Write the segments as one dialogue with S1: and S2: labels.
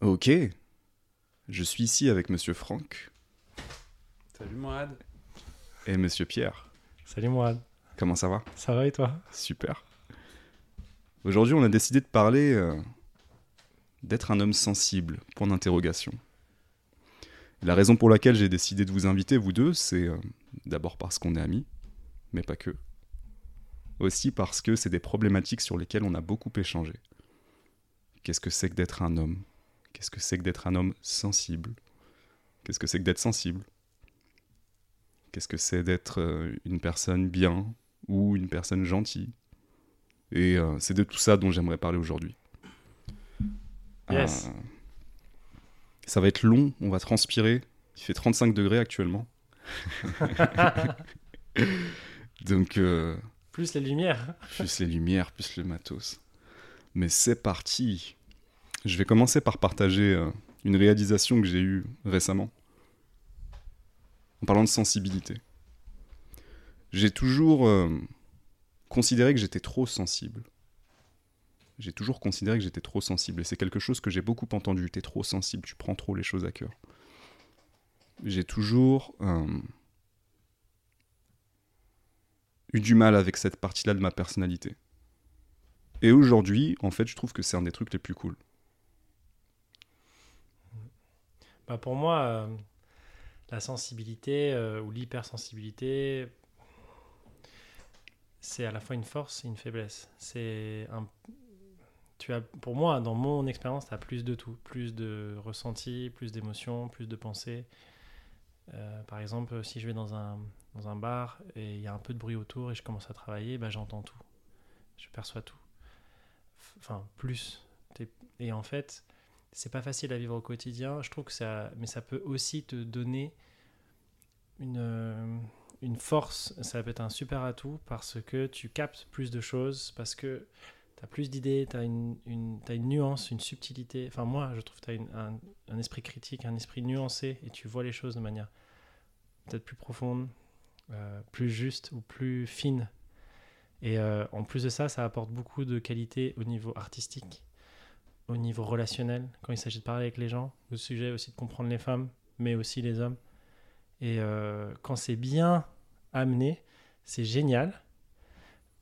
S1: Ok. Je suis ici avec Monsieur Franck
S2: Salut Mourad.
S1: et Monsieur Pierre.
S3: Salut Mourad,
S1: Comment ça va?
S3: Ça va et toi?
S1: Super. Aujourd'hui, on a décidé de parler euh, d'être un homme sensible, point d'interrogation. La raison pour laquelle j'ai décidé de vous inviter, vous deux, c'est euh, d'abord parce qu'on est amis, mais pas que. Aussi parce que c'est des problématiques sur lesquelles on a beaucoup échangé. Qu'est-ce que c'est que d'être un homme? Qu'est-ce que c'est que d'être un homme sensible? Qu'est-ce que c'est que d'être sensible? Qu'est-ce que c'est d'être euh, une personne bien ou une personne gentille? Et euh, c'est de tout ça dont j'aimerais parler aujourd'hui.
S3: Yes.
S1: Euh, ça va être long, on va transpirer. Il fait 35 degrés actuellement. Donc, euh,
S3: Plus les lumières.
S1: plus les lumières, plus le matos. Mais c'est parti. Je vais commencer par partager euh, une réalisation que j'ai eue récemment. En parlant de sensibilité. J'ai toujours euh, considéré que j'étais trop sensible. J'ai toujours considéré que j'étais trop sensible. Et c'est quelque chose que j'ai beaucoup entendu. T'es trop sensible, tu prends trop les choses à cœur. J'ai toujours euh, eu du mal avec cette partie-là de ma personnalité. Et aujourd'hui, en fait, je trouve que c'est un des trucs les plus cool.
S3: Bah, pour moi, euh, la sensibilité euh, ou l'hypersensibilité, c'est à la fois une force et une faiblesse. C'est un... tu as, pour moi, dans mon expérience, tu as plus de tout. Plus de ressenti, plus d'émotions, plus de pensées. Euh, par exemple, si je vais dans un, dans un bar et il y a un peu de bruit autour et je commence à travailler, bah, j'entends tout. Je perçois tout. Enfin, plus. Et en fait, c'est pas facile à vivre au quotidien. Je trouve que ça, mais ça peut aussi te donner une, euh, une force. Ça peut être un super atout parce que tu captes plus de choses, parce que tu as plus d'idées, tu as une, une, une nuance, une subtilité. Enfin, moi, je trouve que tu as un, un esprit critique, un esprit nuancé et tu vois les choses de manière peut-être plus profonde, euh, plus juste ou plus fine. Et euh, en plus de ça, ça apporte beaucoup de qualité au niveau artistique au niveau relationnel, quand il s'agit de parler avec les gens, au sujet aussi de comprendre les femmes, mais aussi les hommes. Et euh, quand c'est bien amené, c'est génial,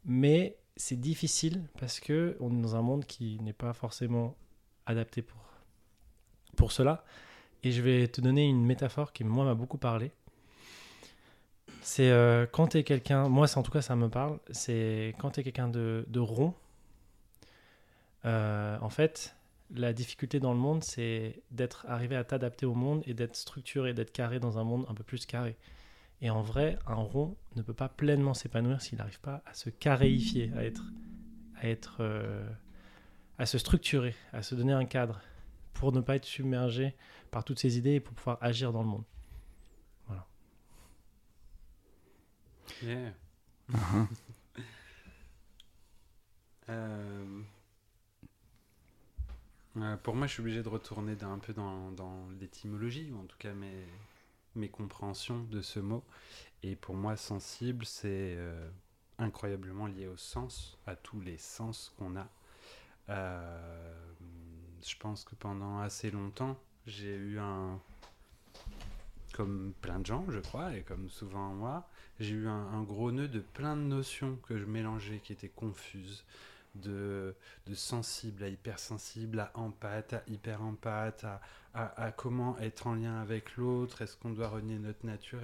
S3: mais c'est difficile parce que on est dans un monde qui n'est pas forcément adapté pour, pour cela. Et je vais te donner une métaphore qui, moi, m'a beaucoup parlé. C'est euh, quand tu es quelqu'un, moi, en tout cas, ça me parle, c'est quand tu es quelqu'un de, de rond, euh, en fait, la difficulté dans le monde, c'est d'être arrivé à t'adapter au monde et d'être structuré, d'être carré dans un monde un peu plus carré. Et en vrai, un rond ne peut pas pleinement s'épanouir s'il n'arrive pas à se carréifier, à être, à être, euh, à se structurer, à se donner un cadre pour ne pas être submergé par toutes ces idées et pour pouvoir agir dans le monde.
S2: Yeah.
S1: Ah,
S2: Euh, euh, pour moi, je suis obligé de retourner un peu dans, l'étymologie, ou en tout cas mes, compréhensions de ce mot. Et pour moi, sensible, c'est euh, incroyablement lié au sens, à tous les sens qu'on a. Euh, je pense que pendant assez longtemps, j'ai eu un. Comme plein de gens, je crois, et comme souvent moi, j'ai eu un gros nœud de plein de notions que je mélangeais, qui étaient confuses de, sensible à hypersensible, à empathe, à hyper empathe, à, comment être en lien avec l'autre, est-ce qu'on doit renier notre nature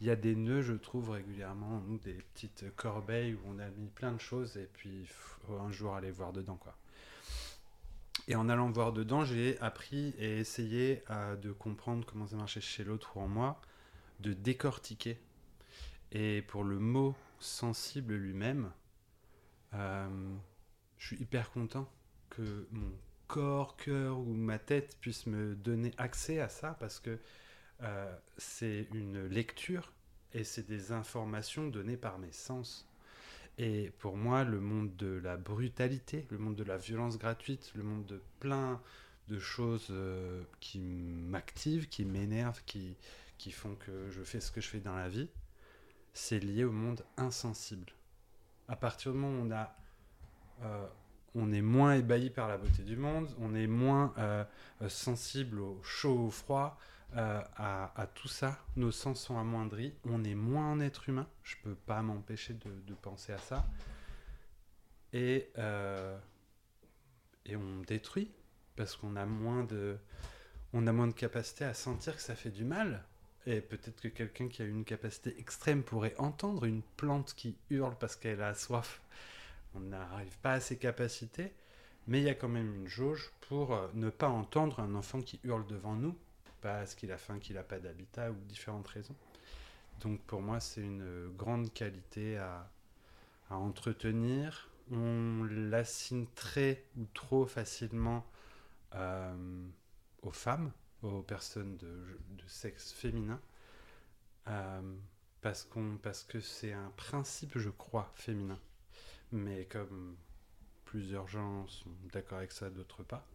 S2: Il y a des nœuds, je trouve, régulièrement, nous, des petites corbeilles où on a mis plein de choses et puis faut un jour aller voir dedans, quoi. Et en allant voir dedans, j'ai appris et essayé euh, de comprendre comment ça marchait chez l'autre ou en moi, de décortiquer. Et pour le mot sensible lui-même, euh, je suis hyper content que mon corps, cœur ou ma tête puisse me donner accès à ça parce que euh, c'est une lecture et c'est des informations données par mes sens. Et pour moi, le monde de la brutalité, le monde de la violence gratuite, le monde de plein de choses euh, qui m'activent, qui m'énervent, qui, qui font que je fais ce que je fais dans la vie, c'est lié au monde insensible. À partir du moment où euh, on est moins ébahi par la beauté du monde, on est moins euh, euh, sensible au chaud, au froid, à, tout ça. Nos sens sont amoindris, on est moins un être humain. Je peux pas m'empêcher de, penser à ça. Et, on détruit parce qu'on a moins de capacité à sentir que ça fait du mal. Et peut-être que quelqu'un qui a une capacité extrême pourrait entendre une plante qui hurle parce qu'elle a soif. On n'arrive pas à ces capacités, mais il y a quand même une jauge pour euh, ne pas entendre un enfant qui hurle devant nous, parce qu'il a faim, qu'il n'a pas d'habitat ou différentes raisons. Donc pour moi, c'est une grande qualité à, à entretenir. On l'assigne très ou trop facilement euh, aux femmes, aux personnes de, de sexe féminin, euh, parce, qu'on, parce que c'est un principe, je crois, féminin. Mais comme plusieurs gens sont d'accord avec ça, d'autres pas,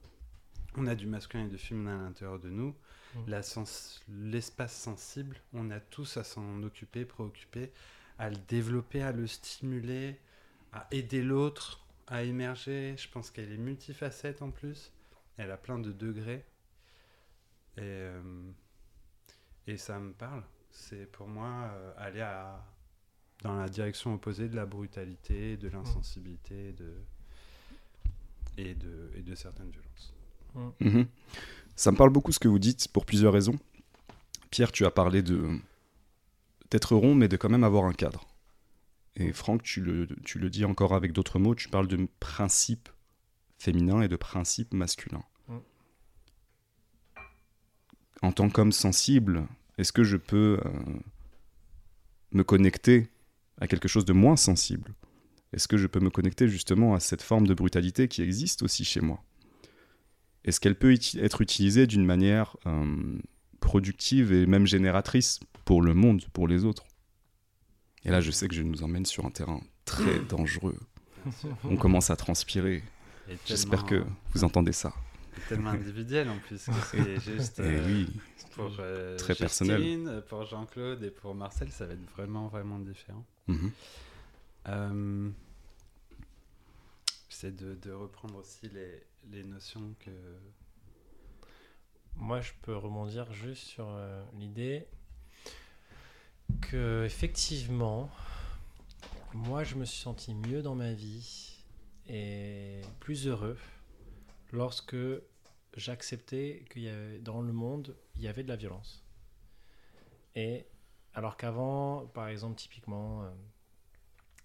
S2: on a du masculin et du féminin à l'intérieur de nous.
S3: Mm.
S2: La sens- l'espace sensible, on a tous à s'en occuper, préoccuper, à le développer, à le stimuler, à aider l'autre à émerger. Je pense qu'elle est multifacette en plus. Elle a plein de degrés. Et, euh, et ça me parle. C'est pour moi euh, aller à, dans la direction opposée de la brutalité, de l'insensibilité de, et, de, et de certaines violences.
S1: Mhm. Ça me parle beaucoup ce que vous dites pour plusieurs raisons. Pierre, tu as parlé de d'être rond, mais de quand même avoir un cadre. Et Franck, tu le, tu le dis encore avec d'autres mots, tu parles de principe féminin et de principe masculin. En tant qu'homme sensible, est-ce que je peux euh, me connecter à quelque chose de moins sensible? Est-ce que je peux me connecter justement à cette forme de brutalité qui existe aussi chez moi? Est-ce qu'elle peut être utilisée d'une manière euh, productive et même génératrice pour le monde, pour les autres? Et là, je sais que je nous emmène sur un terrain très dangereux. On commence à transpirer. J'espère que vous entendez ça.
S2: Tellement individuel en plus que c'est juste
S1: Et
S2: euh,
S1: oui,
S2: pour euh,
S1: très
S2: Justine,
S1: personnel.
S2: pour Jean-Claude et pour Marcel ça va être vraiment vraiment différent. Euh, j'essaie de, de reprendre aussi les, les notions que
S3: Moi, je peux rebondir juste sur euh, l'idée que, effectivement, moi, je me suis senti mieux dans ma vie et plus heureux lorsque j'acceptais qu'il y avait dans le monde, il y avait de la violence. Et alors qu'avant, par exemple, typiquement, euh,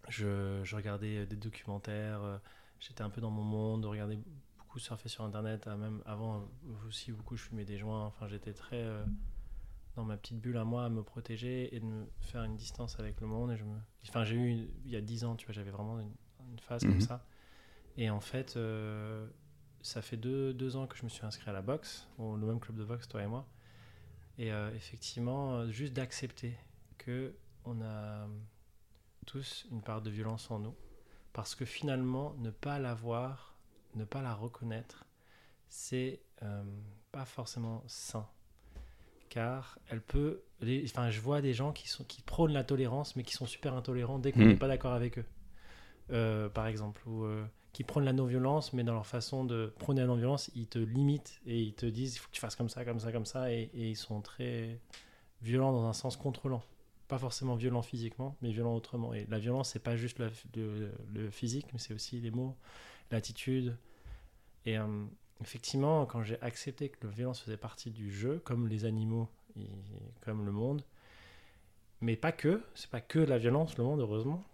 S3: je, je regardais des documentaires, euh, j'étais un peu dans mon monde, regardais beaucoup surfer sur internet, euh, même avant aussi beaucoup je fumais des joints, enfin j'étais très dans ma petite bulle à moi à me protéger et de me faire une distance avec le monde et je me enfin j'ai eu il y a 10 ans tu vois j'avais vraiment une, une phase
S1: Mhm.
S3: comme ça et en fait euh, ça fait deux, deux ans que je me suis inscrit à la boxe au le même club de boxe toi et moi et euh, effectivement euh, juste d'accepter que on a tous une part de violence en nous parce que finalement ne pas l'avoir ne pas la reconnaître, c'est euh, pas forcément sain. Car elle peut. les- Enfin, je vois des gens qui, sont, qui prônent la tolérance, mais qui sont super intolérants dès qu'on
S1: Mm.
S3: n'est pas d'accord avec eux. Euh, par exemple, ou euh, qui prônent la non-violence, mais dans leur façon de prôner la non-violence, ils te limitent et ils te disent il faut que tu fasses comme ça, comme ça, comme ça, et, ils sont très violents dans un sens contrôlant. Pas forcément violents physiquement, mais violents autrement. Et la violence, c'est pas juste le, physique, mais c'est aussi les mots, l'attitude. Et euh, effectivement, quand j'ai accepté que la violence faisait partie du jeu, comme les animaux, comme le monde, mais pas que, c'est pas que la violence, le monde, heureusement.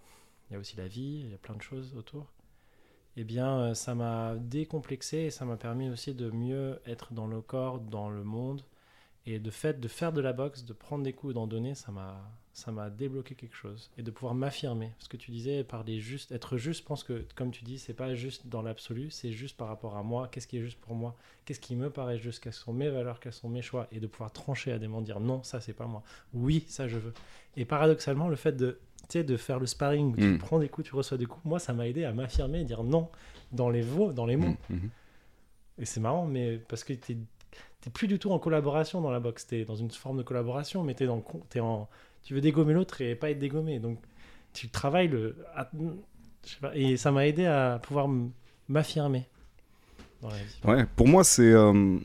S3: Il y a aussi la vie, il y a plein de choses autour. Eh bien, euh, ça m'a décomplexé et ça m'a permis aussi de mieux être dans le corps, dans le monde. Et de fait, de faire de la boxe, de prendre des coups et d'en donner, ça m'a, ça m'a débloqué quelque chose. Et de pouvoir m'affirmer. Parce que tu disais, parler juste, être juste, je pense que, comme tu dis, c'est pas juste dans l'absolu, c'est juste par rapport à moi. Qu'est-ce qui est juste pour moi? Qu'est-ce qui me paraît juste? Quelles sont mes valeurs? Quels sont mes choix? Et de pouvoir trancher à des moments, dire non, ça c'est pas moi. Oui, ça je veux. Et paradoxalement, le fait de, de faire le sparring où tu
S1: Mm.
S3: prends des coups, tu reçois des coups, moi ça m'a aidé à m'affirmer et dire non dans les mots, dans les mots.
S1: Mhm.
S3: Et c'est marrant, mais parce que t'es plus du tout en collaboration dans la boxe. T'es dans une forme de collaboration, mais t'es dans t'es en tu veux dégommer l'autre et pas être dégommé. Donc tu travailles le à- je sais pas, et ça m'a aidé à pouvoir me m'affirmer.
S1: Ouais, pour moi, c'est. euh,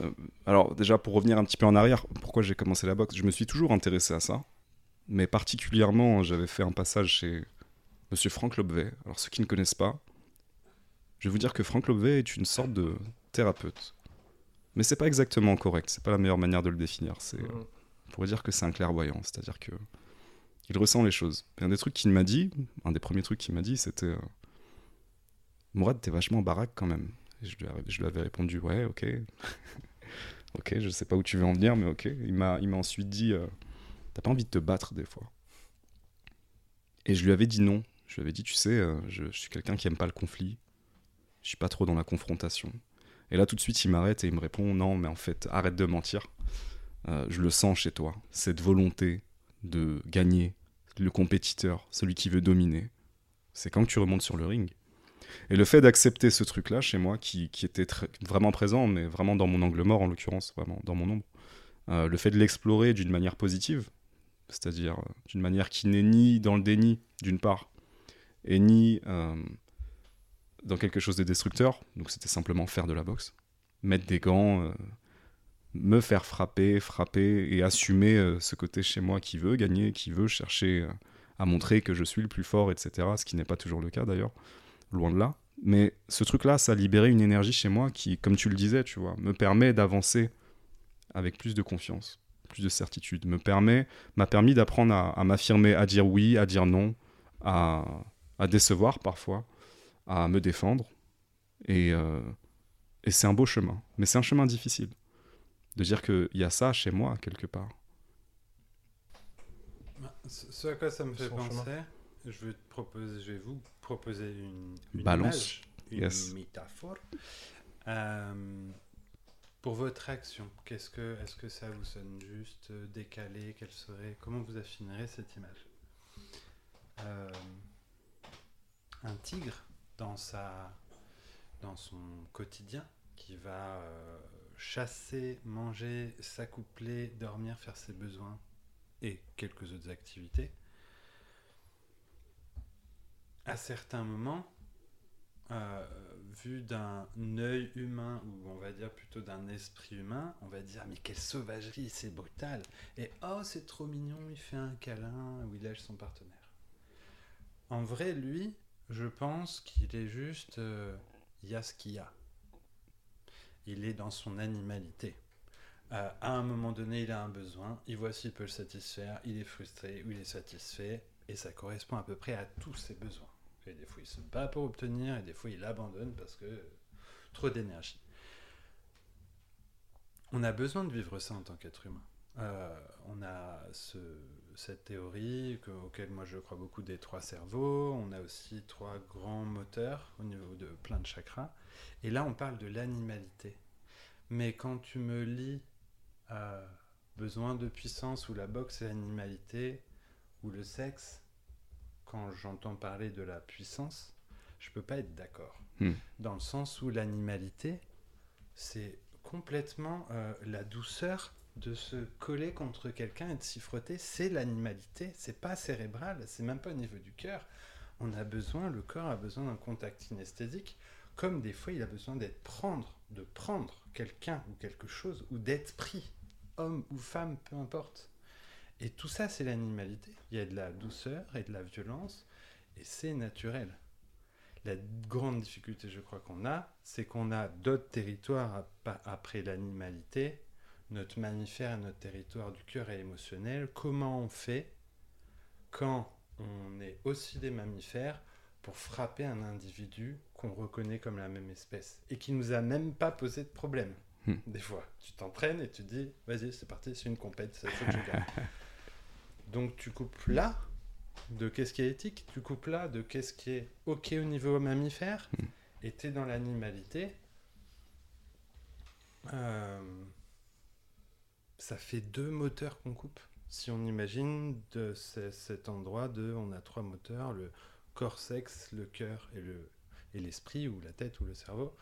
S1: euh, alors, déjà, pour revenir un petit peu en arrière, pourquoi j'ai commencé la boxe Je me suis toujours intéressé à ça. Mais particulièrement, j'avais fait un passage chez Monsieur Franck Lobvet. Alors, ceux qui ne connaissent pas, je vais vous dire que Franck Lobvet est une sorte de thérapeute. Mais c'est pas exactement correct, c'est pas la meilleure manière de le définir. C'est,
S3: Mhm.
S1: On pourrait dire que c'est un clairvoyant, c'est-à-dire que il ressent les choses. Et un des trucs qu'il m'a dit, un des premiers trucs qu'il m'a dit, c'était euh, Mourad, t'es vachement baraque quand même. Je, lui avais, je lui avais répondu Ouais, ok. ok, je sais pas où tu veux en venir, mais ok. Il m'a, il m'a ensuite dit euh, T'as pas envie de te battre des fois Et je lui avais dit non. Je lui avais dit Tu sais, euh, je, je suis quelqu'un qui aime pas le conflit. Je suis pas trop dans la confrontation. Et là, tout de suite, il m'arrête et il me répond Non, mais en fait, arrête de mentir. Euh, je le sens chez toi, cette volonté de gagner, le compétiteur, celui qui veut dominer. C'est quand tu remontes sur le ring. Et le fait d'accepter ce truc-là chez moi, qui, était vraiment présent, mais vraiment dans mon angle mort en l'occurrence, vraiment dans mon ombre, euh, le fait de l'explorer d'une manière positive, c'est-à-dire euh, d'une manière qui n'est ni dans le déni, d'une part, et ni dans quelque chose de destructeur, donc c'était simplement faire de la boxe, mettre des gants, me faire frapper, frapper et assumer euh, ce côté chez moi qui veut gagner, qui veut chercher euh, à montrer que je suis le plus fort, etc. Ce qui n'est pas toujours le cas d'ailleurs, loin de là. Mais ce truc-là, ça a libéré une énergie chez moi qui, comme tu le disais, tu vois, me permet d'avancer avec plus de confiance, plus de certitude, me permet, m'a permis d'apprendre à, m'affirmer, à dire oui, à dire non, à, à décevoir parfois, à me défendre. Et, euh, et c'est un beau chemin, mais c'est un chemin difficile de dire qu'il y a ça chez moi quelque part.
S2: Bah, Ce à quoi ça me fait penser, je vais, te proposer, je vais vous proposer une, une
S1: Balance.
S2: image, une
S1: Yes.
S2: métaphore. Euh, pour votre action, qu'est-ce que, est-ce que ça vous sonne juste, euh, décalé, quelle serait, comment vous affinerez cette image? Euh, Un tigre dans sa, dans son quotidien, qui va euh, chasser, manger, s'accoupler, dormir, faire ses besoins et quelques autres activités. À certains moments, euh, vu d'un œil humain, ou on va dire plutôt d'un esprit humain, on va dire mais quelle sauvagerie, c'est brutal. Et oh, c'est trop mignon, il fait un câlin ou il lâche son partenaire. En vrai, lui, je pense qu'il est juste. euh, Il y a ce qu'il y a. Il est dans son animalité. Euh, à un moment donné, il a un besoin, il voit s'il peut le satisfaire, il est frustré ou il est satisfait, et ça correspond à peu près à tous ses besoins. Et des fois, il se bat pour obtenir, et des fois, il abandonne parce que trop d'énergie. On a besoin de vivre ça en tant qu'être humain. Euh, on a ce, cette théorie que- auquel moi je crois beaucoup des trois cerveaux. On a aussi trois grands moteurs au niveau de plein de chakras. Et là, on parle de l'animalité. Mais quand tu me lis euh, besoin de puissance ou la boxe et l'animalité ou le sexe, quand j'entends parler de la puissance, je peux pas être d'accord.
S1: Hmm.
S2: Dans le sens où l'animalité, c'est complètement euh, la douceur de se coller contre quelqu'un et de s'y frotter. C'est l'animalité, c'est pas cérébral, c'est même pas au niveau du cœur. On a besoin, le corps a besoin d'un contact kinesthésique, comme des fois il a besoin d'être prendre, de prendre quelqu'un ou quelque chose, ou d'être pris, homme ou femme, peu importe. Et tout ça, c'est l'animalité. Il y a de la douceur et de la violence, et c'est naturel. La grande difficulté, je crois qu'on a, c'est qu'on a d'autres territoires après l'animalité, notre mammifère et notre territoire du cœur et émotionnel. Comment on fait quand on est aussi des mammifères pour frapper un individu qu'on reconnaît comme la même espèce et qui nous a même pas posé de problème
S1: Hmm.
S2: Des fois, tu t'entraînes et tu dis, vas-y, c'est parti, c'est une compète, c'est faut que je gagne. Donc tu coupes là de qu'est-ce qui est éthique, tu coupes là de qu'est-ce qui est ok au niveau mammifère,
S1: Hmm.
S2: et tu es dans l'animalité. Euh, ça fait deux moteurs qu'on coupe. Si on imagine de ce- cet endroit de, on a trois moteurs, le corps, sexe, le cœur et le et l'esprit ou la tête ou le cerveau.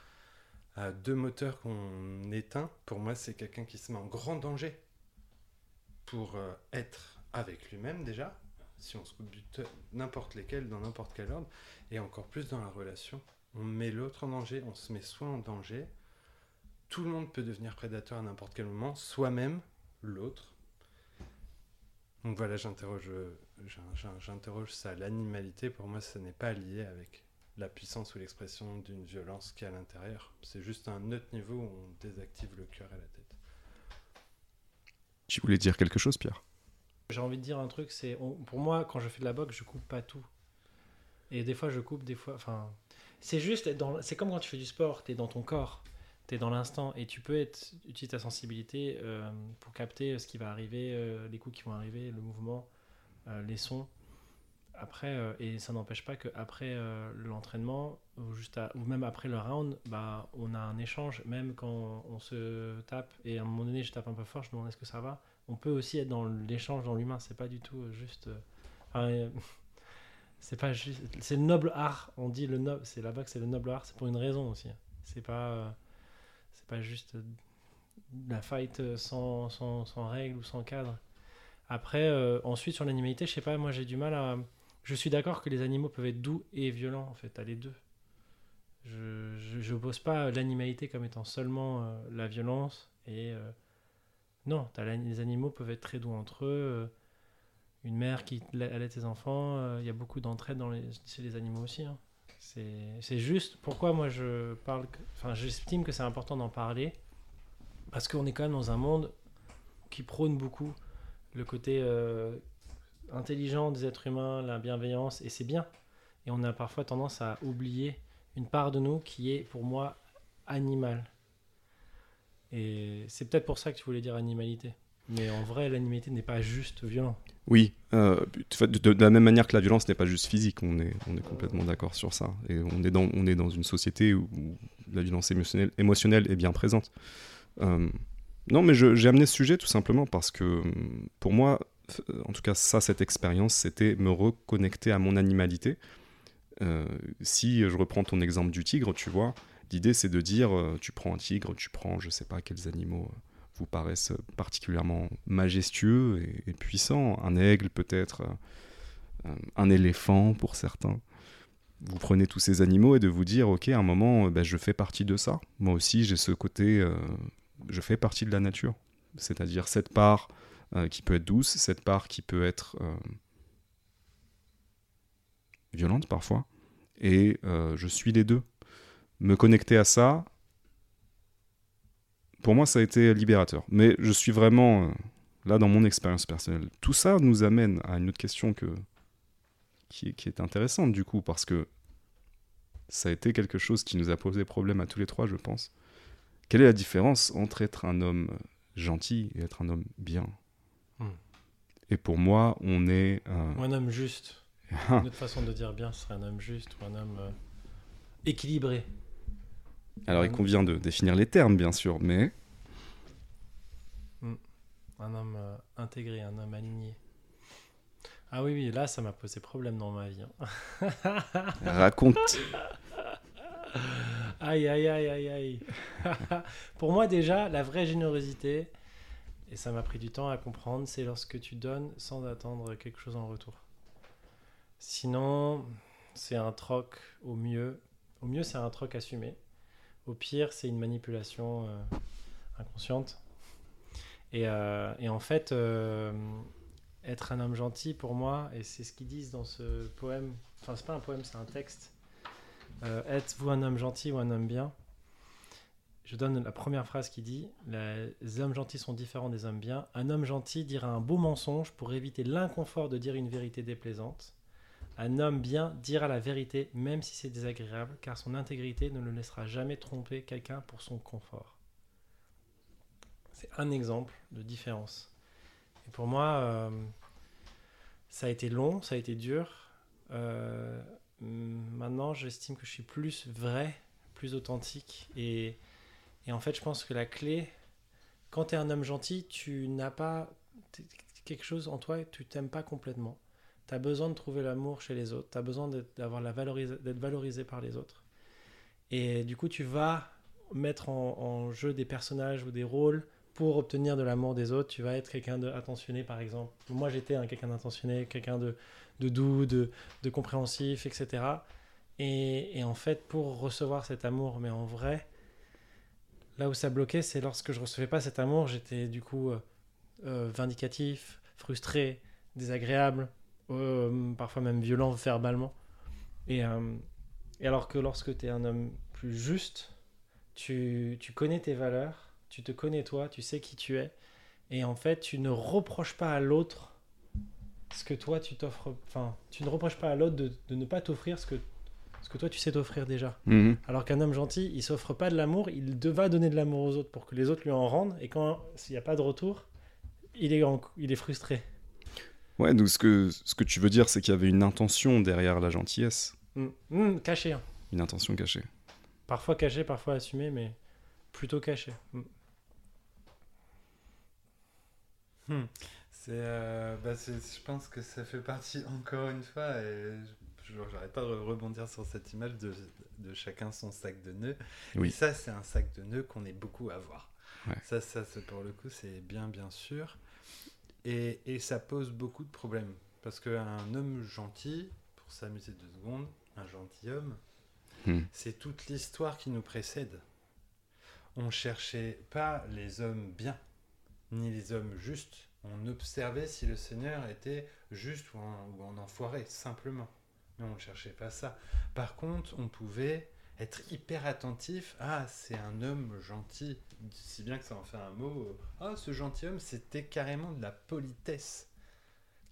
S2: Deux moteurs qu'on éteint. Pour moi, c'est quelqu'un qui se met en grand danger pour euh, être avec lui-même déjà. Si on se coupe n'importe lesquels dans n'importe quel ordre, et encore plus dans la relation. on met l'autre en danger, on se met soi en danger. Tout le monde peut devenir prédateur à n'importe quel moment, soi-même, l'autre. Donc voilà, j'interroge, j'interroge ça. L'animalité, pour moi, ça n'est pas lié avec la puissance ou l'expression d'une violence qui est à l'intérieur. C'est juste un autre niveau où on désactive le cœur et la tête.
S1: Tu voulais dire quelque chose, Pierre?
S3: J'ai envie de dire un truc, c'est pour moi, quand je fais de la boxe, je coupe pas tout. Et des fois, je coupe, des fois. Enfin, c'est juste, dans... c'est comme quand tu fais du sport, tu es dans ton corps, tu es dans l'instant, et tu peux être, utiliser ta sensibilité euh, pour capter ce qui va arriver, euh, les coups qui vont arriver, le mouvement, euh, les sons. Après, et ça n'empêche pas qu'après l'entraînement, ou, juste ou même après le round, bah, on a un échange, même quand on se tape, et à un moment donné, je tape un peu fort, je me demande est-ce que ça va? On peut aussi être dans l'échange dans l'humain, c'est pas du tout juste. c'est pas c'est le noble art on dit le noble c'est là-bas c'est le noble art c'est pour une raison aussi c'est pas euh, pas juste la fight sans, sans, sans règles ou sans cadre après euh, ensuite sur l'animalité je sais pas moi j'ai du mal à je suis d'accord que les animaux peuvent être doux et violents en fait à les deux je je, je pas l'animalité comme étant seulement euh, la violence et non les animaux peuvent être très doux entre eux une mère qui allait ses enfants, euh, il y a beaucoup d'entraide dans les, chez les animaux aussi. Hein. C'est juste pourquoi moi je parle, enfin j'estime que c'est important d'en parler, parce qu'on est quand même dans un monde qui prône beaucoup le côté euh, intelligent des êtres humains, la bienveillance, et c'est bien. Et on a parfois tendance à oublier une part de nous qui est pour moi animale. Et c'est peut-être pour ça que tu voulais dire animalité. Mais en vrai, l'animalité n'est pas juste violent.
S1: Oui, euh, de, la même manière que la violence n'est pas juste physique, on est, complètement d'accord sur ça. Et on est dans, une société où, la violence émotionnelle, émotionnelle est bien présente. Euh, non, mais j'ai amené ce sujet tout simplement parce que pour moi, en tout cas, ça, cette expérience, c'était me reconnecter à mon animalité. Euh, si je reprends ton exemple du tigre, tu vois, l'idée c'est de dire, tu prends un tigre, tu prends je sais pas quels animaux vous paraissent particulièrement majestueux et, puissants. Un aigle peut-être, euh, un éléphant pour certains. Vous prenez tous ces animaux et de vous dire, ok, à un moment, euh, ben, je fais partie de ça. Moi aussi, j'ai ce côté, euh, je fais partie de la nature. C'est-à-dire cette part qui peut être douce, cette part qui peut être violente parfois. Et je suis les deux. Me connecter à ça, pour moi, ça a été libérateur. Mais je suis vraiment euh, là dans mon expérience personnelle. Tout ça nous amène à une autre question que, qui, est intéressante du coup, parce que ça a été quelque chose qui nous a posé problème à tous les trois, je pense. Quelle est la différence entre être un homme gentil et être un homme bien hmm. Et pour moi, on est...
S3: Ou un homme juste. Une autre façon de dire bien, ce serait un homme juste ou un homme euh, équilibré.
S1: Alors, il convient de définir les termes, bien sûr, mais.
S3: Hmm. Un homme euh, intégré, un homme aligné. Ah oui, oui, là, ça m'a posé problème dans ma vie.
S1: Hein. Raconte.
S3: aïe, aïe, aïe, aïe, aïe. Pour moi, déjà, la vraie générosité, et ça m'a pris du temps à comprendre, c'est lorsque tu donnes sans attendre quelque chose en retour. Sinon, c'est un troc au mieux. Au mieux, c'est un troc assumé. Au pire, c'est une manipulation euh, inconsciente. Et, euh, et, en fait, euh, être un homme gentil, pour moi, et c'est ce qu'ils disent dans ce poème, enfin, c'est pas un poème, c'est un texte. Êtes-vous un homme gentil ou un homme bien Je donne la première phrase qui dit Les hommes gentils sont différents des hommes bien. Un homme gentil dira un beau mensonge pour éviter l'inconfort de dire une vérité déplaisante. Un homme bien dira la vérité même si c'est désagréable, car son intégrité ne le laissera jamais tromper quelqu'un pour son confort. C'est un exemple de différence. Et pour moi, euh, ça a été long, ça a été dur. Euh, maintenant, j'estime que je suis plus vrai, plus authentique. Et, en fait, je pense que la clé, quand tu es un homme gentil, tu n'as pas quelque chose en toi, tu t'aimes pas complètement tu as besoin de trouver l'amour chez les autres, tu as besoin d'être valorisé par les autres. Et du coup, tu vas mettre en, jeu des personnages ou des rôles pour obtenir de l'amour des autres. Tu vas être quelqu'un d'attentionné, par exemple. Moi, j'étais quelqu'un d'attentionné, quelqu'un de, doux, de, compréhensif, etc. Et, en fait, pour recevoir cet amour, mais en vrai, là où ça bloquait, c'est lorsque je recevais pas cet amour, j'étais du coup euh, euh, vindicatif, frustré, désagréable, euh, parfois même violent verbalement. Et, euh, et alors que lorsque tu es un homme plus juste, tu, tu connais tes valeurs, tu te connais toi, tu sais qui tu es, et en fait, tu ne reproches pas à l'autre ce que toi tu t'offres. Enfin, tu ne reproches pas à l'autre de, de ne pas t'offrir ce que, ce que toi tu sais t'offrir déjà.
S1: Mhm.
S3: Alors qu'un homme gentil, il s'offre pas de l'amour, il va donner de l'amour aux autres pour que les autres lui en rendent, et quand s'il n'y a pas de retour, il est, en- il est frustré.
S1: Ouais, donc ce que, ce que tu veux dire, c'est qu'il y avait une intention derrière la gentillesse,
S3: Mm. Mm, caché, hein.
S1: une intention cachée.
S3: parfois caché, parfois assumé, mais plutôt caché. Mm.
S2: C'est, euh, bah, c'est- je pense que ça fait partie encore une fois, et j'arrête pas de rebondir sur cette image de, de chacun son sac de nœuds.
S1: Oui.
S2: Et ça, c'est un sac de nœuds qu'on est beaucoup à voir.
S1: Ouais.
S2: Ça, ça pour le coup, c'est bien, bien sûr. Et, et ça pose beaucoup de problèmes. Parce qu'un homme gentil, pour s'amuser deux secondes, un gentilhomme,
S1: Hmm.
S2: c'est toute l'histoire qui nous précède. On cherchait pas les hommes bien, ni les hommes justes. On observait si le Seigneur était juste ou un, ou un enfoiré, simplement. Mais on ne cherchait pas ça. Par contre, on pouvait être hyper attentif. Ah, c'est un homme gentil. Si bien que ça en fait un mot. euh, Ah, ce gentilhomme, c'était carrément de la politesse.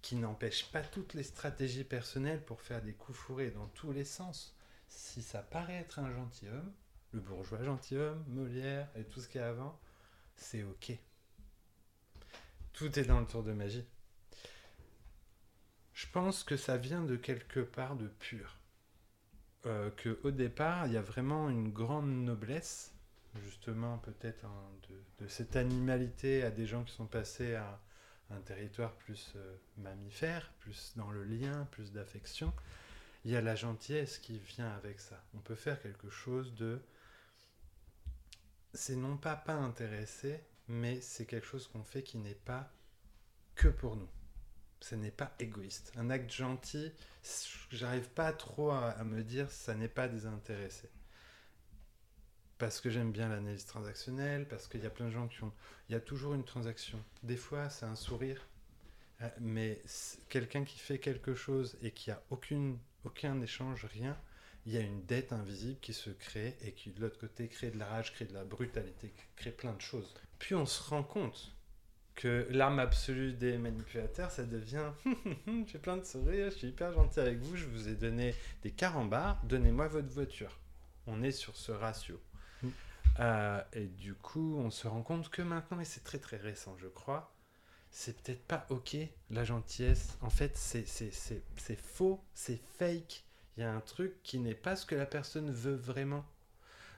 S2: Qui n'empêche pas toutes les stratégies personnelles pour faire des coups fourrés dans tous les sens. Si ça paraît être un gentilhomme, le bourgeois gentilhomme, Molière et tout ce qu'il y a avant, c'est ok. Tout est dans le tour de magie. Je pense que ça vient de quelque part de pur. Euh, que au départ, il y a vraiment une grande noblesse, justement peut-être hein, de, de cette animalité à des gens qui sont passés à un territoire plus euh, mammifère, plus dans le lien, plus d'affection. Il y a la gentillesse qui vient avec ça. On peut faire quelque chose de... C'est non pas pas intéressé, mais c'est quelque chose qu'on fait qui n'est pas que pour nous. Ce n'est pas égoïste. Un acte gentil, j'arrive pas trop à, me dire ça n'est pas désintéressé. Parce que j'aime bien l'analyse transactionnelle, parce qu'il y a plein de gens qui ont... Il y a toujours une transaction. Des fois, c'est un sourire. Euh, Mais quelqu'un qui fait quelque chose et qui a aucune, aucun échange, rien, il y a une dette invisible qui se crée et qui, de l'autre côté, crée de la rage, crée de la brutalité, crée plein de choses. Puis on se rend compte que l'arme absolue des manipulateurs, ça devient j'ai plein de sourires, je suis hyper gentil avec vous, je vous ai donné des carambars, donnez-moi votre voiture. On est sur ce ratio.
S3: Mm.
S2: Euh, et du coup, on se rend compte que maintenant, et c'est très très récent, je crois, c'est peut-être pas ok la gentillesse. En fait, c'est c'est- c'est- c'est faux, c'est fake. Il y a un truc qui n'est pas ce que la personne veut vraiment.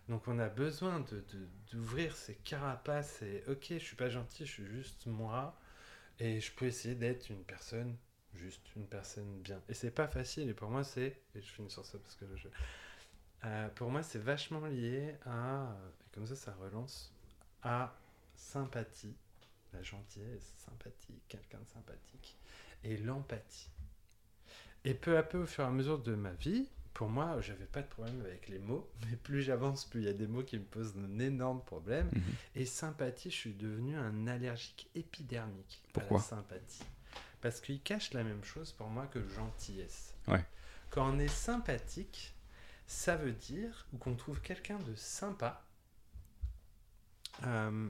S2: Donc on a besoin de- de- d'ouvrir ces carapaces et ok, je suis pas gentil, je suis juste moi et je peux essayer d'être une personne juste, une personne bien. Et c'est pas facile et pour moi c'est, et je finis sur ça parce que je... Euh, pour moi c'est vachement lié à, et comme ça ça relance, à sympathie, la gentillesse, sympathie, quelqu'un de sympathique et l'empathie. Et peu à peu, au fur et à mesure de ma vie, pour moi, j'avais pas de problème avec les mots, mais plus j'avance, plus il y a des mots qui me posent un énorme problème.
S1: Mhm.
S2: Et sympathie, je suis devenu un allergique épidermique
S1: Pourquoi
S2: à la sympathie. Parce qu'il cache la même chose pour moi que gentillesse.
S1: Ouais.
S2: Quand on est sympathique, ça veut dire, ou qu'on trouve quelqu'un de sympa, euh,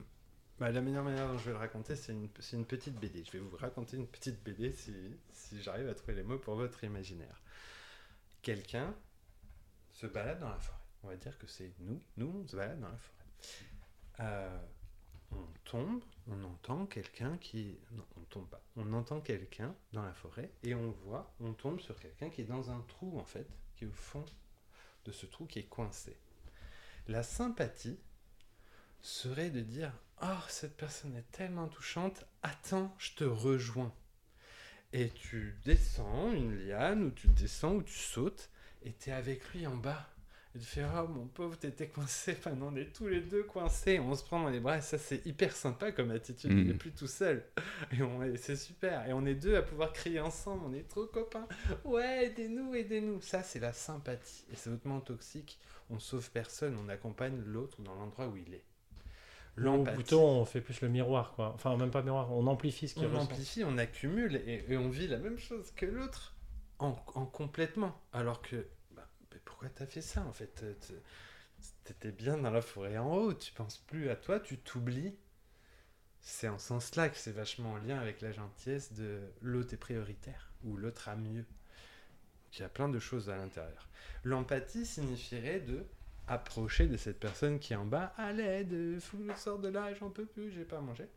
S2: bah, la meilleure manière dont je vais le raconter, c'est une, une petite BD. Je vais vous raconter une petite BD si, si j'arrive à trouver les mots pour votre imaginaire. Quelqu'un se balade dans la forêt. On va dire que c'est nous. Nous, on se balade dans la forêt. Euh, on tombe, on entend quelqu'un qui... Non, on tombe pas. On entend quelqu'un dans la forêt et on voit, on tombe sur quelqu'un qui est dans un trou, en fait, qui est au fond de ce trou qui est coincé. La sympathie serait de dire Oh, cette personne est tellement touchante, attends, je te rejoins. Et tu descends une liane, ou tu descends, ou tu sautes, et tu es avec lui en bas. Et tu fais, oh mon pauvre, t'étais coincé. Enfin, on est tous les deux coincés. On se prend dans les bras. Et ça, c'est hyper sympa comme attitude. On n'est plus tout seul. Et on est- c'est super. Et on est deux à pouvoir crier ensemble. On est trop copains. Ouais, aidez-nous, aidez-nous. Ça, c'est la sympathie. Et c'est hautement toxique. On sauve personne. On accompagne l'autre dans l'endroit où il est. L'empathie.
S3: plutôt, on fait plus le miroir, quoi. Enfin, même pas miroir, on amplifie ce qu'il
S2: on
S3: ressent.
S2: amplifie, on accumule et, et on vit la même chose que l'autre en, en complètement. Alors que, bah, pourquoi t'as fait ça en fait? T'étais bien dans la forêt en haut, tu penses plus à toi, tu t'oublies. C'est en ce sens-là que c'est vachement en lien avec la gentillesse de l'autre est prioritaire ou l'autre a mieux. Il y a plein de choses à l'intérieur. L'empathie signifierait de approcher de cette personne qui est en bas à l'aide, que je sorte de là, j'en peux plus, j'ai pas à manger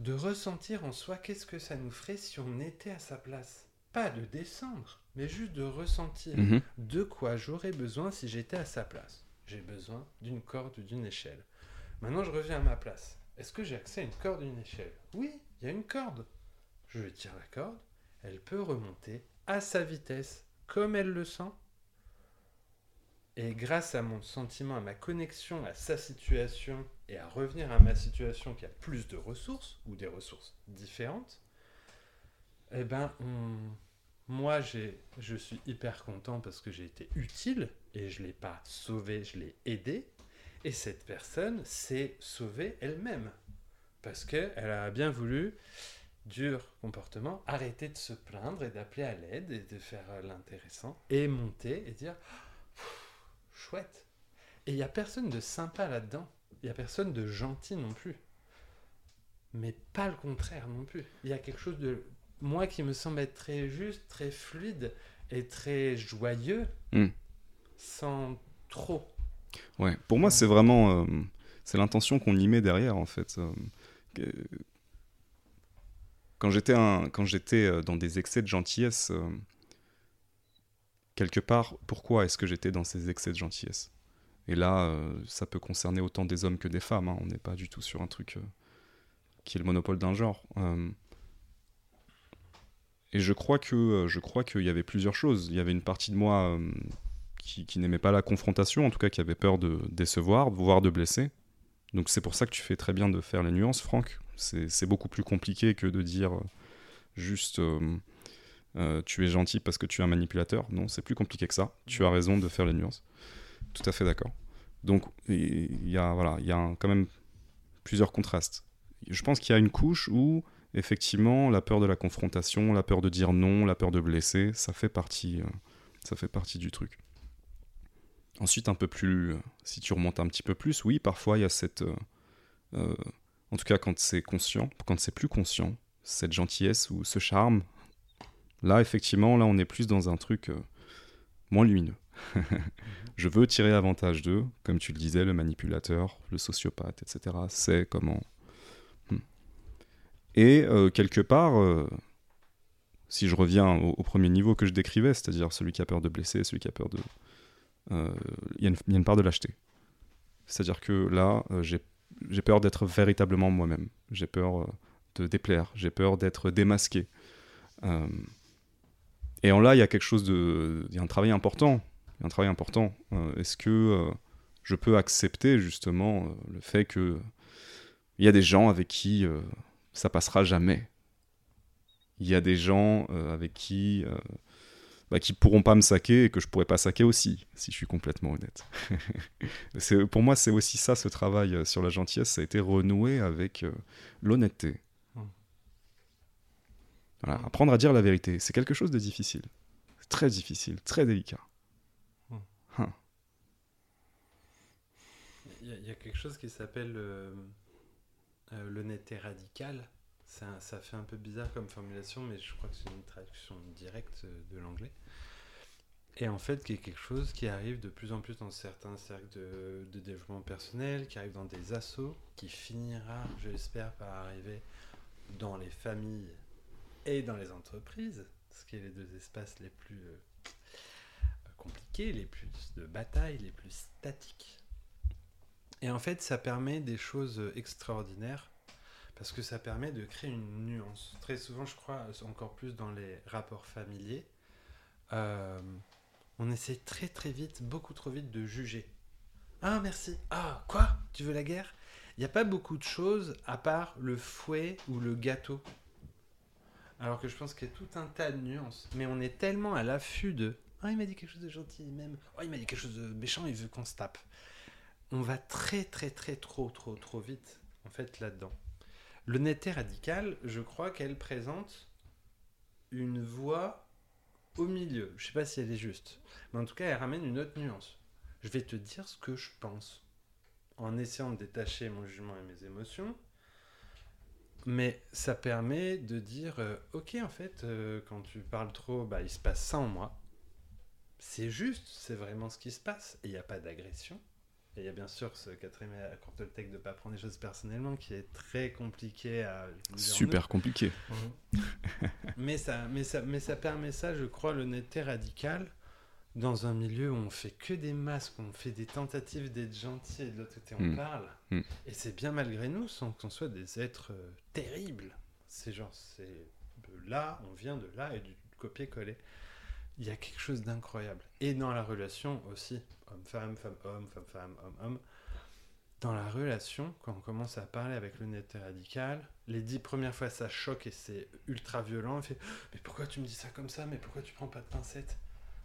S2: de ressentir en soi qu'est-ce que ça nous ferait si on était à sa place. Pas de descendre, mais juste de ressentir
S1: Mhm.
S2: de quoi j'aurais besoin si j'étais à sa place. J'ai besoin d'une corde ou d'une échelle. Maintenant, je reviens à ma place. Est-ce que j'ai accès à une corde ou une échelle? Oui, il y a une corde. Je tire la corde, elle peut remonter à sa vitesse, comme elle le sent. Et grâce à mon sentiment, à ma connexion à sa situation et à revenir à ma situation qui a plus de ressources ou des ressources différentes, eh ben, on- moi, je suis hyper content parce que j'ai été utile et je l'ai pas sauvé, je l'ai aidé. Et cette personne s'est sauvée elle-même parce qu'elle a bien voulu, dur comportement, arrêter de se plaindre et d'appeler à l'aide et de faire l'intéressant et monter et dire chouette. Et il n'y a personne de sympa là-dedans. Il n'y a personne de gentil non plus. Mais pas le contraire non plus. Il y a quelque chose de moi qui me semble être très juste, très fluide et très joyeux,
S1: Mm.
S2: sans trop.
S1: Ouais, pour moi, c'est vraiment. euh, c'est l'intention qu'on y met derrière, en fait. Euh, Quand j'étais euh, dans des excès de gentillesse, quelque part, pourquoi est-ce que j'étais dans ces excès de gentillesse? Et là, euh, ça peut concerner autant des hommes que des femmes. hein. On n'est pas du tout sur un truc euh, qui est le monopole d'un genre. Euh, et je crois que je crois qu'il y avait plusieurs choses. Il y avait une partie de moi qui, qui n'aimait pas la confrontation, en tout cas qui avait peur de décevoir, voire de blesser. Donc c'est pour ça que tu fais très bien de faire les nuances, Franck. C'est beaucoup plus compliqué que de dire juste euh, tu es gentil parce que tu es un manipulateur. Non, c'est plus compliqué que ça. Tu as raison de faire les nuances. Tout à fait d'accord. Donc il y a, voilà, il y a quand même plusieurs contrastes. Je pense qu'il y a une couche où effectivement la peur de la confrontation, la peur de dire non, la peur de blesser, ça fait partie, euh, ça fait partie du truc. Ensuite, un peu plus, euh, si tu remontes un petit peu plus, oui, parfois il y a cette, en tout cas quand c'est conscient, quand c'est plus conscient, cette gentillesse ou ce charme. Là, effectivement, là, on est plus dans un truc euh, moins lumineux. Je veux tirer avantage d'eux, comme tu le disais, le manipulateur, le sociopathe, etc. C'est comment. Hmm. Et euh, quelque part, euh, si je reviens au, premier niveau que je décrivais, c'est-à-dire celui qui a peur de blesser, celui qui a peur de. Il y, a une- part de lâcheté. C'est-à-dire que là, j'ai peur d'être véritablement moi-même. J'ai peur de déplaire. J'ai peur d'être démasqué. Et en là, il y a quelque chose de. Il y a un travail important. Un travail important. Euh, Est-ce que euh, je peux accepter justement euh, le fait que il y a des gens avec qui ça passera jamais? Il y a des gens avec qui. bah, qui pourront pas me saquer et que je pourrais pas saquer aussi, si je suis complètement honnête. Pour moi, c'est aussi ça, ce travail sur la gentillesse, ça a été renoué avec l'honnêteté. Voilà, apprendre à dire la vérité, c'est quelque chose de difficile. Très difficile, très délicat.
S2: Il y, a- il y a quelque chose qui s'appelle euh, euh, l'honnêteté radicale. Ça fait un peu bizarre comme formulation, mais je crois que c'est une traduction directe de l'anglais. Et en fait, qui est quelque chose qui arrive de plus en plus dans certains cercles de, de développement personnel, qui arrive dans des assos, qui finira, je l'espère, par arriver dans les familles et dans les entreprises, ce qui est les deux espaces les plus euh, compliqués, les plus de bataille, les plus statiques. Et en fait, ça permet des choses extraordinaires parce que ça permet de créer une nuance. Très souvent, je crois, encore plus dans les rapports familiers, euh, on essaie très très vite, beaucoup trop vite de juger. Ah merci. Ah quoi? Tu veux la guerre? Il n'y a pas beaucoup de choses à part le fouet ou le gâteau. Alors que je pense qu'il y a tout un tas de nuances. Mais on est tellement à l'affût de Ah, il m'a dit quelque chose de gentil, même. Oh, il m'a dit quelque chose de méchant, il veut qu'on se tape. On va très très très trop trop trop vite en fait là-dedans. L'honnêteté radicale, je crois qu'elle présente une voie au milieu. Je sais pas si elle est juste, mais en tout cas, elle ramène une autre nuance. Je vais te dire ce que je pense, en essayant de détacher mon jugement et mes émotions. Mais ça permet de dire, euh, ok, en fait, euh, quand tu parles trop, bah, il se passe ça en moi. C'est juste, c'est vraiment ce qui se passe, et il n'y a pas d'agression. Et il y a bien sûr ce quatrième accord Toltec de ne pas prendre les choses personnellement, qui est très compliqué à...
S1: Super compliqué.
S2: Mais ça, mais, ça, mais ça permet ça, je crois, l'honnêteté radicale dans un milieu où on fait que des masques, où on fait des tentatives d'être gentil et de l'autre côté on
S1: Mm.
S2: parle.
S1: Mm.
S2: Et c'est bien malgré nous sans qu'on soit des êtres euh, terribles. C'est genre, c'est de là, on vient de là et du copier-coller. Il y a quelque chose d'incroyable. Et dans la relation aussi, homme-femme, femme-homme, femme-femme, homme-homme. Dans la relation, quand on commence à parler avec l'honnêteté radicale, les dix premières fois ça choque et c'est ultra violent. On fait Mais pourquoi tu me dis ça comme ça? Mais pourquoi tu prends pas de pincettes?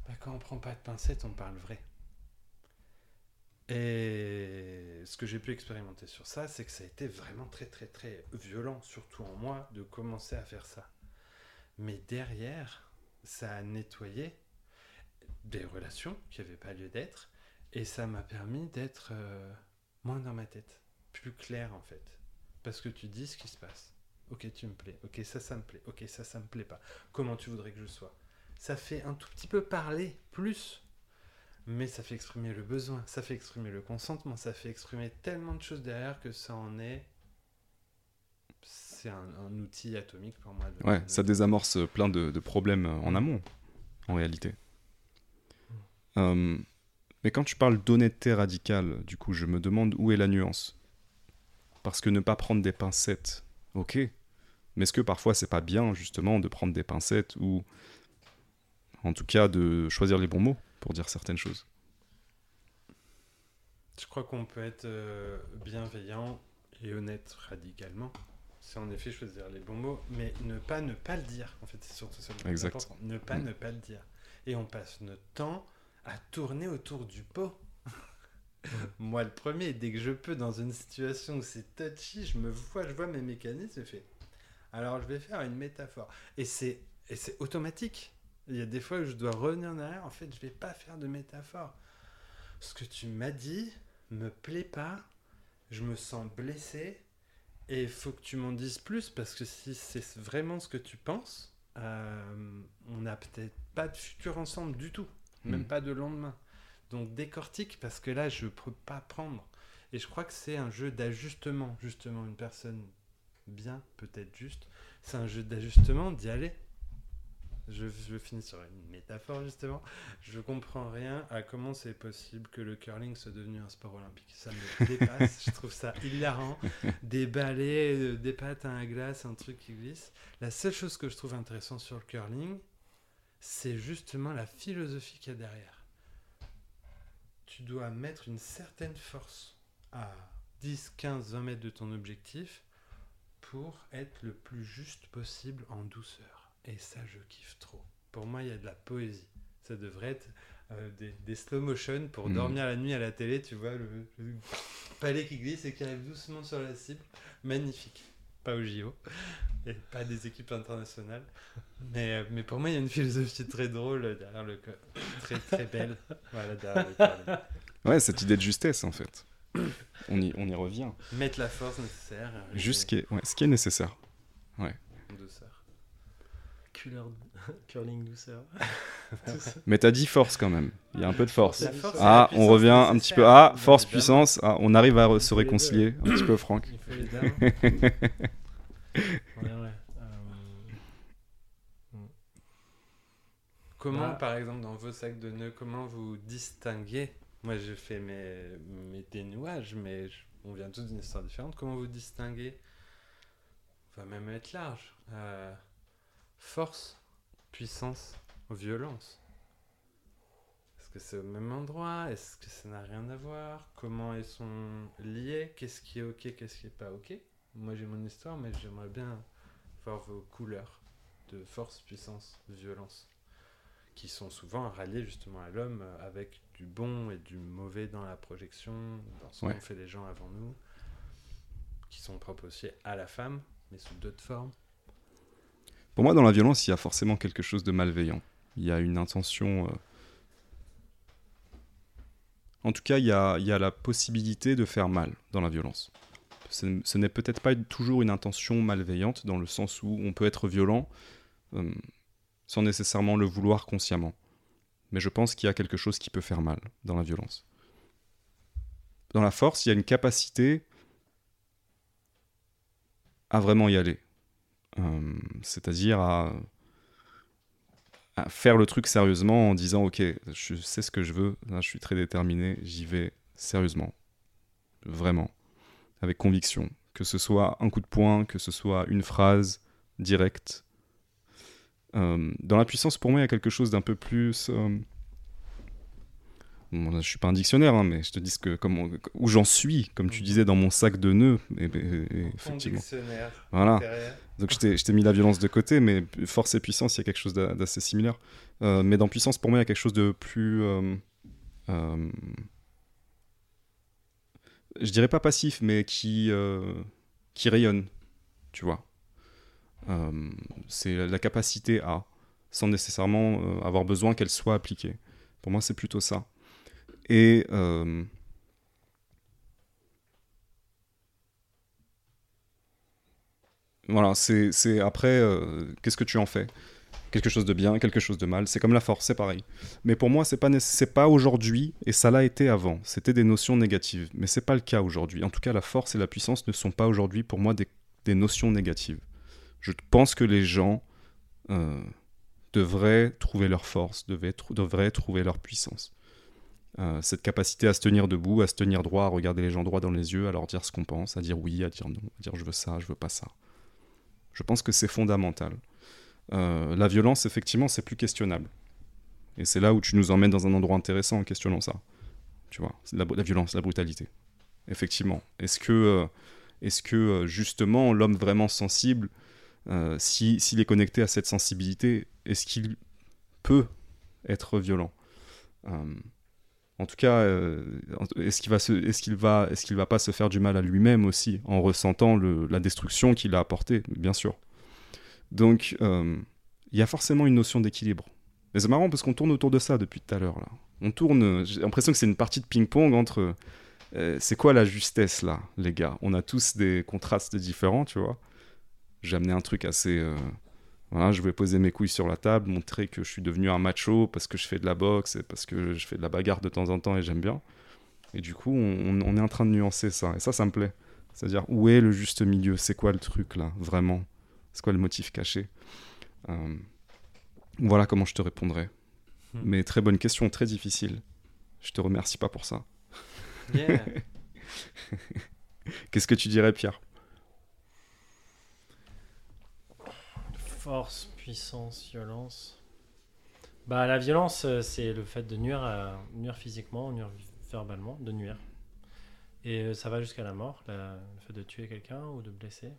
S2: Bah, Quand on prend pas de pincettes, on parle vrai. Et ce que j'ai pu expérimenter sur ça, c'est que ça a été vraiment très très très violent, surtout en moi, de commencer à faire ça. Mais derrière, ça a nettoyé des relations qui n'avaient pas lieu d'être, et ça m'a permis d'être euh, moins dans ma tête, plus clair en fait. Parce que tu dis ce qui se passe. Ok, tu me plais. Ok, ça, ça me plaît. Ok, ça, ça me plaît pas. Comment tu voudrais que je sois? Ça fait un tout petit peu parler, plus. Mais ça fait exprimer le besoin, ça fait exprimer le consentement, ça fait exprimer tellement de choses derrière que ça en est. C'est un, un outil atomique pour moi. de-
S1: Ouais, ça désamorce plein de, de problèmes en amont, en réalité. Euh, mais quand tu parles d'honnêteté radicale, du coup, je me demande où est la nuance. Parce que ne pas prendre des pincettes, ok. Mais est-ce que parfois c'est pas bien, justement, de prendre des pincettes ou, en tout cas, de choisir les bons mots pour dire certaines choses
S2: Je crois qu'on peut être euh, bienveillant et honnête radicalement. C'est en effet choisir les bons mots, mais ne pas ne pas le dire. En fait, c'est surtout ça le plus
S1: Exact.
S2: important. Ne pas
S1: Mm.
S2: ne pas le dire. Et on passe notre temps à tourner autour du pot. Moi, le premier, dès que je peux, dans une situation où c'est touchy, je me vois, je vois mes mécanismes et fais. Alors, je vais faire une métaphore. Et c'est et c'est automatique. Il y a des fois où je dois revenir en arrière. En fait, je vais pas faire de métaphore. Ce que tu m'as dit me plaît pas. Je me sens blessé. Et il faut que tu m'en dises plus parce que si c'est vraiment ce que tu penses, euh, on n'a peut-être pas de futur ensemble du tout, même
S1: Mm.
S2: pas de lendemain. Donc décortique parce que là je peux pas prendre. Et je crois que c'est un jeu d'ajustement, justement, une personne bien, peut-être juste, c'est un jeu d'ajustement d'y aller. Je, je finis sur une métaphore justement. Je comprends rien à comment c'est possible que le curling soit devenu un sport olympique. Ça me dépasse. je trouve ça hilarant. Des balais, euh, des patins à glace, un truc qui glisse. La seule chose que je trouve intéressante sur le curling, c'est justement la philosophie qu'il y a derrière. Tu dois mettre une certaine force à 10, 15, 20 mètres de ton objectif pour être le plus juste possible en douceur. Et ça, je kiffe trop. Pour moi, il y a de la poésie. Ça devrait être euh, des, des slow motion pour
S1: Mm.
S2: dormir la nuit à la télé, tu vois, le, le palais qui glisse et qui arrive doucement sur la cible. Magnifique. Pas au JO et pas des équipes internationales. Mais, euh, mais pour moi, il y a une philosophie très drôle derrière le co- très très belle. Voilà, derrière le curling.
S1: Ouais, cette idée de justesse, en fait. On y, on y revient.
S2: Mettre la force nécessaire. euh,
S1: Juste ce qui est, ouais, ce qui est nécessaire.
S3: Couleur- Curling douceur.
S1: Mais t'as dit force quand même. Il y a un peu de force.
S2: Force
S1: Ah, on revient un petit peu. Ah, force, puissance. Ah, on arrive à se réconcilier un petit peu, Franck.
S3: Il faut les dames. ouais, ouais. euh,
S2: Comment,
S3: Bah.
S2: par exemple, dans vos sacs de nœuds, comment vous distinguez? Moi, je fais mes, mes dénouages, mais je- on vient tous d'une histoire différente. Comment vous distinguez? On va même être large. Euh, force, puissance, violence. que c'est au même endroit? Est-ce que ça n'a rien à voir? Comment elles sont liées? Qu'est-ce qui est ok Qu'est-ce qui est pas ok? Moi j'ai mon histoire, mais j'aimerais bien voir vos couleurs de force, puissance, violence, qui sont souvent ralliées justement à l'homme euh, avec du bon et du mauvais dans la projection, dans ce
S1: Ouais.
S2: qu'ont fait les gens avant nous, qui sont propres aussi à la femme, mais sous d'autres formes.
S1: Pour moi, dans la violence, il y a forcément quelque chose de malveillant. Il y a une intention. euh, En tout cas, il y, a, la possibilité de faire mal dans la violence. Ce, ce n'est peut-être pas toujours une intention malveillante, dans le sens où on peut être violent euh, sans nécessairement le vouloir consciemment. Mais je pense qu'il y a quelque chose qui peut faire mal dans la violence. Dans la force, il y a une capacité à vraiment y aller. Euh, c'est-à-dire à, faire le truc sérieusement en disant ok je sais ce que je veux je suis très déterminé j'y vais sérieusement. Vraiment. Avec conviction. Que ce soit un coup de poing que ce soit une phrase directe. Euh, dans la puissance pour moi il y a quelque chose d'un peu plus euh, Bon, je suis pas un dictionnaire, hein, mais je te dis ce que, comment, où j'en suis, comme tu disais, dans mon sac de nœuds. Et, et- et effectivement.
S2: dictionnaire.
S1: Voilà. Donc je t'ai mis la violence de côté, mais force et puissance, il y a quelque chose d'a- d'assez similaire. Euh, mais dans puissance, pour moi, il y a quelque chose de plus... euh, euh, je dirais pas passif, mais qui, euh, qui rayonne, tu vois. Euh, c'est la capacité à, sans nécessairement avoir besoin qu'elle soit appliquée. Pour moi, c'est plutôt ça. Et... euh, Voilà, c'est après, euh, qu'est-ce que tu en fais? Quelque chose de bien, quelque chose de mal. C'est comme la force, c'est pareil. Mais pour moi, c'est pas, pas aujourd'hui, et ça l'a été avant. C'était des notions négatives. Mais c'est pas le cas aujourd'hui. En tout cas, la force et la puissance ne sont pas aujourd'hui, pour moi, des, des notions négatives. Je pense que les gens euh, devraient trouver leur force, devraient trouver leur puissance. Euh, cette capacité à se tenir debout, à se tenir droit, à regarder les gens droit dans les yeux, à leur dire ce qu'on pense, à dire oui, à dire non, à dire je veux ça, je veux pas ça. Je pense que c'est fondamental. Euh, la violence, effectivement, c'est plus questionnable. Et c'est là où tu nous emmènes dans un endroit intéressant en questionnant ça. Tu vois, la, violence, la brutalité. Effectivement. Est-ce que, euh, est-ce que justement, l'homme vraiment sensible, si- s'il est connecté à cette sensibilité, est-ce qu'il peut être violent? En tout cas, euh, est-ce qu'il va, est-ce qu'il va, est-ce qu'il va pas se faire du mal à lui-même aussi en ressentant la destruction qu'il a apportée, bien sûr. Donc, euh, il y a forcément une notion d'équilibre. Et c'est marrant parce qu'on tourne autour de ça depuis tout à l'heure. Là. On tourne, j'ai l'impression que c'est une partie de ping-pong entre. euh, c'est quoi la justesse là, les gars? On a tous des contrastes différents, tu vois? J'ai amené un truc assez. Voilà, je vais poser mes couilles sur la table, montrer que je suis devenu un macho parce que je fais de la boxe et parce que je fais de la bagarre de temps en temps et j'aime bien. Et du coup, on, on est en train de nuancer ça. Et ça, ça me plaît. C'est-à-dire, où est le juste milieu? C'est quoi le truc là, vraiment? C'est quoi le motif caché? Euh, Voilà comment je te répondrai.
S2: Hmm.
S1: Mais très bonne question, très difficile. Je te remercie pas pour ça.
S2: Yeah.
S1: Qu'est-ce que tu dirais, Pierre?
S3: Force, puissance, violence. Bah, la violence, euh, c'est le fait de nuire, à- nuire physiquement, nuire verbalement, de nuire. Et euh, ça va jusqu'à la mort, le fait de tuer quelqu'un ou de blesser.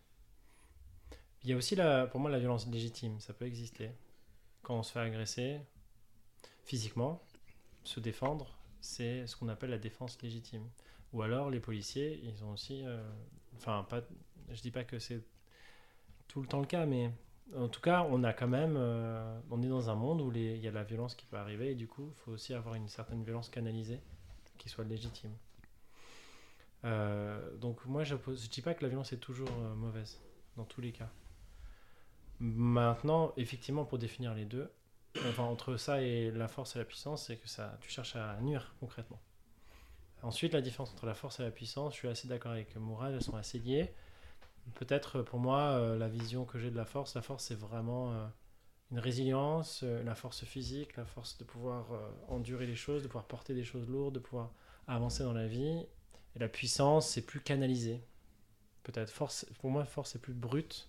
S3: Il y a aussi, pour moi, la violence légitime. Ça peut exister. Quand on se fait agresser physiquement, se défendre, c'est ce qu'on appelle la défense légitime. Ou alors, les policiers, ils ont aussi. euh, Enfin, pas, je dis pas que c'est tout le temps le cas, mais en tout cas, on a quand même, euh, on est dans un monde où il y a la violence qui peut arriver et du coup, il faut aussi avoir une certaine violence canalisée qui soit légitime. Euh, donc moi, je ne dis pas que la violence est toujours euh, mauvaise dans tous les cas. Maintenant, effectivement, pour définir les deux, entre ça et la force et la puissance, c'est que ça, tu cherches à nuire concrètement. Ensuite, la différence entre la force et la puissance, je suis assez d'accord avec Mourad, elles sont assez liées. Peut-être euh, pour moi, euh, la vision que j'ai de la force, la force c'est vraiment euh, une résilience, la force physique, la force de pouvoir endurer les choses, de pouvoir porter des choses lourdes, de pouvoir avancer dans la vie. Et la puissance, c'est plus canalisé. Peut-être force, pour moi, force c'est plus brute,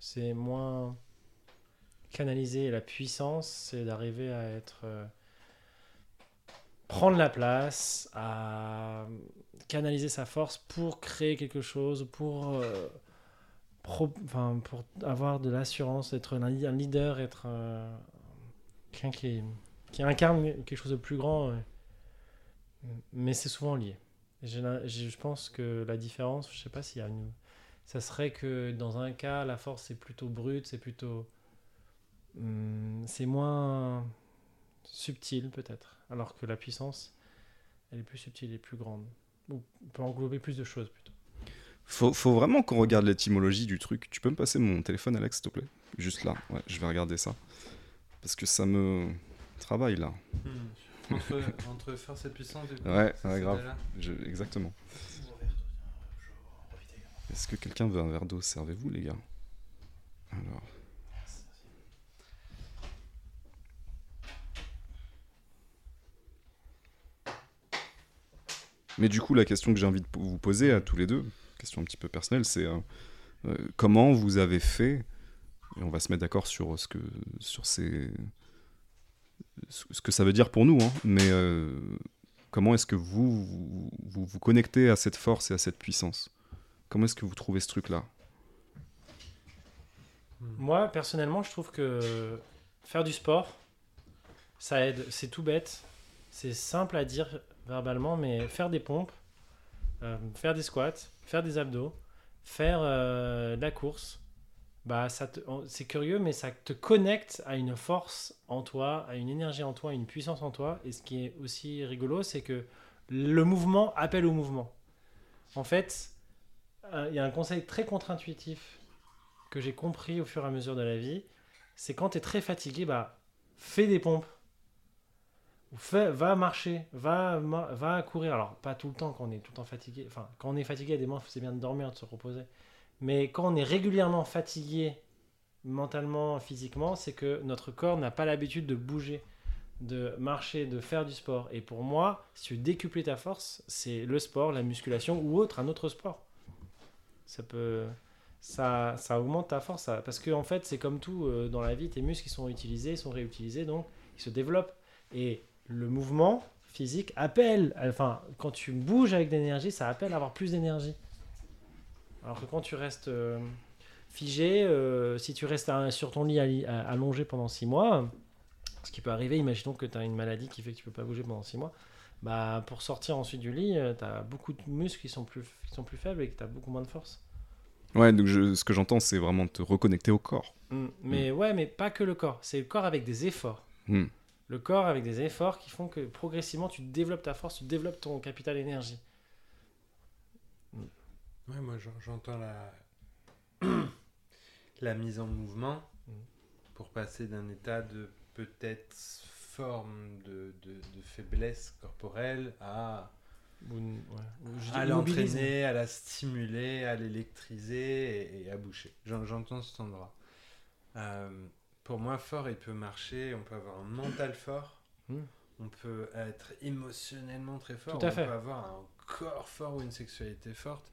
S3: c'est moins canalisé. Et la puissance, c'est d'arriver à être prendre la place, à canaliser sa force pour créer quelque chose, pour, pour avoir de l'assurance, être un, leader, être euh, quelqu'un qui, incarne quelque chose de plus grand. Mais c'est souvent lié. Je pense que la différence, je sais pas s'il y a une. Ça serait que dans un cas, la force c'est plutôt brute, c'est plutôt. hum, c'est moins subtil peut-être. Alors que la puissance, elle est plus subtile et plus grande. Ou peut englober plus de choses plutôt.
S1: Faut, faut vraiment qu'on regarde l'étymologie du truc. Tu peux me passer mon téléphone, Alex, s'il te plaît? Juste là. Ouais, je vais regarder ça. Parce que ça me travaille là.
S2: Hmm. Entre, entre force et puissance, du coup,
S1: Ouais, ouais, grave. Je- exactement. Est-ce que quelqu'un veut un verre d'eau? Servez-vous, les gars. Alors. Mais du coup, la question que j'ai envie de vous poser à tous les deux, question un petit peu personnelle, c'est euh, euh, comment vous avez fait, et on va se mettre d'accord sur ce que, sur ces, ce que ça veut dire pour nous, hein, mais euh, comment est-ce que vous vous, connectez à cette force et à cette puissance? Comment est-ce que vous trouvez ce truc-là?
S3: Moi, personnellement, je trouve que faire du sport, ça aide. C'est tout bête. C'est simple à dire verbalement, mais faire des pompes, euh, faire des squats, faire des abdos, faire euh, de la course, bah, ça c'est curieux, mais ça te connecte à une force en toi, à une énergie en toi, à une puissance en toi. Et ce qui est aussi rigolo, c'est que le mouvement appelle au mouvement. En fait, euh, il y a un conseil très contre-intuitif que j'ai compris au fur et à mesure de la vie, c'est quand tu es très fatigué, bah, fais des pompes. Fais, va marcher, va, courir. Alors, pas tout le temps quand on est tout le temps fatigué. Enfin, quand on est fatigué, des moments, c'est bien de dormir, de se reposer. Mais quand on est régulièrement fatigué, mentalement, physiquement, c'est que notre corps n'a pas l'habitude de bouger, de marcher, de faire du sport. Et pour moi, si tu veux décupler ta force, c'est le sport, la musculation ou autre, un autre sport. Ça peut ça, ça augmente ta force. parce que en fait, c'est comme tout euh, dans la vie, tes muscles ils sont utilisés, sont réutilisés, donc ils se développent. Et le mouvement physique appelle, enfin, quand tu bouges avec de l'énergie, ça appelle à avoir plus d'énergie. Alors que quand tu restes euh, figé, euh, si tu restes à- sur ton lit à- allongé pendant 6 mois, ce qui peut arriver, imaginons que tu as une maladie qui fait que tu peux pas bouger pendant 6 mois, bah, pour sortir ensuite du lit, tu as beaucoup de muscles qui sont plus, qui sont plus faibles et que tu as beaucoup moins de force.
S1: Ouais, donc je- ce que j'entends, c'est vraiment te reconnecter au corps.
S3: Mm. Mais ouais, mais pas que le corps. C'est le corps avec des efforts.
S1: Hmm.
S3: Le corps avec des efforts qui font que progressivement tu développes ta force, tu développes ton capital énergie.
S2: Ouais, moi j'en- j'entends la... la mise en mouvement
S3: Mm.
S2: pour passer d'un état de peut-être forme de, de, de faiblesse corporelle à,
S3: ouais.
S2: À l'entraîner, à la stimuler, à l'électriser et, et à boucher. J'en- J'entends cet endroit. Euh, pour moi, fort, il peut marcher, on peut avoir un mental fort,
S3: Mm.
S2: on peut être émotionnellement très fort,
S3: Tout à
S2: on
S3: fait.
S2: peut avoir un corps fort ou une sexualité forte.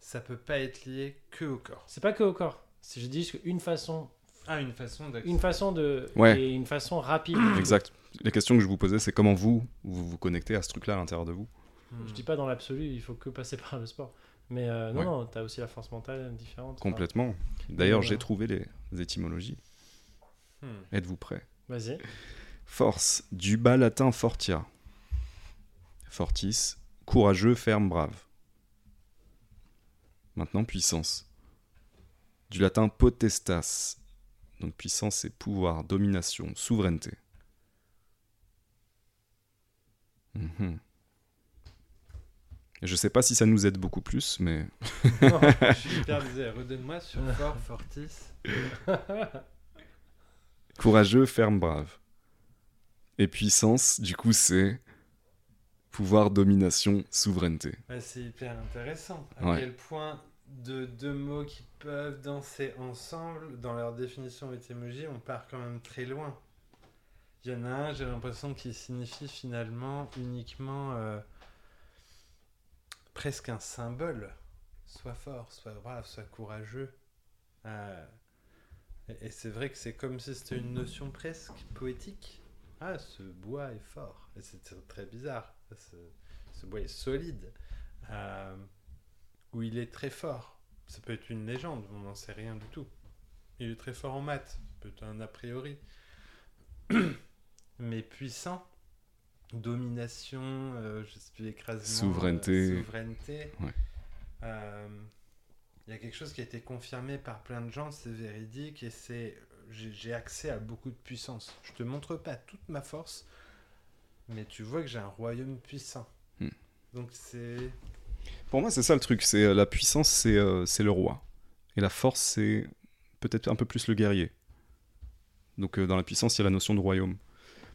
S2: Ça peut pas être lié que au corps.
S3: C'est pas que au corps. Si je dis qu'une façon,
S2: Ah, une façon d'accéder.
S3: une façon de
S1: Ouais.
S3: et une façon rapide.
S1: Exact. La question que je vous posais, c'est comment vous, vous vous connectez à ce truc-là à l'intérieur de vous?
S2: Hmm.
S3: Je dis pas dans l'absolu, il faut que passer par le sport. Mais euh, non,
S1: Ouais.
S3: non, t'as aussi la force mentale différente. Enfin,
S1: Complètement. D'ailleurs, j'ai trouvé les étymologies.
S2: Hmm.
S1: Êtes-vous prêts
S3: Vas-y.
S1: Force, du bas latin fortia. Fortis, courageux, ferme, brave. Maintenant, puissance. Du latin potestas. Donc puissance, c'est pouvoir, domination, souveraineté. Mhm. Je sais pas si ça nous aide beaucoup plus, mais
S2: Non, je suis perdu. Redonne-moi sur fort, fortis.
S1: Courageux, ferme, brave. Et puissance, du coup, c'est pouvoir, domination, souveraineté.
S2: Ouais, c'est hyper intéressant. À
S1: Ouais.
S2: quel point de deux mots qui peuvent danser ensemble, dans leur définition étymologie, on part quand même très loin. Il y en a un, j'ai l'impression, qui signifie finalement uniquement euh, presque un symbole. Sois fort, sois brave, sois courageux. Euh, et c'est vrai que c'est comme si c'était une notion presque poétique, Ah, ce bois est fort. Et c'est très bizarre. Ce, ce bois est solide. Euh, ou il est très fort. Ça peut être une légende, on n'en sait rien du tout. Il est très fort en maths, ça peut être un a priori. Mais puissant. Domination, euh, je sais plus, écrasement.
S1: Souveraineté.
S2: euh, souveraineté.
S1: Ouais.
S2: Il y a quelque chose qui a été confirmé par plein de gens, c'est véridique et c'est j'ai accès à beaucoup de puissance. Je te montre pas toute ma force, mais tu vois que j'ai un royaume puissant.
S1: Hmm.
S2: Donc c'est
S1: Pour moi, c'est ça le truc. C'est euh, la puissance, c'est euh, c'est le roi, et la force, c'est peut-être un peu plus le guerrier. Donc euh, dans la puissance, il y a la notion de royaume.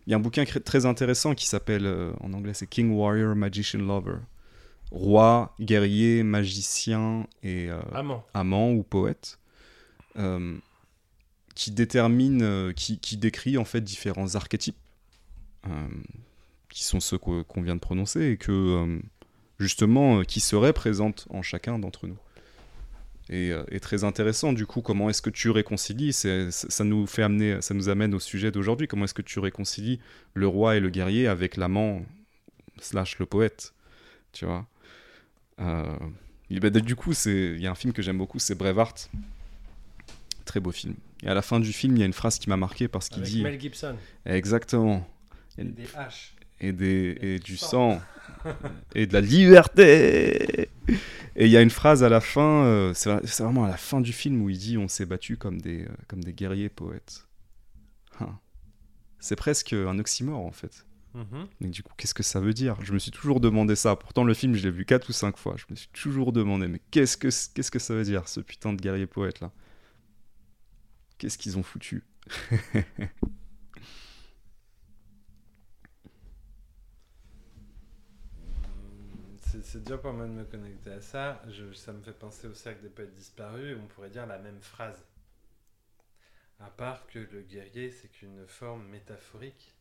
S1: Il y a un bouquin très intéressant qui s'appelle, euh, en anglais, c'est King Warrior Magician Lover. Roi, guerrier, magicien et euh,
S3: Amant.
S1: amant ou poète, euh, qui détermine, euh, qui, qui décrit en fait différents archétypes, qui sont ceux qu'o- qu'on vient de prononcer et que justement qui seraient présentes en chacun d'entre nous. Et, et très intéressant du coup, comment est-ce que tu réconcilies Ça nous fait amener, ça nous amène au sujet d'aujourd'hui. Comment est-ce que tu réconcilies le roi et le guerrier avec l'amant slash le poète, tu vois? Et bah, du coup, il y a un film que j'aime beaucoup, c'est Braveheart. Très beau film. Et à la fin du film, il y a une phrase qui m'a marqué parce qu'il dit
S3: Mel Gibson.
S1: exactement
S2: et des haches.
S1: et des et
S2: Et
S1: du sang et de la liberté. Et il y a une phrase à la fin, euh, c'est vraiment à la fin du film où il dit on s'est battu comme des euh, comme des guerriers poètes. Hein. C'est presque un oxymore en fait.
S2: Mhm.
S1: Du coup, qu'est-ce que ça veut dire? Je me suis toujours demandé ça. Pourtant, le film, je l'ai vu 4 ou 5 fois. Je me suis toujours demandé, mais qu'est-ce que, qu'est-ce que ça veut dire, ce putain de guerrier poète là? Qu'est-ce qu'ils ont foutu?
S2: C'est dur pour moi de me connecter à ça. Je- ça me fait penser au cercle des poètes disparus et on pourrait dire la même phrase. À part que le guerrier, c'est qu'une forme métaphorique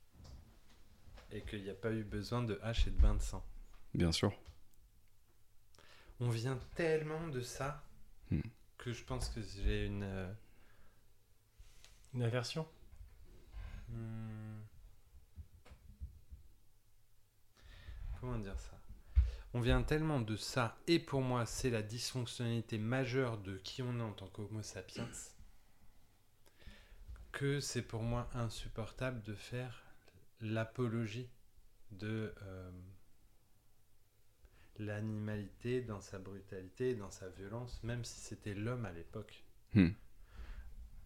S2: et qu'il n'y a pas eu besoin de hache et de bain de sang.
S1: Bien sûr.
S2: On vient tellement de ça
S1: Hmm.
S2: que je pense que j'ai une. euh,
S3: Une aversion.
S2: Hmm. Comment dire ça? On vient tellement de ça, et pour moi, c'est la dysfonctionnalité majeure de qui on est en tant qu'Homo sapiens, que c'est pour moi insupportable de faire l'apologie de euh, l'animalité dans sa brutalité, dans sa violence, même si c'était l'homme à l'époque.
S1: Hmm.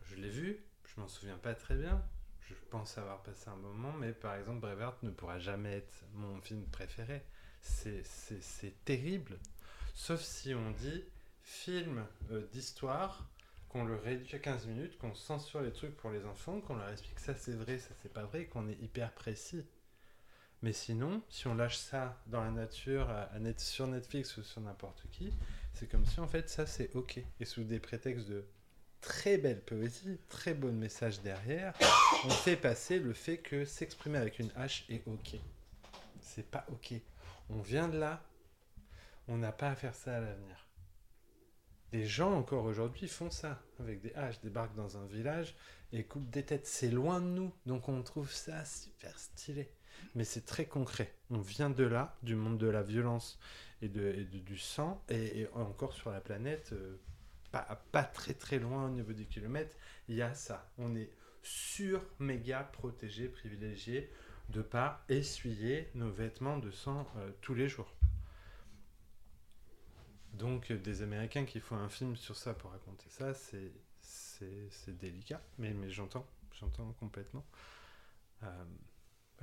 S2: Je l'ai vu, je m'en souviens pas très bien. Je pense avoir passé un moment, mais par exemple, Braveheart ne pourra jamais être mon film préféré. C'est- terrible. Sauf si on dit film euh, d'histoire, qu'on le réduit à 15 minutes, qu'on censure les trucs pour les enfants, qu'on leur explique ça c'est vrai, ça c'est pas vrai, qu'on est hyper précis. Mais sinon, si on lâche ça dans la nature, sur Netflix ou sur n'importe qui, c'est comme si en fait ça c'est ok. Et sous des prétextes de très belle poésie, très bon message derrière, on fait passer le fait que s'exprimer avec une hache est ok. C'est pas ok. On vient de là, on n'a pas à faire ça à l'avenir. Des gens encore aujourd'hui font ça avec des haches, débarquent dans un village et coupent des têtes. C'est loin de nous, donc on trouve ça super stylé. Mais c'est très concret. On vient de là, du monde de la violence et, de, du sang, et, encore sur la planète, euh, pas, pas très très loin au niveau des kilomètres, il y a ça. On est sur méga protégé, privilégié de pas essuyer nos vêtements de sang euh, tous les jours. Donc euh, des Américains qui font un film sur ça pour raconter ça, c'est c'est délicat, mais, mais j'entends, j'entends complètement. Euh,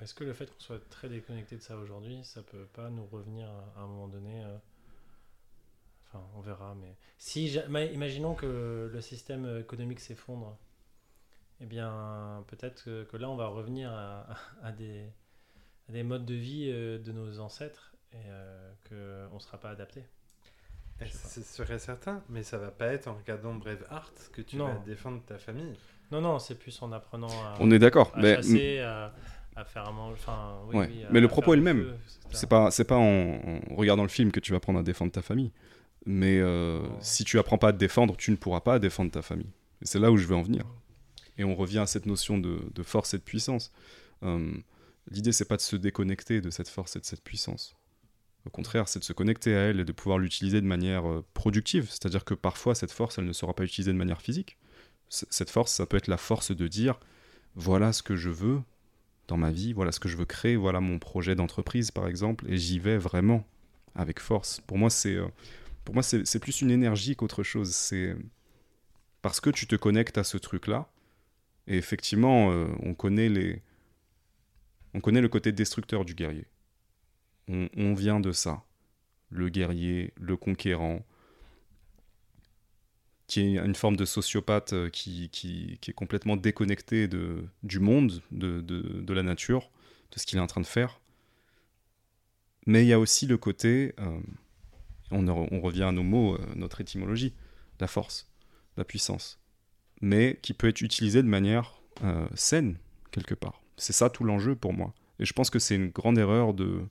S3: Est-ce que le fait qu'on soit très déconnecté de ça aujourd'hui, ça peut pas nous revenir à, un moment donné euh, Enfin, on verra, mais si imaginons que le système économique s'effondre, eh bien peut-être que, là on va revenir à, des, modes de vie de nos ancêtres et euh, qu'on ne sera pas adapté.
S2: C'est serait certain, mais ça va pas être en regardant Braveheart que tu
S3: Non.
S2: vas défendre ta famille.
S3: Non, non, c'est plus en apprenant à,
S1: On est d'accord.
S3: à
S1: Mais
S3: chasser, à, à faire un mange. Enfin, oui,
S1: Ouais,
S3: oui, à-
S1: mais le propos est le même. c'est pas c'est pas en, en regardant le film que tu vas apprendre à défendre ta famille. Mais euh, si tu apprends pas à te défendre, tu ne pourras pas défendre ta famille. Et c'est là où je veux en venir. Et on revient à cette notion de, de force et de puissance. Euh, L'idée, c'est pas de se déconnecter de cette force et de cette puissance. Au contraire, c'est de se connecter à elle et de pouvoir l'utiliser de manière euh, productive. C'est-à-dire que parfois, cette force, elle ne sera pas utilisée de manière physique. Cette force, ça peut être la force de dire voilà ce que je veux dans ma vie, voilà ce que je veux créer, voilà mon projet d'entreprise, par exemple, et j'y vais vraiment avec force. Pour moi, c'est euh, pour moi, c'est plus une énergie qu'autre chose. C'est parce que tu te connectes à ce truc-là. Et effectivement, euh, on connaît les, on connaît le côté destructeur du guerrier. On, vient de ça. Le guerrier, le conquérant, qui est une forme de sociopathe euh, qui, est complètement déconnecté du monde, de, la nature, de ce qu'il est en train de faire. Mais il y a aussi le côté, euh, on, revient à nos mots, euh, notre étymologie, la force, la puissance, mais qui peut être utilisée de manière saine, quelque part. C'est ça tout l'enjeu pour moi. Et je pense que c'est une grande erreur de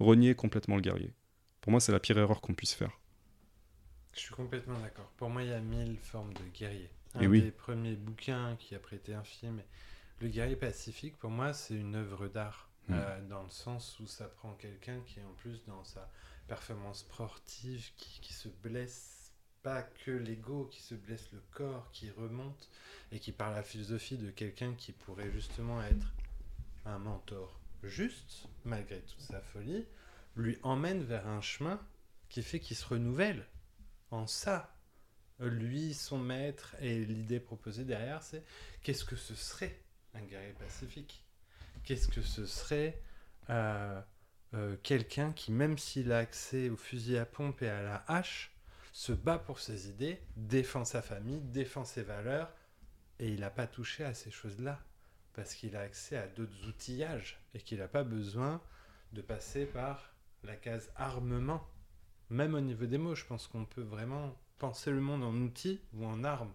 S1: renier complètement le guerrier. Pour moi, c'est la pire erreur qu'on puisse faire.
S2: Je suis complètement d'accord. Pour moi, il y a mille formes de guerrier. Un
S1: Et oui.
S2: des premiers bouquins qui a prêté un film, Le guerrier pacifique, pour moi, c'est une œuvre d'art.
S1: Mm.
S2: Euh, dans le sens où ça prend quelqu'un qui est en plus dans sa performance sportive, qui, qui se blesse pas que l'ego, qui se blesse le corps, qui remonte, et qui par la philosophie de quelqu'un qui pourrait justement être un mentor juste, malgré toute sa folie, lui emmène vers un chemin qui fait qu'il se renouvelle en ça. Lui, son maître, et l'idée proposée derrière, c'est qu'est-ce que ce serait un guerrier pacifique? Qu'est-ce que ce serait euh, euh, quelqu'un qui, même s'il a accès au fusil à pompe et à la hache, se bat pour ses idées, défend sa famille, défend ses valeurs, et il n'a pas touché à ces choses-là, parce qu'il a accès à d'autres outillages, et qu'il n'a pas besoin de passer par la case armement. Même au niveau des mots, je pense qu'on peut vraiment penser le monde en outils ou en armes.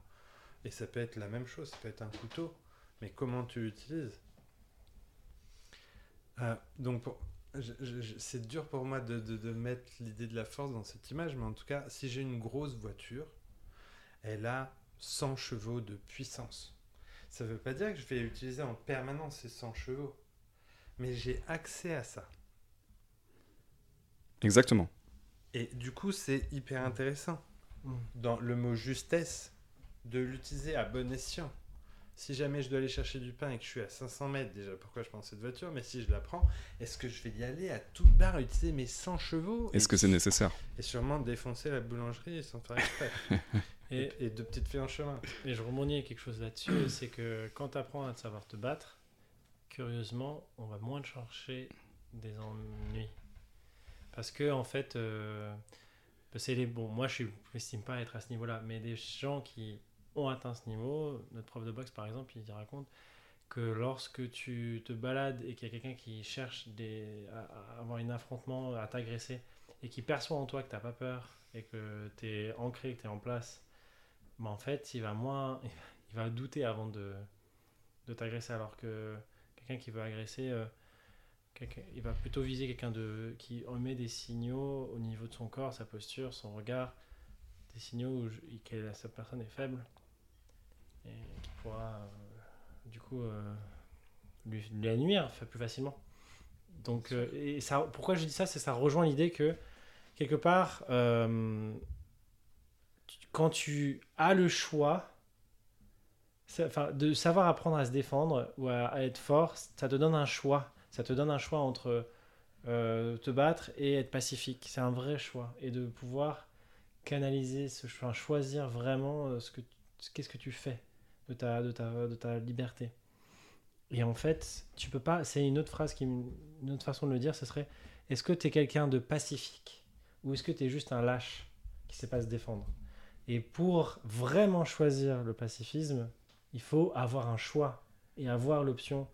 S2: Et ça peut être la même chose, ça peut être un couteau, mais comment tu l'utilises? Euh, Donc, c'est dur pour moi de, de, de mettre l'idée de la force dans cette image, mais en tout cas, si j'ai une grosse voiture, elle a 100 chevaux de puissance. Ça ne veut pas dire que je vais utiliser en permanence ces 100 chevaux, mais j'ai accès à ça.
S1: Exactement.
S2: Et du coup, c'est hyper intéressant dans le mot justesse de l'utiliser à bon escient. Si jamais je dois aller chercher du pain et que je suis à 500 mètres, déjà pourquoi je prends cette voiture, mais si je la prends, est-ce que je vais y aller à toute barre, utiliser mes 100 chevaux?
S1: Est-ce que c'est nécessaire?
S2: Et sûrement défoncer la boulangerie sans faire exprès. et, et, deux petites filles en chemin.
S3: Et je rebondis quelque chose là-dessus, c'est que quand tu apprends à savoir te battre, curieusement, on va moins te chercher des ennuis. Parce que, en fait, euh, c'est les bon, moi je n'estime pas être à ce niveau-là, mais des gens qui ont atteint ce niveau, notre prof de boxe par exemple, il raconte que lorsque tu te balades et qu'il y a quelqu'un qui cherche des, à, avoir un affrontement, à t'agresser, et qui perçoit en toi que tu n'as pas peur et que tu es ancré, que tu es en place, bah en fait, il va moins, douter avant de, t'agresser, alors que quelqu'un qui veut agresser, euh, il va plutôt viser quelqu'un de qui émet des signaux au niveau de son corps, sa posture, son regard, des signaux où cette personne est faible et qui pourra euh, du coup euh, lui, lui plus facilement. Donc, euh, et ça, pourquoi je dis ça, c'est ça rejoint l'idée que quelque part, euh, quand tu as le choix, enfin, de savoir apprendre à se défendre ou à, à, être fort, ça te donne un choix. Ça te donne un choix entre euh, te battre et être pacifique. C'est un vrai choix. Et de pouvoir canaliser ce choix, choisir vraiment ce que qu'est-ce que tu fais de ta, de ta, de ta liberté. Et en fait, tu peux pas. C'est une autre phrase qui, une autre façon de le dire, ce serait est-ce que tu es quelqu'un de pacifique ou est-ce que tu es juste un lâche qui sait pas se défendre? Et pour vraiment choisir le pacifisme, il faut avoir un choix et avoir l'option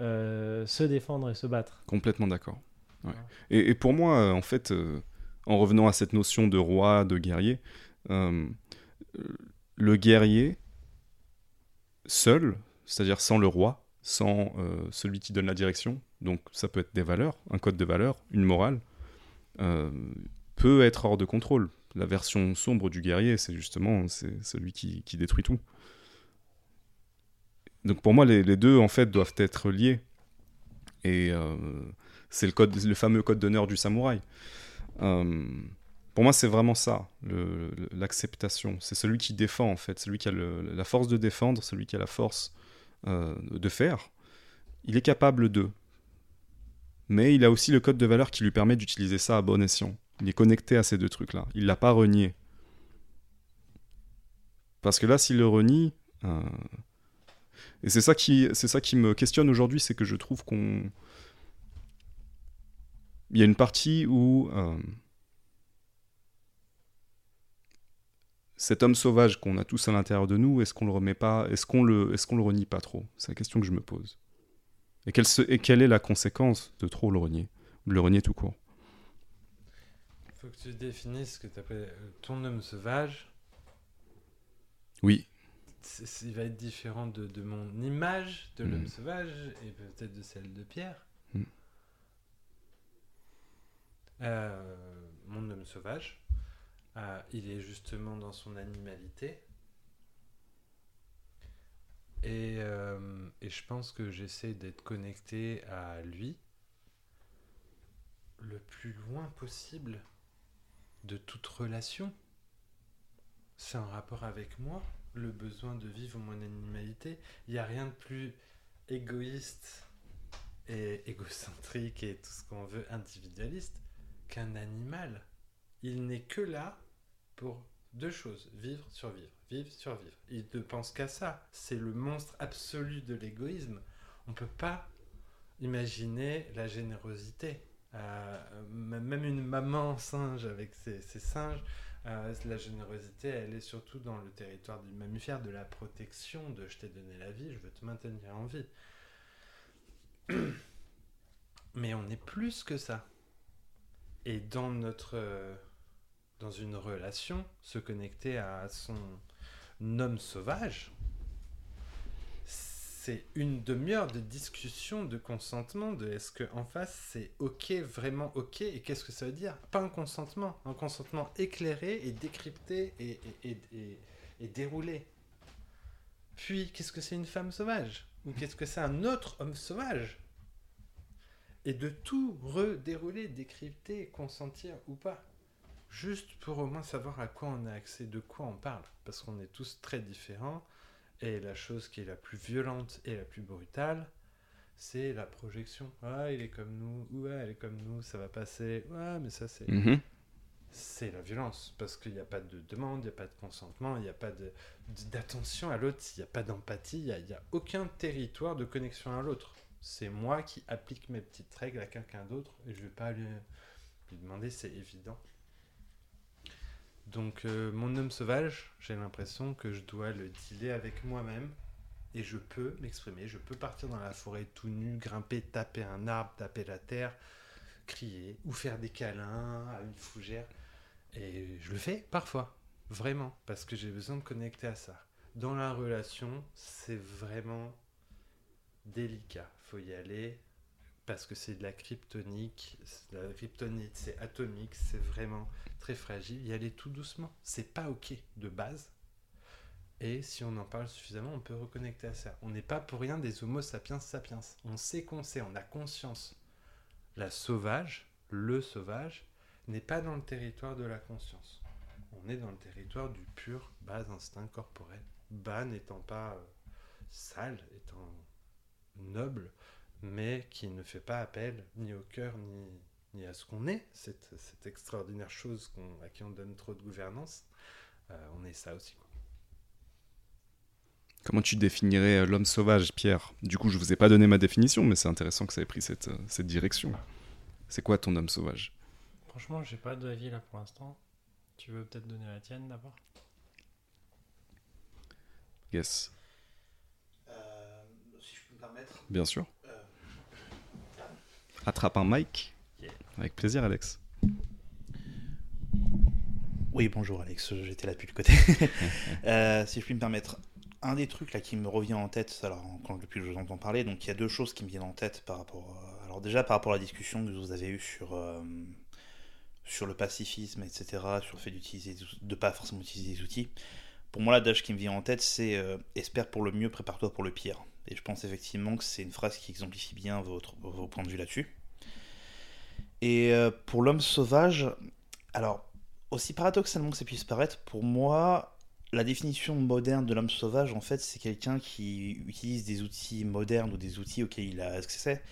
S3: euh, se défendre et se battre.
S1: Complètement d'accord. Ouais. Et, et, pour moi, en fait, euh, en revenant à cette notion de roi, de guerrier, euh, le guerrier seul, c'est-à-dire sans le roi, sans euh, celui qui donne la direction, donc ça peut être des valeurs, un code de valeurs, une morale, euh, peut être hors de contrôle. La version sombre du guerrier, c'est justement celui qui, détruit tout. Donc pour moi, les, les deux, en fait, doivent être liés. Et euh, c'est le, code, le fameux code d'honneur du samouraï. Pour moi, c'est vraiment ça, l'acceptation. C'est celui qui défend, en fait. Celui qui a la force de défendre, celui qui a la force euh, de faire. Il est capable de. Mais il a aussi le code de valeur qui lui permet d'utiliser ça à bon escient. Il est connecté à ces deux trucs-là. Il l'a pas renié. Parce que là, s'il le renie, euh, et c'est ça qui, ça qui me questionne aujourd'hui, c'est que je trouve qu'on, il y a une partie où euh, cet homme sauvage qu'on a tous à l'intérieur de nous, est-ce qu'on le remet pas, est-ce qu'on le, est-ce qu'on le renie pas trop? C'est la question que je me pose. Et quelle, se- et quelle est la conséquence de trop le renier, de le renier tout court
S2: faut que tu définisses ce que tu appelles ton homme sauvage.
S1: Oui,
S2: C'est- il va être différent de, de mon image de l'homme
S1: Mm.
S2: sauvage et peut-être de celle de Pierre.
S1: Mm.
S2: Euh, mon homme sauvage, euh, il est justement dans son animalité. Et, euh, et je pense que j'essaie d'être connecté à lui le plus loin possible de toute relation. C'est un rapport avec moi, le besoin de vivre mon animalité. Il n'y a rien de plus égoïste et égocentrique et tout ce qu'on veut individualiste qu'un animal. Il n'est que là pour deux choses, vivre, survivre, vivre, survivre. Il ne pense qu'à ça. C'est le monstre absolu de l'égoïsme. On ne peut pas imaginer la générosité. Euh, même une maman singe avec ses, ses singes, euh, la générosité, elle est surtout dans le territoire du mammifère, de la protection, de je t'ai donné la vie, je veux te maintenir en vie. Mais on est plus que ça. Et dans notre euh, dans une relation, se connecter à son homme sauvage, c'est une demi-heure de discussion, de consentement, de est-ce que en face c'est ok, vraiment ok, et qu'est-ce que ça veut dire? Pas un consentement, un consentement éclairé et décrypté et, et, et, et- et déroulé. Puis, qu'est-ce que c'est une femme sauvage? Ou qu'est-ce que c'est un autre homme sauvage? Et de tout redérouler, décrypter, consentir ou pas. Juste pour au moins savoir à quoi on a accès, de quoi on parle. Parce qu'on est tous très différents. Et la chose qui est la plus violente et la plus brutale, c'est la projection. Ah, il est comme nous. Ouais, elle est comme nous. Ça va passer. Ouais, mais ça, c'est
S1: Mhm.
S2: c'est la violence. Parce qu'il n'y a pas de demande, il n'y a pas de consentement, il n'y a pas de- de- d'attention à l'autre, il n'y a pas d'empathie, il n'y a, y a aucun territoire de connexion à l'autre. C'est moi qui applique mes petites règles à quelqu'un d'autre et je ne vais pas lui, lui demander, c'est évident. Donc, euh, mon homme sauvage, j'ai l'impression que je dois le dealer avec moi-même et je peux m'exprimer. Je peux partir dans la forêt tout nu, grimper, taper un arbre, taper la terre, crier ou faire des câlins à une fougère. Et je le fais parfois, vraiment, parce que j'ai besoin de connecter à ça. Dans la relation, c'est vraiment délicat. Faut y aller parce que c'est de la kryptonique, de la kryptonite, c'est atomique, c'est vraiment très fragile. Y aller tout doucement, c'est pas ok de base. Et si on en parle suffisamment, on peut reconnecter à ça. On n'est pas pour rien des Homo sapiens sapiens. On sait qu'on sait, on a conscience. La sauvage, le sauvage, n'est pas dans le territoire de la conscience. On est dans le territoire du pur bas instinct corporel. Bas n'étant pas euh, sale, étant noble, mais qui ne fait pas appel ni au cœur ni, ni à ce qu'on est, cette, cette extraordinaire chose qu'on- à qui on donne trop de gouvernance. Euh, on est ça aussi. quoi.
S1: Comment tu définirais euh, l'homme sauvage, Pierre? Du coup, je vous ai pas donné ma définition, mais c'est intéressant que ça ait pris cette, euh, cette direction. C'est quoi ton homme sauvage?
S3: Franchement, j'ai pas d'avis là pour l'instant. Tu veux peut-être donner la tienne d'abord?
S1: Yes,
S4: Euh, si je peux me permettre.
S1: bien sûr.
S4: Euh.
S1: Attrape un mic.
S2: Yeah.
S1: Avec plaisir, Alex.
S4: Oui, bonjour Alex, j'étais là depuis le côté. Euh, si je puis me permettre, un des trucs là qui me revient en tête, alors quand, depuis que je vous entends parler, donc il y a deux choses qui me viennent en tête par rapport. à- alors déjà par rapport à la discussion que vous avez eue sur euh, sur le pacifisme, etc., sur le fait d'utiliser, de pas forcément utiliser des outils. Pour moi, l'adage qui me vient en tête, c'est euh, espère pour le mieux, prépare-toi pour le pire. Et je pense effectivement que c'est une phrase qui exemplifie bien votre, vos points de vue là-dessus. Et euh, pour l'homme sauvage, alors, aussi paradoxalement que ça puisse paraître, pour moi, la définition moderne de l'homme sauvage, en fait, c'est quelqu'un qui utilise des outils modernes ou des outils auxquels il a accès,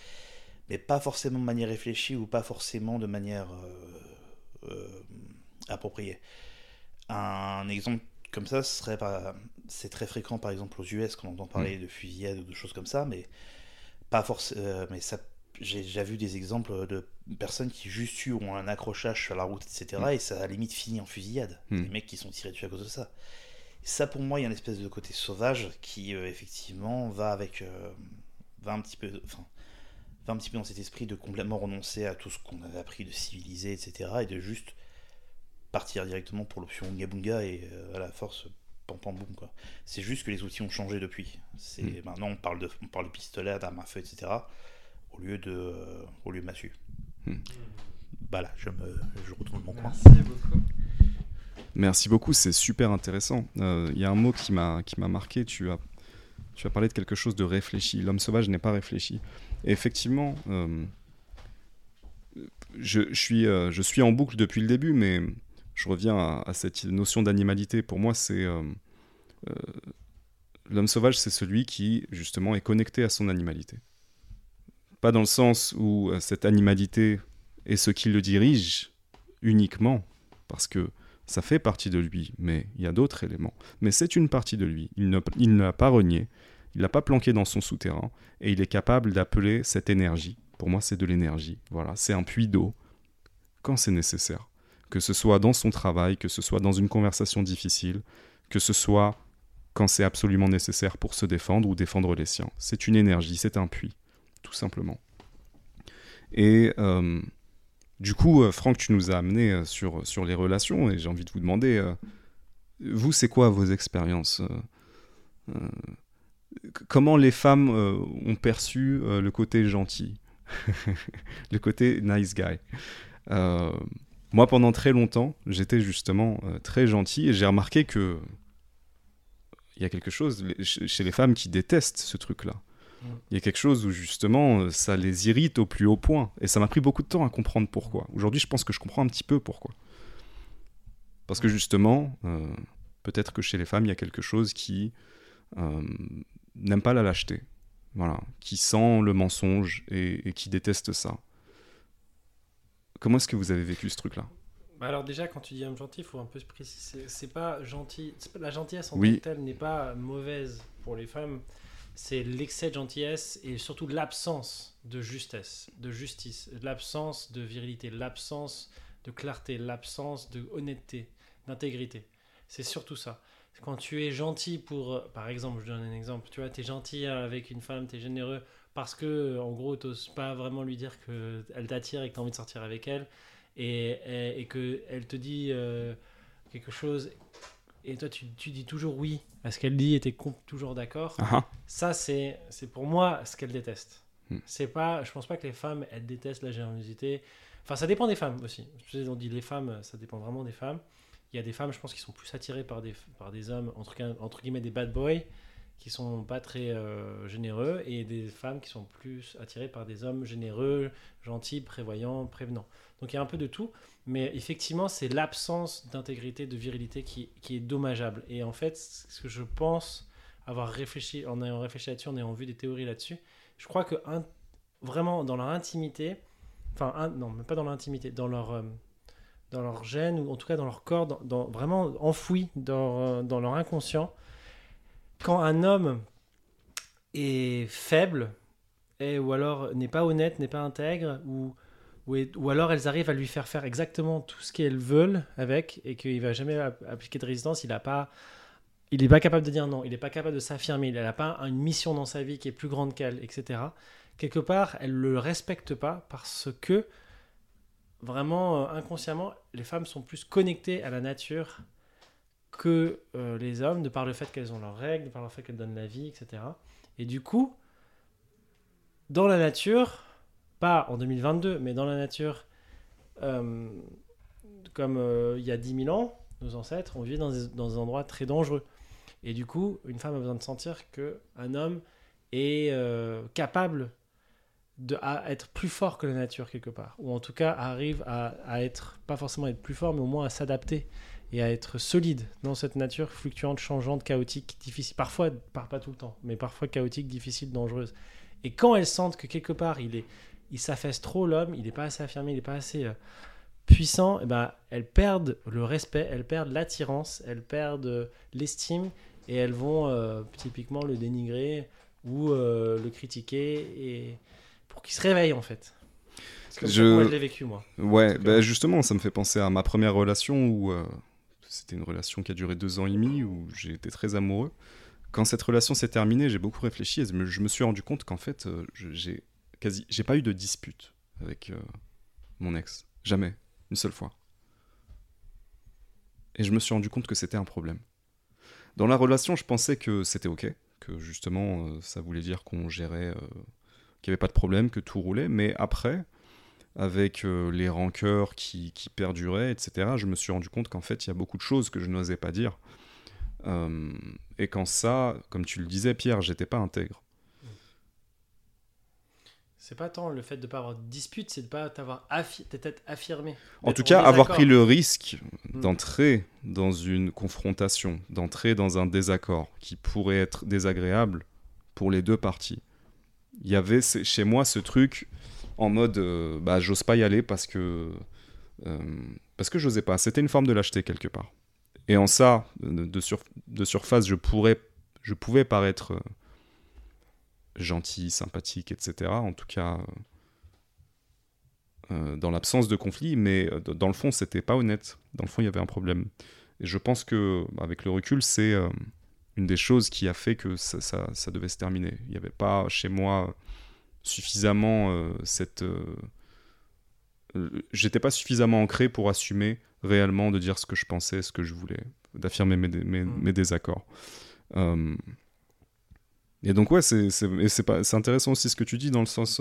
S4: mais pas forcément de manière réfléchie ou pas forcément de manière euh, euh, appropriée. Un exemple comme ça serait c'est très fréquent par exemple aux US quand on entend parler mm. de fusillade ou de choses comme ça, mais pas forcément, euh, mais ça j'ai déjà vu des exemples de personnes qui juste eu ont un accrochage sur la route, etc. Mm. Et ça a limite fini en fusillade. Mm. Des mecs qui sont tirés dessus à cause de ça. ça, pour moi, il y a une espèce de côté sauvage qui, euh, effectivement, va avec. Euh, va un petit peu. Enfin, va un petit peu dans cet esprit de complètement renoncer à tout ce qu'on avait appris de civiliser, etc. Et de juste partir directement pour l'option Unga Bunga et à la force pam pam boum quoi. C'est juste que les outils ont changé depuis. C'est mm. maintenant on parle de on parle de pistolet, d'armes à feu, etc au lieu de, euh, au lieu de massue. Hmm. Bah là, je, me, je retourne mon coin.
S2: Merci beaucoup.
S1: Merci beaucoup, c'est super intéressant. Il euh, y a un mot qui m'a qui m'a marqué. Tu as tu as parlé de quelque chose de réfléchi. L'homme sauvage n'est pas réfléchi. Et effectivement, euh, je, je, suis je suis en boucle depuis le début, mais je reviens à, cette notion d'animalité. Pour moi, c'est l'homme sauvage, c'est celui qui justement est connecté à son animalité. Pas dans le sens où euh, cette animalité est ce qui le dirige uniquement, parce que ça fait partie de lui, mais il y a d'autres éléments. Mais c'est une partie de lui. Il ne l'a pas renié, il l'a pas planqué dans son souterrain, et il est capable d'appeler cette énergie. Pour moi, c'est de l'énergie. Voilà, c'est un puits d'eau quand c'est nécessaire. Que ce soit dans son travail, que ce soit dans une conversation difficile, que ce soit quand c'est absolument nécessaire pour se défendre ou défendre les siens. C'est une énergie, c'est un puits tout simplement. Et euh, du coup, euh, Franck, tu nous as amené euh, sur, sur les relations et j'ai envie de vous demander, vous, c'est quoi vos expériences Comment les femmes ont perçu le côté gentil, le côté nice guy Moi, pendant très longtemps, j'étais justement très gentil et j'ai remarqué que il y a quelque chose chez les femmes qui détestent ce truc-là. Il y a quelque chose où justement euh, ça les irrite au plus haut point. Et ça m'a pris beaucoup de temps à comprendre pourquoi. Aujourd'hui, je pense que je comprends un petit peu pourquoi. Parce que justement, euh, peut-être que chez les femmes, il y a quelque chose qui euh, n'aime pas la lâcheté. Voilà. Qui sent le mensonge et, qui déteste ça. Comment est-ce que vous avez vécu ce truc-là?
S3: Bah alors déjà, quand tu dis homme gentil, il faut un peu se préciser. C'est pas gentil. la gentillesse en tant que telle n'est pas mauvaise pour les femmes c'est l'excès de gentillesse et surtout l'absence de justesse, de justice, l'absence de virilité, l'absence de clarté, l'absence de honnêteté, d'intégrité. C'est surtout ça. Quand tu es gentil pour, par exemple, je donne un exemple, tu vois, tu es gentil avec une femme, tu es généreux parce que, en gros, tu n'oses pas vraiment lui dire qu'elle t'attire et que tu as envie de sortir avec elle et, et, et qu'elle te dit euh, quelque chose et toi tu, tu, dis toujours oui à ce qu'elle dit et tu es toujours d'accord, uh -huh. ça c'est pour moi ce qu'elle déteste. Hmm. C'est pas, je pense pas que les femmes elles détestent la générosité. Enfin, ça dépend des femmes aussi. On dit les femmes, ça dépend vraiment des femmes. Il y a des femmes, je pense, qui sont plus attirées par des, par des hommes, entre, entre guillemets des bad boys, qui sont pas très euh, généreux, et des femmes qui sont plus attirées par des hommes généreux, gentils, prévoyants, prévenants. Donc il y a un peu de tout. Mais effectivement, c'est l'absence d'intégrité, de virilité qui, qui, est dommageable. Et en fait, ce que je pense avoir réfléchi, en ayant réfléchi là-dessus, en ayant vu des théories là-dessus, je crois que vraiment dans leur intimité, enfin, non, mais pas dans leur intimité, dans leur, euh, dans leur gène, ou en tout cas dans leur corps, vraiment enfoui euh, dans leur inconscient, quand un homme est faible, ou alors n'est pas honnête, n'est pas intègre, ou ou, alors elles arrivent à lui faire faire exactement tout ce qu'elles veulent avec et qu'il va jamais appliquer de résistance. Il a pas, il n'est pas capable de dire non, il n'est pas capable de s'affirmer, il n'a pas une mission dans sa vie qui est plus grande qu'elle, etc. Quelque part, elle ne le respecte pas parce que vraiment euh, inconsciemment, les femmes sont plus connectées à la nature que euh, les hommes, de par le fait qu'elles ont leurs règles, de par le fait qu'elles donnent la vie, etc. Et du coup, dans la nature, pas en 2022, mais dans la nature, euh, comme euh, il y a 10 000 ans, nos ancêtres, on vivait dans des, dans endroits très dangereux. Et du coup, une femme a besoin de sentir qu'un homme est capable de à être plus fort que la nature quelque part, ou en tout cas arrive à, à être, pas forcément être plus fort, mais au moins à s'adapter et à être solide dans cette nature fluctuante, changeante, chaotique, difficile, parfois, par- pas tout le temps, mais parfois chaotique, difficile, dangereuse. Et quand elles sentent que quelque part il est, il s'affaisse trop l'homme, il n'est pas assez affirmé, il n'est pas assez euh, puissant, eh ben, elles perdent le respect, elles perdent l'attirance, elles perdent euh, l'estime et elles vont euh, typiquement le dénigrer ou le critiquer et pour qu'il se réveille en fait.
S1: Je-
S3: que moi je l'ai vécu moi.
S1: Ouais, bah justement, ça me fait penser à ma première relation où c'était une relation qui a duré deux ans et demi, où j'ai été très amoureux. Quand cette relation s'est terminée, j'ai beaucoup réfléchi et je me- suis rendu compte qu'en fait, euh, j'ai quasi, j'ai pas eu de dispute avec euh, mon ex, jamais, une seule fois. Et je me suis rendu compte que c'était un problème. Dans la relation, je pensais que c'était ok, que justement, euh, ça voulait dire qu'on gérait, qu'il n'y avait pas de problème, que tout roulait, mais après avec euh, les rancœurs qui, qui perduraient, etc., je me suis rendu compte qu'en fait, il y a beaucoup de choses que je n'osais pas dire. Euh, et quand ça, comme tu le disais, Pierre, j'étais pas intègre.
S3: C'est pas tant le fait de pas avoir de dispute, c'est de pas t'avoir affi- affirmé.
S1: En tout cas, avoir pris le risque
S3: Mm.
S1: d'entrer dans une confrontation, d'entrer dans un désaccord qui pourrait être désagréable pour les deux parties. Il y avait chez moi ce truc en mode, euh, bah, j'ose pas y aller parce que euh, parce que j'osais pas. C'était une forme de lâcheté quelque part. Et en ça, de, sur- de surface, je pourrais, je pouvais paraître euh, gentil, sympathique, etc. En tout cas, dans l'absence de conflit, mais dans le fond, c'était pas honnête. Dans le fond, il y avait un problème. Et je pense que, avec le recul, c'est une des choses qui a fait que ça, ça- ça devait se terminer. Il n'y avait pas chez moi suffisamment euh, cette. euh, euh, J'étais pas suffisamment ancré pour assumer réellement de dire ce que je pensais, ce que je voulais, d'affirmer mes,
S3: Mm.
S1: mes désaccords. Et donc, ouais, c'est c'est- et c'est pas- c'est intéressant aussi ce que tu dis dans le sens.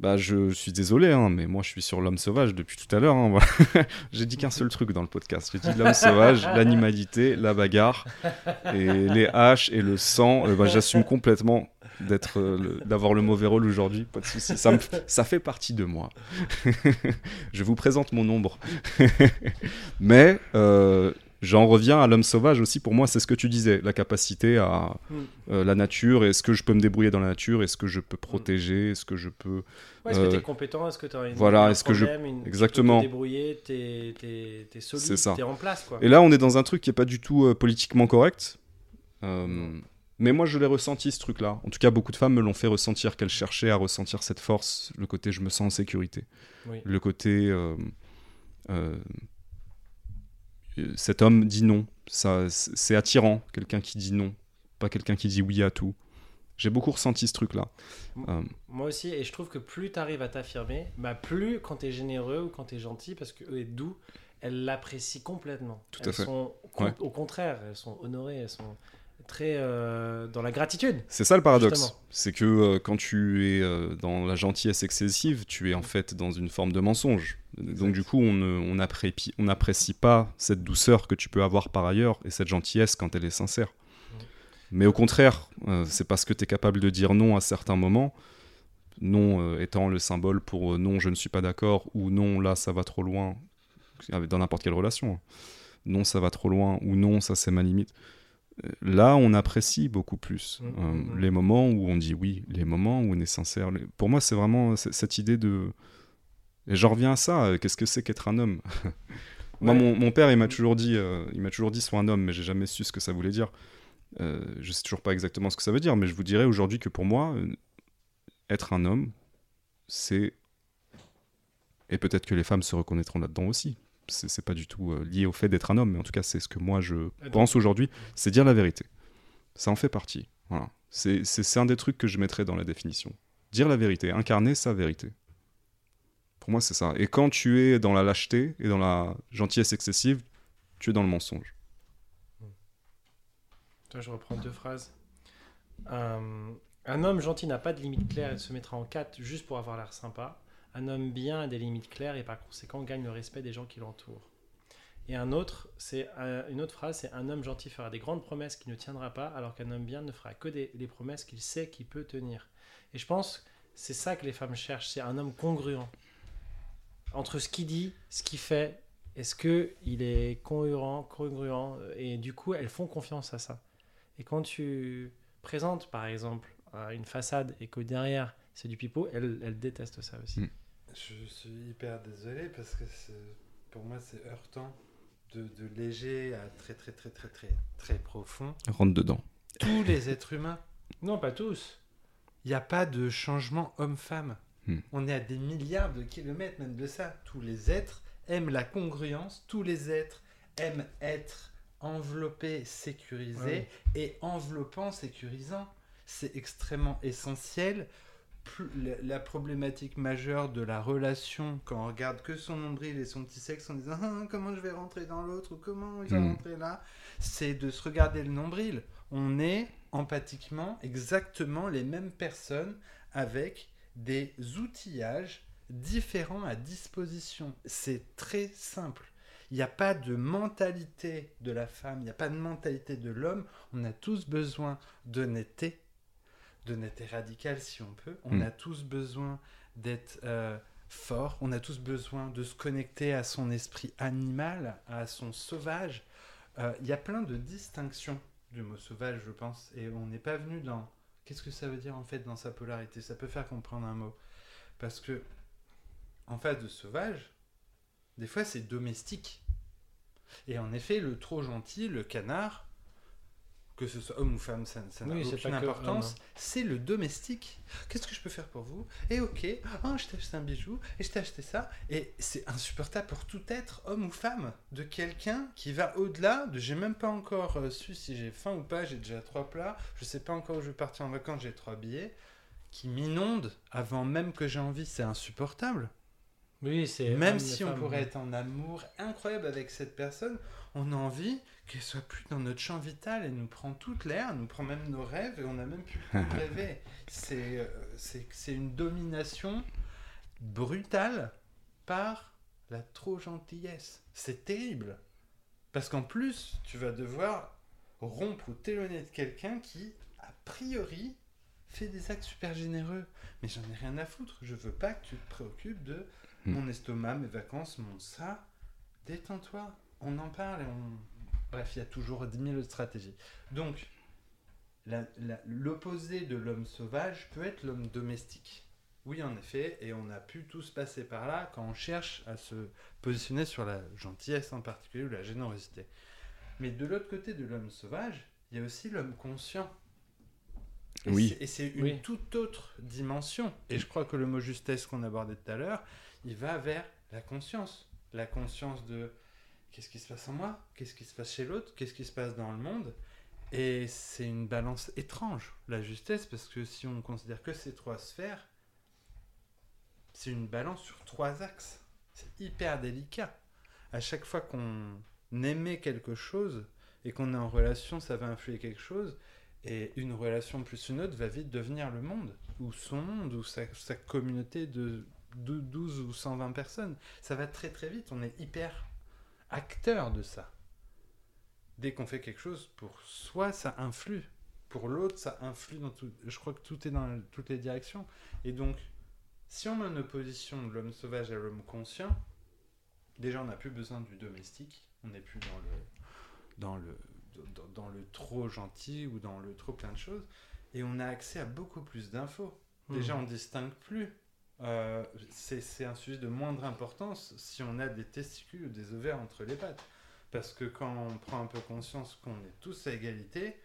S1: bah, je suis désolé, hein, mais moi je suis sur l'homme sauvage depuis tout à l'heure. hein, voilà. J'ai dit qu'un seul truc dans le podcast. J'ai dit l'homme sauvage, l'animalité, la bagarre, et les haches et le sang. Euh, bah, J'assume complètement d'être, euh, d'avoir le mauvais rôle aujourd'hui. Pas de souci. Ça, me- ça fait partie de moi. je vous présente mon ombre. mais euh, j'en reviens à l'homme sauvage aussi. Pour moi, c'est ce que tu disais, la capacité à
S3: Mm.
S1: euh, la nature. Est-ce que je peux me débrouiller dans la nature Est-ce que je peux protéger Est-ce que je peux
S3: Ouais, est-ce que tu es compétent? Est-ce que tu as une,
S1: voilà, est-ce que je-
S3: une- tu peux
S1: Exactement.
S3: te débrouiller, t'es es, solide,
S1: C'est ça.
S3: t'es en place quoi.
S1: Et là, on est dans un truc qui est pas du tout politiquement correct. Euh, mais moi, je l'ai ressenti, ce truc-là. En tout cas, beaucoup de femmes me l'ont fait ressentir, qu'elles cherchaient à ressentir cette force, le côté je me sens en sécurité.
S3: Oui.
S1: Le côté euh, euh, cet homme dit non. Ça, c'est attirant, quelqu'un qui dit non, pas quelqu'un qui dit oui à tout. J'ai beaucoup ressenti ce truc-là. Euh,
S3: Moi aussi, et je trouve que plus tu arrives à t'affirmer, bah plus quand tu es généreux ou quand tu es gentil, parce que est doux, elles l'apprécient complètement.
S1: Tout à fait.
S3: Sont, con-
S1: Ouais.
S3: Au contraire, elles sont honorées, elles sont très euh, dans la gratitude.
S1: C'est ça le paradoxe. C'est que euh, quand tu es euh, dans la gentillesse excessive, tu es en fait dans une forme de mensonge. Donc du coup, on ne- on apprécie, n'apprécie pas cette douceur que tu peux avoir par ailleurs et cette gentillesse quand elle est sincère. Mais au contraire, c'est parce que tu es capable de dire non à certains moments, non étant le symbole pour non, je ne suis pas d'accord, ou non, là, ça va trop loin, dans n'importe quelle relation. hein. Non, ça va trop loin, ou non, ça c'est ma limite. Là, on apprécie beaucoup plus
S3: Mm,
S1: euh,
S3: mm, mm.
S1: les moments où on dit oui, les moments où on est sincère. Pour moi, c'est vraiment cette idée de. Et j'en reviens à ça. euh, Qu'est-ce que c'est qu'être un homme? Moi, mon, mon père, il m'a toujours dit, euh, il m'a toujours dit, sois un homme, mais j'ai jamais su ce que ça voulait dire. Je sais toujours pas exactement ce que ça veut dire, mais je vous dirais aujourd'hui que pour moi, être un homme, c'est et peut-être que les femmes se reconnaîtront là-dedans aussi. C'est pas du tout euh, lié au fait d'être un homme, mais en tout cas, c'est ce que moi je
S3: donc-
S1: pense aujourd'hui, c'est dire la vérité. Ça en fait partie. Voilà. C'est c'est- c'est un des trucs que je mettrais dans la définition. Dire la vérité, incarner sa vérité. Pour moi, c'est ça. Et quand tu es dans la lâcheté et dans la gentillesse excessive, tu es dans le mensonge.
S3: Toi, je reprends deux phrases. Euh, un homme gentil n'a pas de limites claires et se mettra en quatre juste pour avoir l'air sympa. Un homme bien a des limites claires et par conséquent gagne le respect des gens qui l'entourent. Et un autre, c'est euh, une autre phrase, c'est un homme gentil fera des grandes promesses qu'il ne tiendra pas, alors qu'un homme bien ne fera que des, des promesses qu'il sait qu'il peut tenir. Et je pense c'est ça que les femmes cherchent, c'est un homme congruent entre ce qu'il dit, ce qu'il fait. Est-ce que il est congruent, congruent Et du coup, elles font confiance à ça. Et quand tu présentes, par exemple, euh, une façade et que derrière c'est du pipeau, elles, elles détestent ça aussi.
S1: Mm.
S2: Je suis hyper désolé parce que pour moi c'est heurtant de, de léger à très très très très très très profond.
S1: Rentre dedans.
S2: Tous les êtres humains, non pas tous, il n'y a pas de changement homme-femme.
S1: Hmm.
S2: On est à des milliards de kilomètres même de ça. Tous les êtres aiment la congruence, tous les êtres aiment être enveloppés, sécurisés et enveloppant, sécurisant. C'est extrêmement essentiel. La, problématique majeure de la relation, quand on regarde que son nombril et son petit sexe en disant Ah, comment je vais rentrer dans l'autre ou comment il va
S1: Mm.
S2: rentrer là, c'est de se regarder le nombril. On est empathiquement exactement les mêmes personnes avec des outillages différents à disposition. C'est très simple. Il n'y a pas de mentalité de la femme, il n'y a pas de mentalité de l'homme. On a tous besoin d'honnêteté, d'honnêteté radicale si on peut. On
S1: Mm.
S2: a tous besoin d'être euh, fort. On a tous besoin de se connecter à son esprit animal, à son sauvage. Euh, Il y a plein de distinctions du mot sauvage, je pense, et on n'est pas venu dans qu'est-ce que ça veut dire en fait dans sa polarité? Ça peut faire comprendre un mot, parce que en face de sauvage, des fois c'est domestique. Et en effet, le trop gentil, le canard, que ce soit homme ou femme, ça ça n'a
S3: Oui,
S2: aucune importance.
S3: homme,
S2: C'est le domestique. Qu'est-ce que je peux faire pour vous? Et ok, ah, je t'ai acheté un bijou, et je t'ai acheté ça. Et c'est insupportable pour tout être, homme ou femme, de quelqu'un qui va au-delà de j'ai même pas encore euh, su si j'ai faim ou pas, j'ai déjà trois plats, je sais pas encore où je vais partir en vacances, j'ai trois billets, qui m'inonde avant même que j'ai envie, c'est insupportable.
S3: Oui, c'est
S2: Même si
S3: femme,
S2: on pourrait
S3: ouais.
S2: être en amour incroyable avec cette personne, on a envie qu'elle soit plus dans notre champ vital. Elle nous prend toute l'air, elle nous prend même nos rêves et on n'a même plus le temps de rêver. C'est euh, c'est c'est une domination brutale par la trop gentillesse. C'est terrible. Parce qu'en plus, tu vas devoir rompre ou t'éloigner de quelqu'un qui, a priori, fait des actes super généreux. Mais j'en ai rien à foutre. Je veux pas que tu te préoccupes de
S1: Hmm.
S2: mon estomac, mes vacances, mon ça. Détends-toi. On en parle et on. Bref, il y a toujours 10 000 stratégies. Donc, l'opposé de l'homme sauvage peut être l'homme domestique. Oui, en effet, et on a pu tous passer par là quand on cherche à se positionner sur la gentillesse en particulier ou la générosité. Mais de l'autre côté de l'homme sauvage, il y a aussi l'homme conscient. Et
S1: Oui.
S2: c'est- Et c'est une
S3: Oui.
S2: toute autre dimension. Et je crois que le mot justesse qu'on abordait tout à l'heure, il va vers la conscience. La conscience de qu'est-ce qui se passe en moi, qu'est-ce qui se passe chez l'autre, qu'est-ce qui se passe dans le monde. Et c'est une balance étrange, la justesse, parce que si on considère que ces trois sphères, c'est une balance sur trois axes. C'est hyper délicat. À chaque fois qu'on aimait quelque chose et qu'on est en relation, ça va influer quelque chose. Et une relation plus une autre va vite devenir le monde, ou son monde, ou sa, communauté de 12 ou 120 personnes. Ça va très très vite, on est hyper acteur de ça. Dès qu'on fait quelque chose, pour soi, ça influe. Pour l'autre, ça influe dans tout. Je crois que tout est dans toutes les directions. Et donc, si on met en opposition l'homme sauvage à l'homme conscient, déjà on n'a plus besoin du domestique, on n'est plus dans le, dans, le, dans, dans le trop gentil ou dans le trop plein de choses, et on a accès à beaucoup plus d'infos. Déjà,
S3: Mhm.
S2: on distingue plus. Euh, c'est un sujet de moindre importance si on a des testicules ou des ovaires entre les pattes. Parce que quand on prend un peu conscience qu'on est tous à égalité,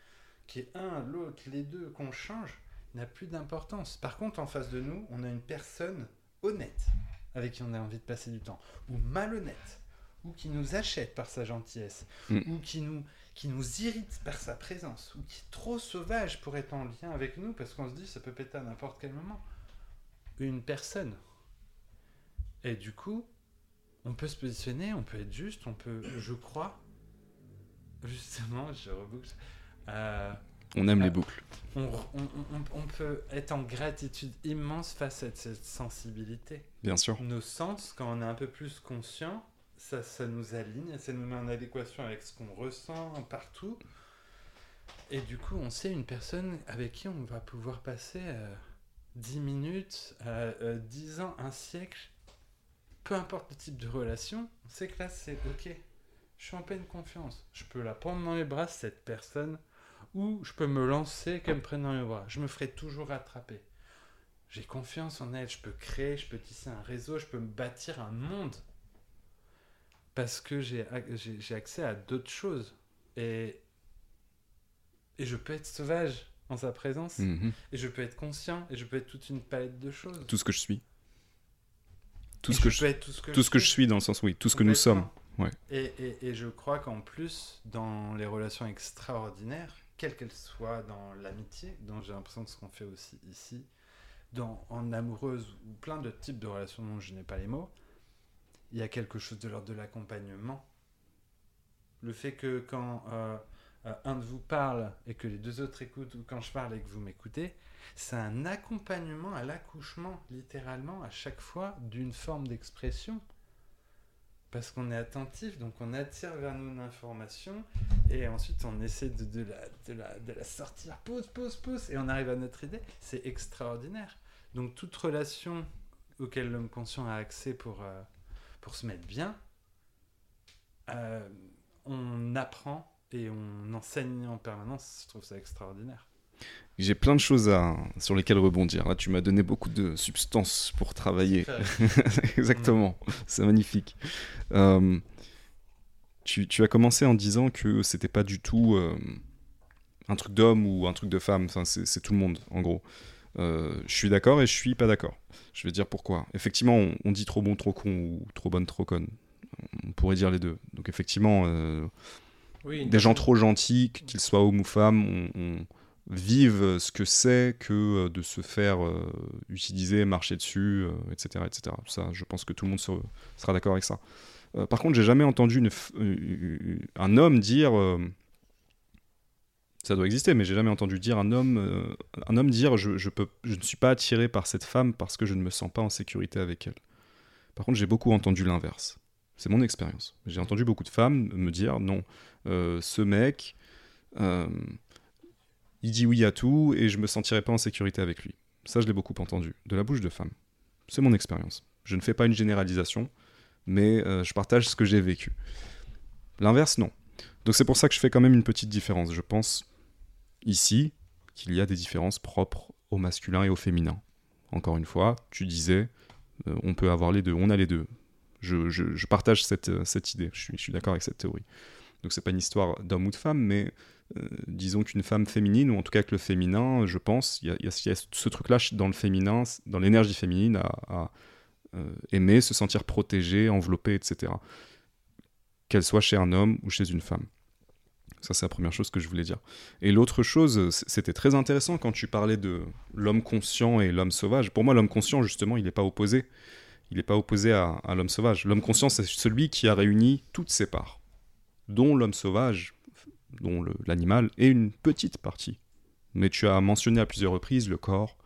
S2: qu'il y ait un, l'autre, les deux, qu'on change, n'a plus d'importance. Par contre, en face de nous, on a une personne honnête avec qui on a envie de passer du temps, ou malhonnête, ou qui nous achète par sa gentillesse,
S1: Mm.
S2: ou qui nous, qui nous irrite par sa présence, ou qui est trop sauvage pour être en lien avec nous, parce qu'on se dit ça peut péter à n'importe quel moment. Une personne. Et du coup, on peut se positionner, on peut être juste, on peut, je crois, justement, je reboucle, euh,
S1: On aime les boucles.
S2: on, on- on- on peut être en gratitude immense face à cette sensibilité.
S1: Bien sûr.
S2: Nos sens, quand on est un peu plus conscient, ça, ça nous aligne, ça nous met en adéquation avec ce qu'on ressent partout. Et du coup, on sait une personne avec qui on va pouvoir passer euh, 10 minutes, euh, euh, 10 ans, un siècle, peu importe le type de relation, on sait que là, c'est ok. Je suis en pleine confiance. Je peux la prendre dans les bras, cette personne, ou je peux me lancer, qu'elle me prenne dans les bras. Je me ferai toujours attraper. J'ai confiance en elle, je peux créer, je peux tisser un réseau, je peux me bâtir un monde. Parce que j'ai accès à d'autres choses. Et, et je peux être sauvage en sa présence.
S1: Mhm.
S2: Et je peux être conscient. Et je peux être toute une palette de choses.
S1: Tout ce que je suis. Tout
S2: Et
S1: ce que
S2: je
S1: je,
S2: tout ce que
S1: tout ce que je suis dans le sens oui, tout ce que nous sommes. Ouais.
S2: Et, et, et je crois qu'en plus, dans les relations extraordinaires, quelles qu'elles soient dans l'amitié, dont j'ai l'impression que ce qu'on fait aussi ici, dans, en amoureuse ou plein de types de relations dont je n'ai pas les mots, il y a quelque chose de l'ordre de l'accompagnement. Le fait que quand euh, euh, un de vous parle et que les deux autres écoutent, ou quand je parle et que vous m'écoutez, c'est un accompagnement à l'accouchement, littéralement, à chaque fois, d'une forme d'expression. Parce qu'on est attentif, donc on attire vers nous une information, et ensuite on essaie de, la, de, la, de la sortir, pousse, pousse, pousse, et on arrive à notre idée. C'est extraordinaire. Donc toute relation auquel l'homme conscient a accès pour, euh, pour se mettre bien, euh, on apprend et on enseigne en permanence. Je trouve ça extraordinaire.
S1: J'ai plein de choses à, sur lesquelles rebondir. Là, tu m'as donné beaucoup de substance pour travailler. Exactement, c'est magnifique. Euh, tu, tu as commencé en disant que c'était pas du tout euh, un truc d'homme ou un truc de femme, enfin, c'est tout le monde en gros. Euh, je suis d'accord et je suis pas d'accord. Je vais dire pourquoi. Effectivement, on, on dit trop bon, trop con ou trop bonne, trop conne. On pourrait dire les deux. Donc effectivement,
S3: Oui,
S1: des gens trop gentils, qu'ils soient hommes ou femmes, on, on vivent ce que c'est que euh, de se faire euh, utiliser, marcher dessus, euh, etc., etc. Ça, je pense que tout le monde se- sera d'accord avec ça. Euh, par contre, j'ai jamais entendu une f- un homme dire, ça doit exister, mais j'ai jamais entendu dire un homme, un homme dire, je, je peux, je ne suis pas attiré par cette femme parce que je ne me sens pas en sécurité avec elle. Par contre, j'ai beaucoup entendu l'inverse. C'est mon expérience. J'ai entendu beaucoup de femmes me dire non, euh, ce mec, euh, il dit oui à tout et je me sentirai pas en sécurité avec lui. Ça, je l'ai beaucoup entendu, de la bouche de femmes. C'est mon expérience. Je ne fais pas une généralisation, mais euh, je partage ce que j'ai vécu. L'inverse, non. Donc c'est pour ça que je fais quand même une petite différence. Je pense ici qu'il y a des différences propres au masculin et au féminin. Encore une fois, tu disais, on peut avoir les deux, on a les deux. Je, partage cette, euh, idée, je suis, d'accord avec cette théorie. Donc c'est pas une histoire d'homme ou de femme, mais euh, disons qu'une femme féminine, ou en tout cas que le féminin, je pense, il y a, ce truc-là dans le féminin, dans l'énergie féminine, à, euh, aimer, se sentir protégé, enveloppé, etc. Qu'elle soit chez un homme ou chez une femme. Ça, c'est la première chose que je voulais dire. Et l'autre chose, c'était très intéressant quand tu parlais de l'homme conscient et l'homme sauvage. Pour moi, l'homme conscient, justement, il n'est pas opposé. Il n'est pas opposé à, l'homme sauvage. L'homme conscient, c'est celui qui a réuni toutes ses parts, dont l'homme sauvage, dont l'animal, est une petite partie. Mais tu as mentionné à plusieurs reprises le corps,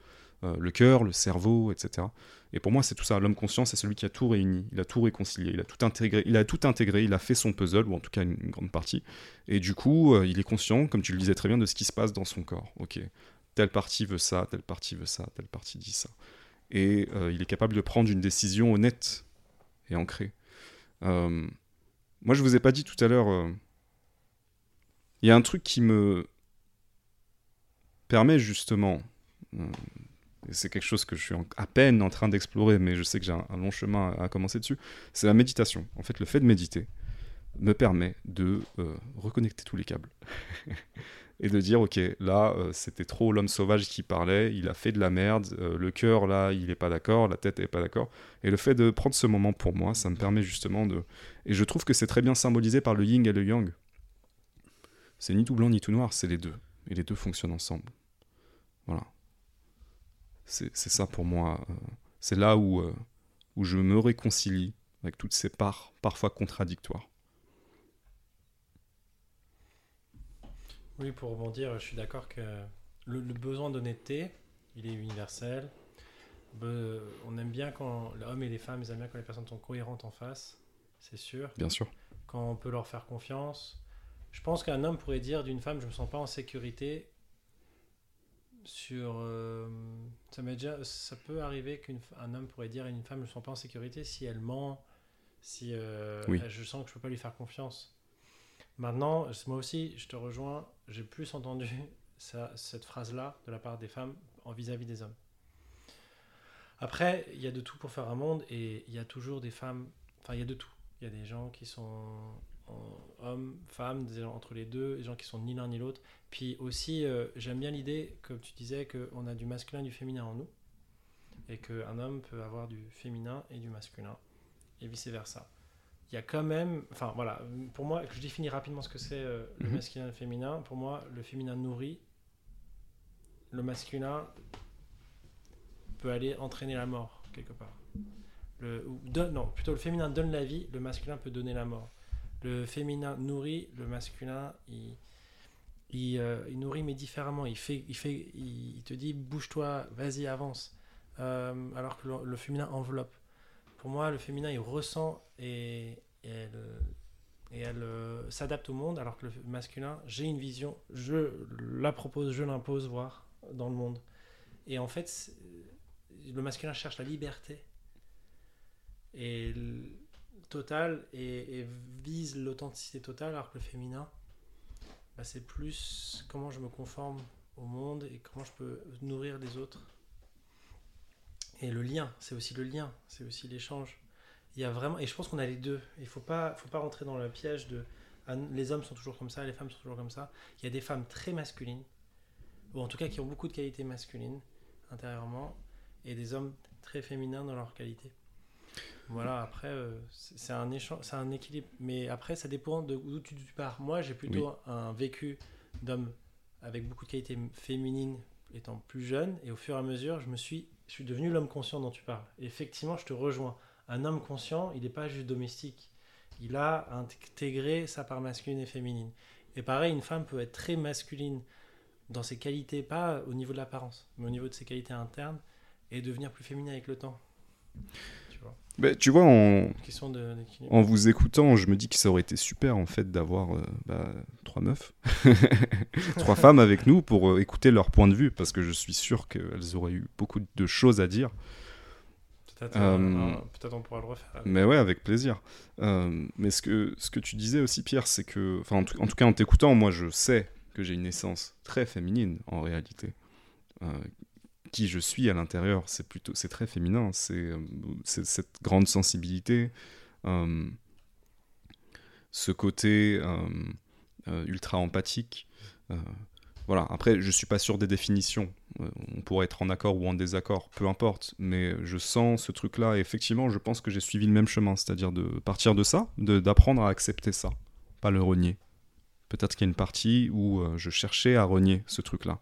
S1: euh, le cœur, le cerveau, etc. Et pour moi, c'est tout ça. L'homme conscient, c'est celui qui a tout réuni, il a tout réconcilié, il a tout intégré, il a tout intégré, il a fait son puzzle, ou en tout cas une, une grande partie. Et du coup, euh, il est conscient, comme tu le disais très bien, de ce qui se passe dans son corps. Ok, telle partie veut ça, telle partie veut ça, telle partie dit ça. Et euh, il est capable de prendre une décision honnête et ancrée. Euh, moi, je vous ai pas dit tout à l'heure. euh, Il y a un truc qui me permet justement. c'est quelque chose que je suis à peine en train d'explorer, mais je sais que j'ai un, long chemin à, commencer dessus. C'est la méditation. En fait, le fait de méditer me permet de reconnecter tous les câbles. et de dire, ok, là, euh, c'était trop l'homme sauvage qui parlait, il a fait de la merde, euh, le cœur, là, il est pas d'accord, la tête est pas d'accord. Et le fait de prendre ce moment pour moi, ça me permet justement de... Et je trouve que c'est très bien symbolisé par le yin et le yang. C'est ni tout blanc ni tout noir, c'est les deux. Et les deux fonctionnent ensemble. Voilà. C'est ça pour moi. euh, c'est là où, où je me réconcilie avec toutes ces parts parfois contradictoires.
S3: Oui, pour rebondir, je suis d'accord que le, le besoin d'honnêteté, il est universel. Be- on aime bien quand l'homme et les femmes, ils aiment bien quand les personnes sont cohérentes en face. c'est sûr.
S1: Bien sûr.
S3: Quand on peut leur faire confiance. Je pense qu'un homme pourrait dire d'une femme, je me sens pas en sécurité sur. euh, ça, déjà, ça peut arriver qu'un homme pourrait dire à une femme, je me sens pas en sécurité si elle ment, si euh,
S1: Oui.
S3: je sens que je peux pas lui faire confiance. Maintenant, moi aussi, je te rejoins, j'ai plus entendu cette phrase-là de la part des femmes en vis-à-vis des hommes. Après, il y a de tout pour faire un monde et il y a toujours des femmes, enfin il y a de tout. Il y a des gens qui sont hommes, femmes, des gens entre les deux, des gens qui sont ni l'un ni l'autre. Puis aussi, euh, j'aime bien l'idée, comme tu disais, qu'on a du masculin et du féminin en nous et qu'un homme peut avoir du féminin et du masculin et vice-versa. Il y a quand même, enfin voilà, pour moi, je définis rapidement ce que c'est euh, le
S1: Mhm.
S3: masculin et le féminin. Pour moi, le féminin nourrit, le masculin peut aller entraîner la mort quelque part. Le, ou donne, non, plutôt le féminin donne la vie, le masculin peut donner la mort. Le féminin nourrit, le masculin il, il, euh, il nourrit mais différemment. Il fait, il fait, il, il te dit bouge-toi, vas-y avance. Euh, alors que le, le féminin enveloppe. Pour moi, le féminin il ressent et, et elle, euh, s'adapte au monde, alors que le masculin, j'ai une vision, je la propose, je l'impose, voir dans le monde. Et en fait, le masculin cherche la liberté et totale et, et vise l'authenticité totale, alors que le féminin, bah, c'est plus comment je me conforme au monde et comment je peux nourrir les autres. Et le lien, c'est aussi le lien, c'est aussi l'échange. Il y a vraiment, et je pense qu'on a les deux. Il faut pas, faut pas rentrer dans le piège de ah, les hommes sont toujours comme ça, les femmes sont toujours comme ça. Il y a des femmes très masculines, ou en tout cas qui ont beaucoup de qualités masculines intérieurement, et des hommes très féminins dans leur qualité. Voilà, après, euh, c'est un, échange, c'est un équilibre. Mais après, ça dépend de où tu, tu pars. Moi, j'ai plutôt un vécu d'homme avec beaucoup de qualités féminines étant plus jeune, et au fur et à mesure, je me suis, je suis devenu l'homme conscient dont tu parles. Effectivement, je te rejoins. Un homme conscient, il n'est pas juste domestique. Il a intégré sa part masculine et féminine. Et pareil, une femme peut être très masculine dans ses qualités, pas au niveau de l'apparence, mais au niveau de ses qualités internes, et devenir plus féminin avec le temps. Tu vois
S1: Bah, tu vois, en,
S3: de-
S1: en vous écoutant, je me dis que ça aurait été super en fait d'avoir euh, bah, trois meufs, trois femmes avec nous pour euh, écouter leur point de vue parce que je suis sûr qu'elles auraient eu beaucoup de choses à dire.
S3: Peut-être
S1: Euh,
S3: on pourra le refaire.
S1: Mais ouais, avec plaisir. Mais ce que, ce que tu disais aussi, Pierre, c'est que, enfin, en, tout- en tout cas, en t'écoutant, moi, je sais que j'ai une essence très féminine en réalité. Qui je suis à l'intérieur, c'est plutôt, c'est très féminin. C'est, euh, cette grande sensibilité, euh, ce côté euh, ultra empathique. voilà. Après, je suis pas sûr des définitions. On pourrait être en accord ou en désaccord, peu importe. Mais je sens ce truc-là. Effectivement, je pense que j'ai suivi le même chemin, c'est-à-dire de partir de ça, d'apprendre à accepter ça, pas le renier. Peut-être qu'il y a une partie où je cherchais à renier ce truc-là.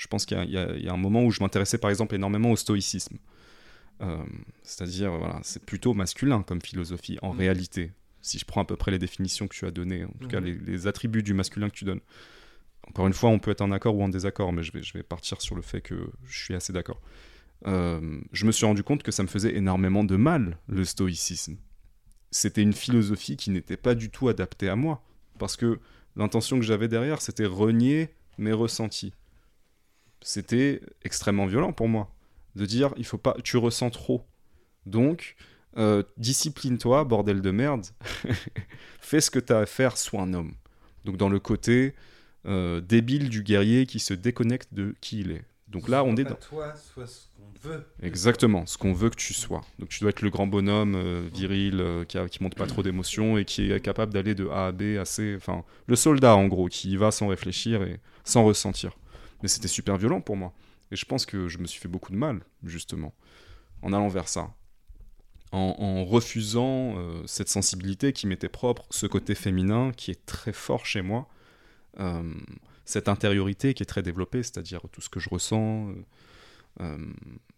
S1: Je pense qu'il y, a- y y un moment où je m'intéressais par exemple énormément au stoïcisme. Euh, c'est-à-dire, voilà, c'est plutôt masculin comme philosophie en
S3: Mhm.
S1: réalité. Si je prends à peu près les définitions que tu as données, en tout cas
S3: Mhm.
S1: les, les attributs du masculin que tu donnes. Encore une fois, on peut être en accord ou en désaccord, mais je vais, je vais partir sur le fait que je suis assez d'accord. Euh, je me suis rendu compte que ça me faisait énormément de mal, le stoïcisme. C'était une philosophie qui n'était pas du tout adaptée à moi, parce que l'intention que j'avais derrière, c'était renier mes ressentis. C'était extrêmement violent pour moi, de dire, il faut pas, tu ressens trop. Donc, euh, discipline-toi, bordel de merde, fais ce que tu as à faire, sois un homme. Donc dans le côté euh, débile du guerrier qui se déconnecte de qui il est. Donc là, on est dans...
S2: toi, soit ce qu'on veut.
S1: Exactement, ce qu'on veut que tu sois. Donc tu dois être le grand bonhomme euh, viril qui, a, qui montre pas trop d'émotions et qui est capable d'aller de A à B assez. Enfin, le soldat en gros, qui y va sans réfléchir et sans ressentir. Mais c'était super violent pour moi. Et je pense que je me suis fait beaucoup de mal, justement, en allant vers ça. En, refusant euh, cette sensibilité qui m'était propre, ce côté féminin qui est très fort chez moi, euh, cette intériorité qui est très développée, c'est-à-dire tout ce que je ressens. euh,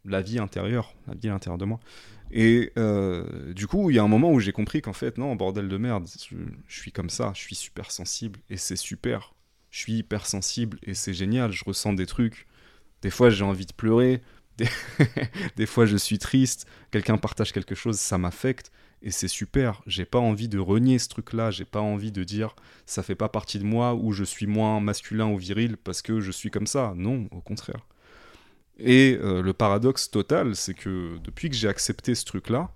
S1: la vie intérieure, la vie à l'intérieur de moi. Et du coup, il y a un moment où j'ai compris qu'en fait, non, bordel de merde, je suis comme ça, je suis super sensible et c'est super. Je suis hyper sensible et c'est génial, je ressens des trucs. Des fois, j'ai envie de pleurer, Des, fois, je suis triste. Quelqu'un partage quelque chose, ça m'affecte. Et c'est super. J'ai pas envie de renier ce truc-là. J'ai pas envie de dire ça fait pas partie de moi ou je suis moins masculin ou viril parce que je suis comme ça. Non, au contraire. Et euh, le paradoxe total, c'est que depuis que j'ai accepté ce truc-là,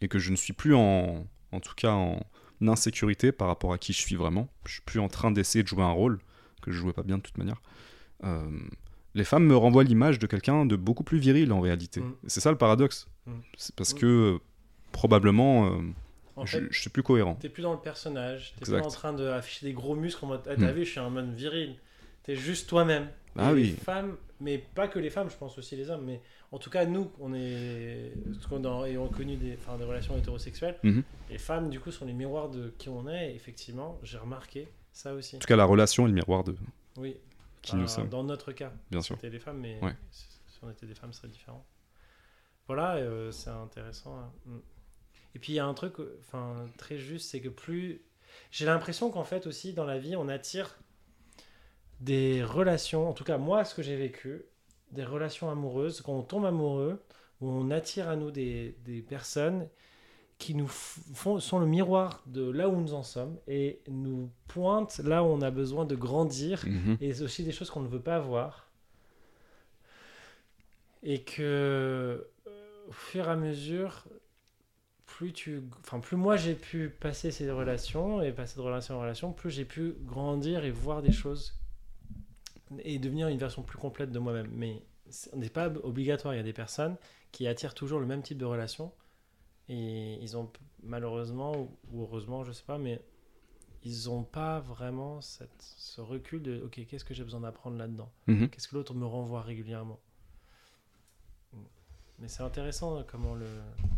S1: et que je ne suis plus en, en tout cas en insécurité par rapport à qui je suis vraiment, je suis plus en train d'essayer de jouer un rôle, que je jouais pas bien de toute manière, euh, les femmes me renvoient l'image de quelqu'un de beaucoup plus viril en réalité.
S3: Mm.
S1: C'est ça le paradoxe.
S3: Mm.
S1: C'est parce
S3: Mm.
S1: que euh, probablement euh,
S3: En
S1: je,
S3: fait,
S1: je suis plus cohérent.
S3: t'es plus dans le personnage, t'es pas en train d'afficher des gros muscles en mode ah, t'as
S1: Hmm.
S3: vu, je suis un mode viril. T'es juste toi-même.
S1: Ah
S3: Et
S1: oui.
S3: Les femmes, mais pas que les femmes, je pense aussi les hommes, mais en tout cas, nous, on est. a- ayant connu des, enfin, des relations hétérosexuelles,
S1: Mhm.
S3: les femmes, du coup, sont les miroirs de qui on est, et effectivement, j'ai remarqué ça aussi.
S1: En tout cas, la relation est le miroir de
S3: Oui.
S1: qui nous sommes,
S3: Dans notre cas.
S1: bien sûr.
S3: C'était les femmes, mais
S1: Ouais.
S3: si on était des femmes, ce serait différent. Voilà, euh, c'est intéressant. hein. Mm. Et puis il y a un truc, enfin très juste, c'est que plus j'ai l'impression qu'en fait aussi dans la vie, on attire des relations. En tout cas, moi, ce que j'ai vécu, des relations amoureuses. Quand on tombe amoureux, où on attire à nous des, des personnes qui nous font, sont le miroir de là où nous en sommes et nous pointent là où on a besoin de grandir
S1: Mhm.
S3: et c'est aussi des choses qu'on ne veut pas voir. Et que euh, au fur et à mesure, plus tu, enfin plus moi j'ai pu passer ces relations et passer de relation en relation, plus j'ai pu grandir et voir des choses et devenir une version plus complète de moi-même. Mais ce n'est pas obligatoire. Il y a des personnes qui attirent toujours le même type de relation et ils ont malheureusement ou- heureusement, je sais pas, mais ils n'ont pas vraiment cette, ce recul de ok, qu'est-ce que j'ai besoin d'apprendre là-dedans?
S1: Mhm.
S3: Qu'est-ce que l'autre me renvoie régulièrement? Mais c'est intéressant hein, comment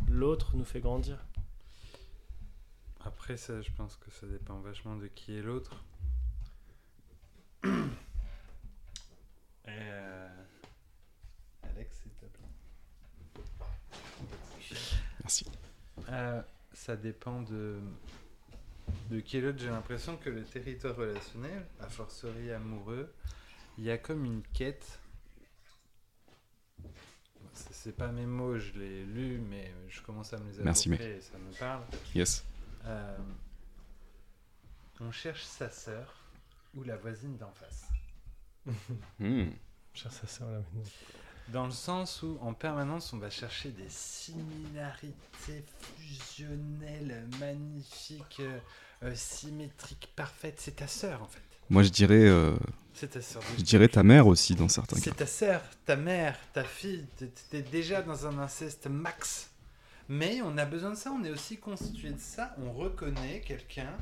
S3: l'autre nous fait grandir.
S2: Après, ça, je pense que ça dépend vachement de qui est l'autre. Et, euh, Alex, s'il te plaît.
S1: Merci.
S2: Euh, ça dépend de, de qui est l'autre. J'ai l'impression que le territoire relationnel, a fortiori amoureux, il y a comme une quête. C'est pas mes mots, je l'ai lu, mais je commence à me les
S1: Merci,
S2: approprier et ça me parle.
S1: Yes.
S2: Euh, on cherche sa sœur ou la voisine d'en face.
S1: Mhm.
S3: Cher sa sœur là maintenant.
S2: Dans le sens où en permanence on va chercher des similarités fusionnelles, magnifiques, euh, euh, symétriques, parfaites. C'est ta sœur en fait.
S1: Moi, je dirais, euh,
S2: C'est ta sœur.
S1: je dirais ta mère aussi dans certains cas.
S2: C'est ta sœur, ta mère, ta fille. T'es- T'es déjà dans un inceste max. Mais on a besoin de ça. On est aussi constitué de ça. On reconnaît quelqu'un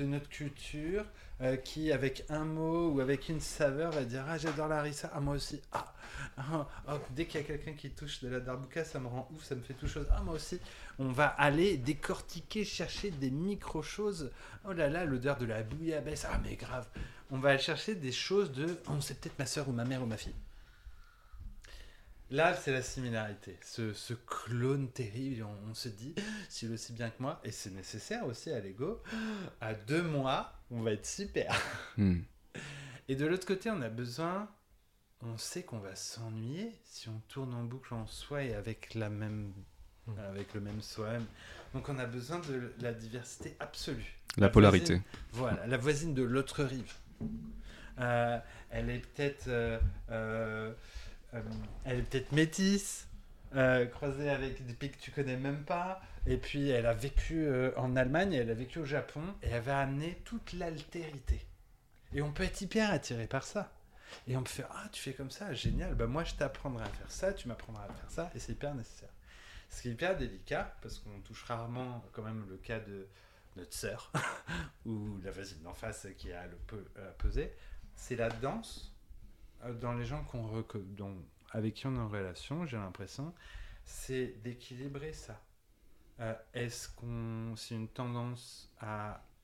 S2: de notre culture euh, qui, avec un mot ou avec une saveur, va dire Ah, j'adore la harissa. Ah, moi aussi. Ah, ah. dès qu'il y a quelqu'un qui touche de la darbouka, ça me rend ouf, ça me fait tout chose. Ah, moi aussi. On va aller décortiquer, chercher des micro-choses. Oh là là, l'odeur de la bouillabaisse. Ah, mais grave. On va aller chercher des choses de Oh, c'est peut-être ma soeur ou ma mère ou ma fille. Là, c'est la similarité. Ce, ce clone terrible, on, on se dit, s'il est aussi bien que moi, et c'est nécessaire aussi à l'ego, à deux mois, on va être super.
S1: Mhm.
S2: Et de l'autre côté, on a besoin, on sait qu'on va s'ennuyer si on tourne en boucle en soi et avec la même,
S3: Mm.
S2: avec le même soi-même. Donc on a besoin de la diversité absolue.
S1: La polarité.
S2: voisine- voilà, la voisine de l'autre rive. Euh, elle est peut-être, euh, euh, euh, elle est peut-être métisse, euh, croisée avec des pays que tu connais même pas. Et puis elle a vécu euh, en Allemagne, elle a vécu au Japon, et elle va amener toute l'altérité. Et on peut être hyper attiré par ça. Et on peut faire ah tu fais comme ça, génial. Bah moi je t'apprendrai à faire ça, tu m'apprendras à faire ça, et c'est hyper nécessaire. Ce qui est hyper délicat parce qu'on touche rarement quand même le cas de notre sœur ou la voisine d'en face qui a le peu à peser, c'est la danse dans les gens qu'on dont- avec qui on est en relation, j'ai l'impression, c'est d'équilibrer ça. Euh, Est-ce qu'on c'est une tendance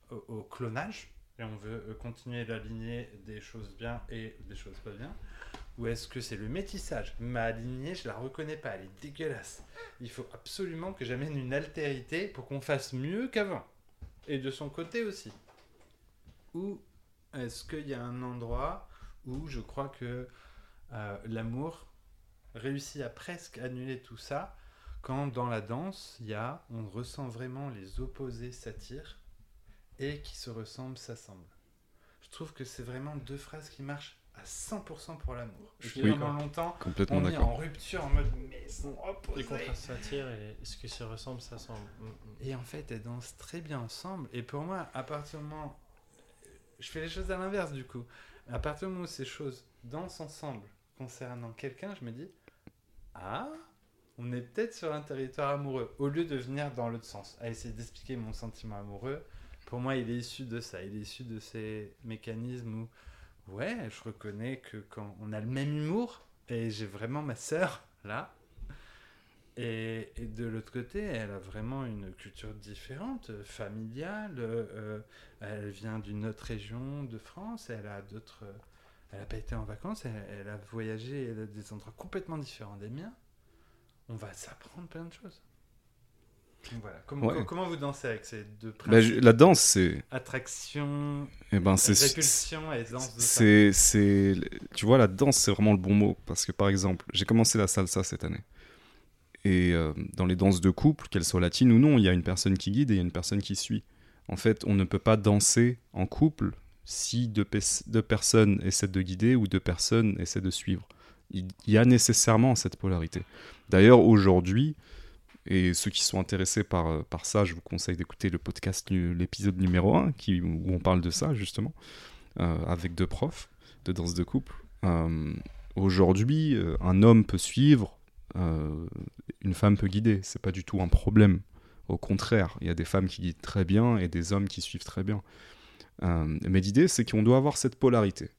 S2: au clonage et on veut euh, continuer la lignée des choses bien et des choses pas bien ou est-ce que c'est le métissage? Ma lignée, je la reconnais pas, elle est dégueulasse. Il faut absolument que j'amène une altérité pour qu'on fasse mieux qu'avant. Et de son côté aussi. Ou est-ce qu'il y a un endroit où je crois que euh, l'amour réussi à presque annuler tout ça quand dans la danse, il y a, on ressent vraiment les opposés s'attirent et qui se ressemblent s'assemblent. Je trouve que c'est vraiment deux phrases qui marchent à 100% pour l'amour. Qui
S1: Oui.
S2: pendant longtemps,
S1: Complètement
S2: on est en rupture en mode mais ils sont
S3: Les
S2: opposés.
S3: contrastes s'attirent et ce qui se ressemble, ça semble. Mm, mm.
S2: Et en fait, elles dansent très bien ensemble. Et pour moi, à partir du moment. Je fais les choses à l'inverse du coup. À partir du moment où ces choses dansent ensemble concernant quelqu'un, je me dis Ah, on est peut-être sur un territoire amoureux. Au lieu de venir dans l'autre sens, à essayer d'expliquer mon sentiment amoureux, pour moi, il est issu de ça. Il est issu de ces mécanismes où, ouais, je reconnais que quand on a le même humour, et j'ai vraiment ma sœur là, et, et de l'autre côté, elle a vraiment une culture différente, euh, familiale. euh, elle vient d'une autre région de France. Elle a d'autres. euh, elle n'a pas été en vacances. Elle, elle a voyagé. Elle a des endroits complètement différents des miens. On va s'apprendre plein de choses. Voilà. Comment,
S1: Ouais.
S2: comment vous dansez avec ces deux
S1: Bah,
S2: principes
S1: la danse, c'est.
S2: Attraction,
S1: Eh ben, c'est.
S2: répulsion et danse.
S1: C'est, c'est, tu vois, la danse, c'est vraiment le bon mot. Parce que, par exemple, j'ai commencé la salsa cette année. Et euh, dans les danses de couple, qu'elles soient latines ou non, il y a une personne qui guide et il y a une personne qui suit. En fait, on ne peut pas danser en couple si deux, personnes essaient de guider ou deux personnes essaient de suivre. Il y a nécessairement cette polarité. D'ailleurs, aujourd'hui, et ceux qui sont intéressés par, euh, ça, je vous conseille d'écouter le podcast, l'épisode numéro 1, qui, où on parle de ça, justement euh, avec deux profs de danse de couple. Aujourd'hui, un homme peut suivre, une femme peut guider. C'est pas du tout un problème. Au contraire, il y a des femmes qui guident très bien et des hommes qui suivent très bien. Euh, mais l'idée, c'est qu'on doit avoir cette polarité.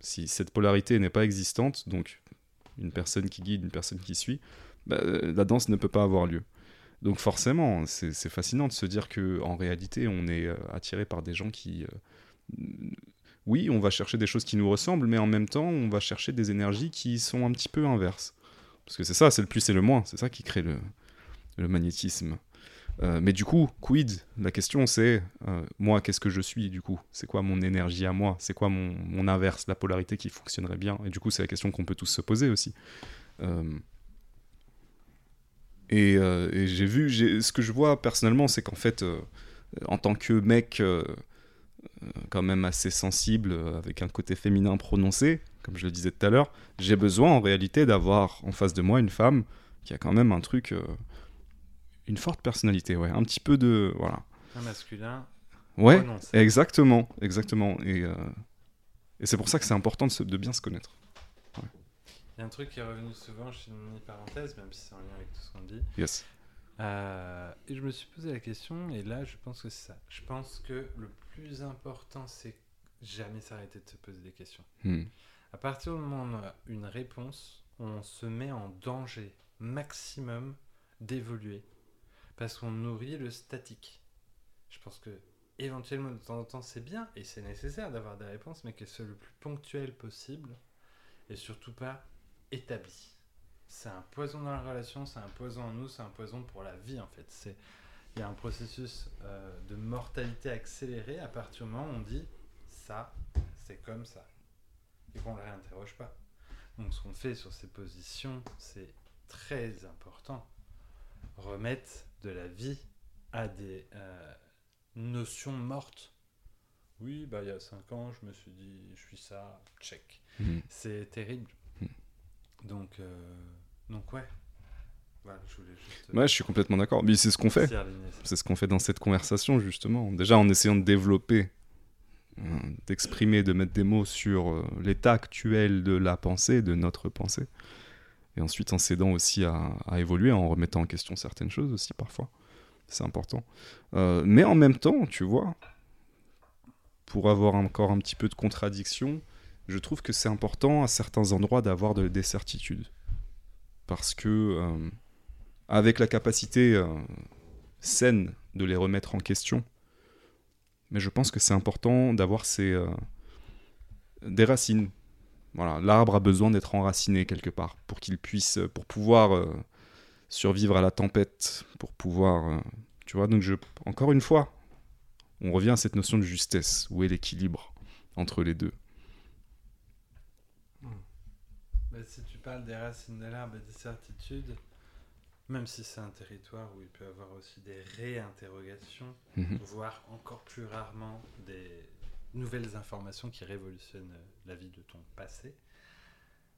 S1: Si cette polarité n'est pas existante, donc une personne qui guide, une personne qui suit, bah, euh, la danse ne peut pas avoir lieu. Donc forcément, c'est fascinant de se dire que en réalité, on est euh, attiré par des gens qui euh, oui, on va chercher des choses qui nous ressemblent, mais en même temps, on va chercher des énergies qui sont un petit peu inverses. Parce que c'est ça, c'est le plus et le moins, c'est ça qui crée le, magnétisme. Euh, mais du coup, quid? La question c'est, euh, moi, qu'est-ce que je suis du coup? C'est quoi mon énergie à moi? C'est quoi mon, inverse, la polarité qui fonctionnerait bien? Et du coup, c'est la question qu'on peut tous se poser aussi. Euh, et, et j'ai vu, ce que je vois personnellement, c'est qu'en fait, en tant que mec quand même assez sensible, avec un côté féminin prononcé, comme je le disais tout à l'heure, j'ai besoin en réalité d'avoir en face de moi une femme qui a quand même un truc, euh, une forte personnalité, ouais, un petit peu de, voilà.
S2: Un masculin.
S1: Ouais, exactement, exactement. Et, euh, et c'est pour ça que c'est important de, se- de bien se connaître.
S2: Il y a un truc qui est revenu souvent chez une mini parenthèse, même si c'est en lien avec tout ce qu'on dit.
S1: Yes.
S2: Euh, et je me suis posé la question, et là, je pense que c'est ça. Je pense que le plus important, c'est jamais s'arrêter de se poser des questions.
S1: Hmm.
S2: À partir du moment où on a une réponse, on se met en danger maximum d'évoluer. Parce qu'on nourrit le statique. Je pense que éventuellement, de temps en temps, c'est bien et c'est nécessaire d'avoir des réponses, mais qu'elles soient le plus ponctuelles possible et surtout pas établies. C'est un poison dans la relation, c'est un poison en nous, c'est un poison pour la vie en fait. C'est il y a un processus euh, de mortalité accéléré à partir du moment où on dit ça, c'est comme ça et qu'on ne le réinterroge pas. Donc ce qu'on fait sur ces positions, c'est très important. Remettre de la vie à des euh, notions mortes. Oui, bah il y a 5 ans, je me suis dit, je suis ça, check.
S1: Hmm.
S2: C'est terrible.
S1: Hmm.
S2: Donc, euh, donc ouais. Voilà, je voulais juste.
S1: Ouais, je suis complètement d'accord. Mais c'est ce qu'on fait. C'est ce qu'on fait dans cette conversation, justement. Déjà, en essayant de développer, euh, d'exprimer, de mettre des mots sur euh, l'état actuel de la pensée, de notre pensée. Et ensuite, en s'aidant aussi à, évoluer, en remettant en question certaines choses aussi, parfois. C'est important. Euh, mais en même temps, tu vois, pour avoir encore un petit peu de contradiction, je trouve que c'est important à certains endroits d'avoir de- des certitudes. Parce que, euh, avec la capacité euh, saine de les remettre en question. Mais je pense que c'est important d'avoir ces, euh, des racines. Voilà, l'arbre a besoin d'être enraciné quelque part pour qu'il puisse, pour pouvoir euh, survivre à la tempête, pour pouvoir, euh, tu vois. Donc je, encore une fois, on revient à cette notion de justesse. Où est l'équilibre entre les deux?
S3: Bah,
S2: si tu parles des racines de l'arbre et des certitudes, même si c'est un territoire où il peut y avoir aussi des réinterrogations,
S1: Mhm.
S2: voire encore plus rarement des nouvelles informations qui révolutionnent euh, la vie de ton passé,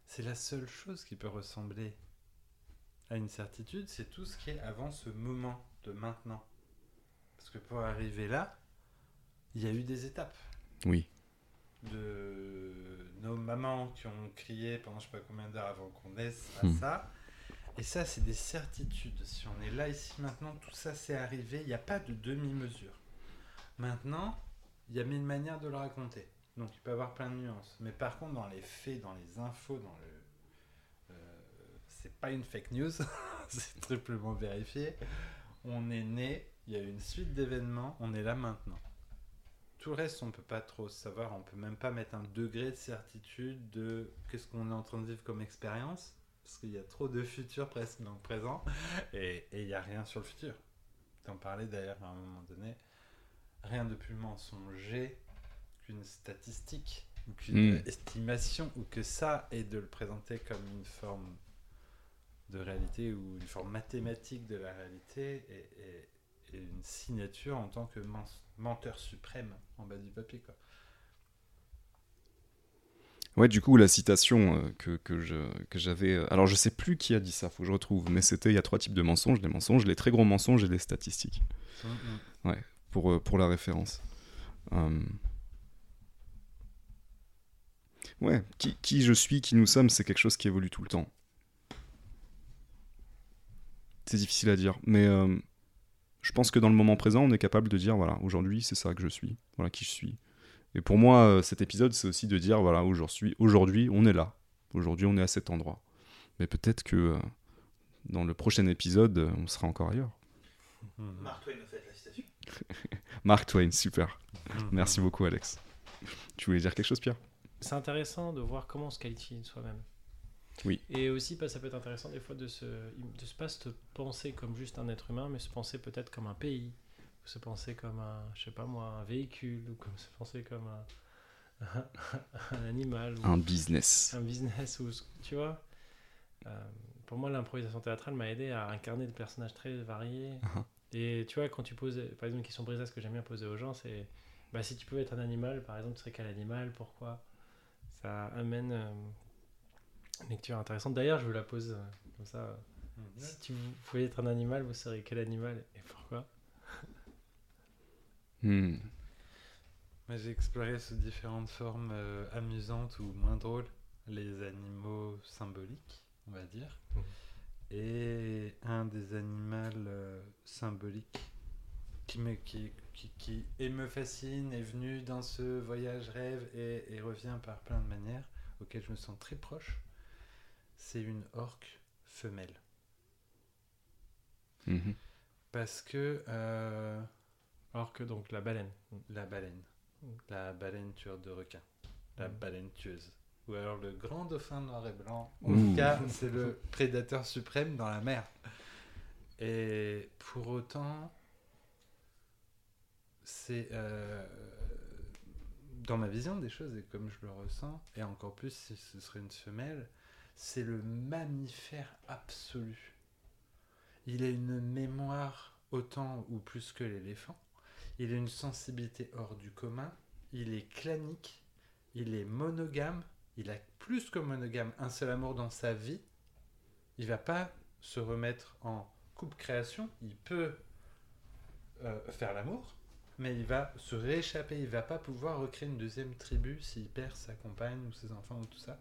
S2: c'est la seule chose qui peut ressembler à une certitude, c'est tout ce qui est avant ce moment de maintenant. Parce que pour arriver là, il y a eu des étapes
S1: Oui.
S2: de nos mamans qui ont crié pendant je sais pas combien d'heures avant qu'on naisse à
S1: Hmm.
S2: ça. Et ça, c'est des certitudes. Si on est là, ici, maintenant, tout ça, c'est arrivé. Il n'y a pas de demi-mesure. Maintenant, il y a mille manières de le raconter. Donc, il peut y avoir plein de nuances. Mais par contre, dans les faits, dans les infos, dans le. euh, c'est pas une fake news, c'est triplement vérifié. On est né, il y a une suite d'événements, on est là maintenant. Tout le reste, on peut pas trop savoir, on peut même pas mettre un degré de certitude de qu'est-ce qu'on est en train de vivre comme expérience, parce qu'il y a trop de futur presque dans le présent, et il n'y a rien sur le futur. T'en parlais d'ailleurs à un moment donné, rien de plus mensonger qu'une statistique, ou qu'une
S1: Mm.
S2: estimation, ou que ça, et de le présenter comme une forme de réalité ou une forme mathématique de la réalité et, et- et une signature en tant que men- menteur suprême en bas du papier. Quoi.
S1: Ouais, du coup, la citation euh, que, que j'avais. euh, alors, je sais plus qui a dit ça, faut que je retrouve, mais c'était il y a trois types de mensonges les mensonges, les très gros mensonges et les statistiques, pour, euh, pour la référence. Euh, Ouais, qui, qui je suis, qui nous sommes, c'est quelque chose qui évolue tout le temps. C'est difficile à dire, mais euh, je pense que dans le moment présent, on est capable de dire voilà, aujourd'hui, c'est ça que je suis, voilà qui je suis. Et pour moi, euh, cet épisode, c'est aussi de dire voilà, aujourd'hui, aujourd'hui, on est là. Aujourd'hui, on est à cet endroit. Mais peut-être que euh, dans le prochain épisode, euh, on sera encore ailleurs.
S2: Mhm.
S4: Mark Twain a fait la citation.
S1: Mark Twain, super.
S2: Mhm.
S1: Merci beaucoup, Alex. Tu voulais dire quelque chose, Pierre?
S3: C'est intéressant de voir comment on se qualifie soi-même.
S1: Oui.
S3: Et aussi, bah, ça peut être intéressant des fois de se, de se pas se penser comme juste un être humain, mais se penser peut-être comme un pays, se penser comme un, je sais pas moi, un véhicule, ou comme se penser comme un, un animal, ou
S1: Un business.
S3: un business, ou tu vois. Euh, pour moi, l'improvisation théâtrale m'a aidé à incarner des personnages très variés.
S1: Ah.
S3: Et tu vois, quand tu poses, par exemple, une question brisée, ce que j'aime bien poser aux gens, c'est bah, si tu pouvais être un animal, par exemple, tu serais quel animal Pourquoi? Ça amène euh, une lecture intéressante. D'ailleurs, je vous la pose euh, comme ça. euh,
S2: Mhm.
S3: Si tu pouviez être un animal, vous seriez quel animal et pourquoi?
S1: Hmm.
S2: Moi, J'ai exploré sous différentes formes euh, amusantes ou moins drôles les animaux symboliques, on va dire.
S3: Mhm.
S2: Et un des animaux euh, symboliques qui me, qui, qui, qui et me fascine est venu dans ce voyage rêve et, et revient par plein de manières auxquelles je me sens très proche, c'est une orque femelle.
S1: Mhm.
S2: Parce que euh,
S3: Alors que donc la baleine.
S2: la baleine, la baleine tueur de requins, la
S3: Mm.
S2: baleine tueuse. Ou alors le grand dauphin noir et blanc. En
S1: Ouh.
S2: tout cas, c'est le prédateur suprême dans la mer. Et pour autant, c'est euh, dans ma vision des choses et comme je le ressens, et encore plus si ce serait une femelle, c'est le mammifère absolu. Il a une mémoire autant ou plus que l'éléphant. Il a une sensibilité hors du commun. Il est clanique. Il est monogame. Il a plus que monogame un seul amour dans sa vie. Il va pas se remettre en couple création. Il peut euh, faire l'amour, mais il va se rééchapper. Il va pas pouvoir recréer une deuxième tribu s'il perd sa compagne ou ses enfants ou tout ça.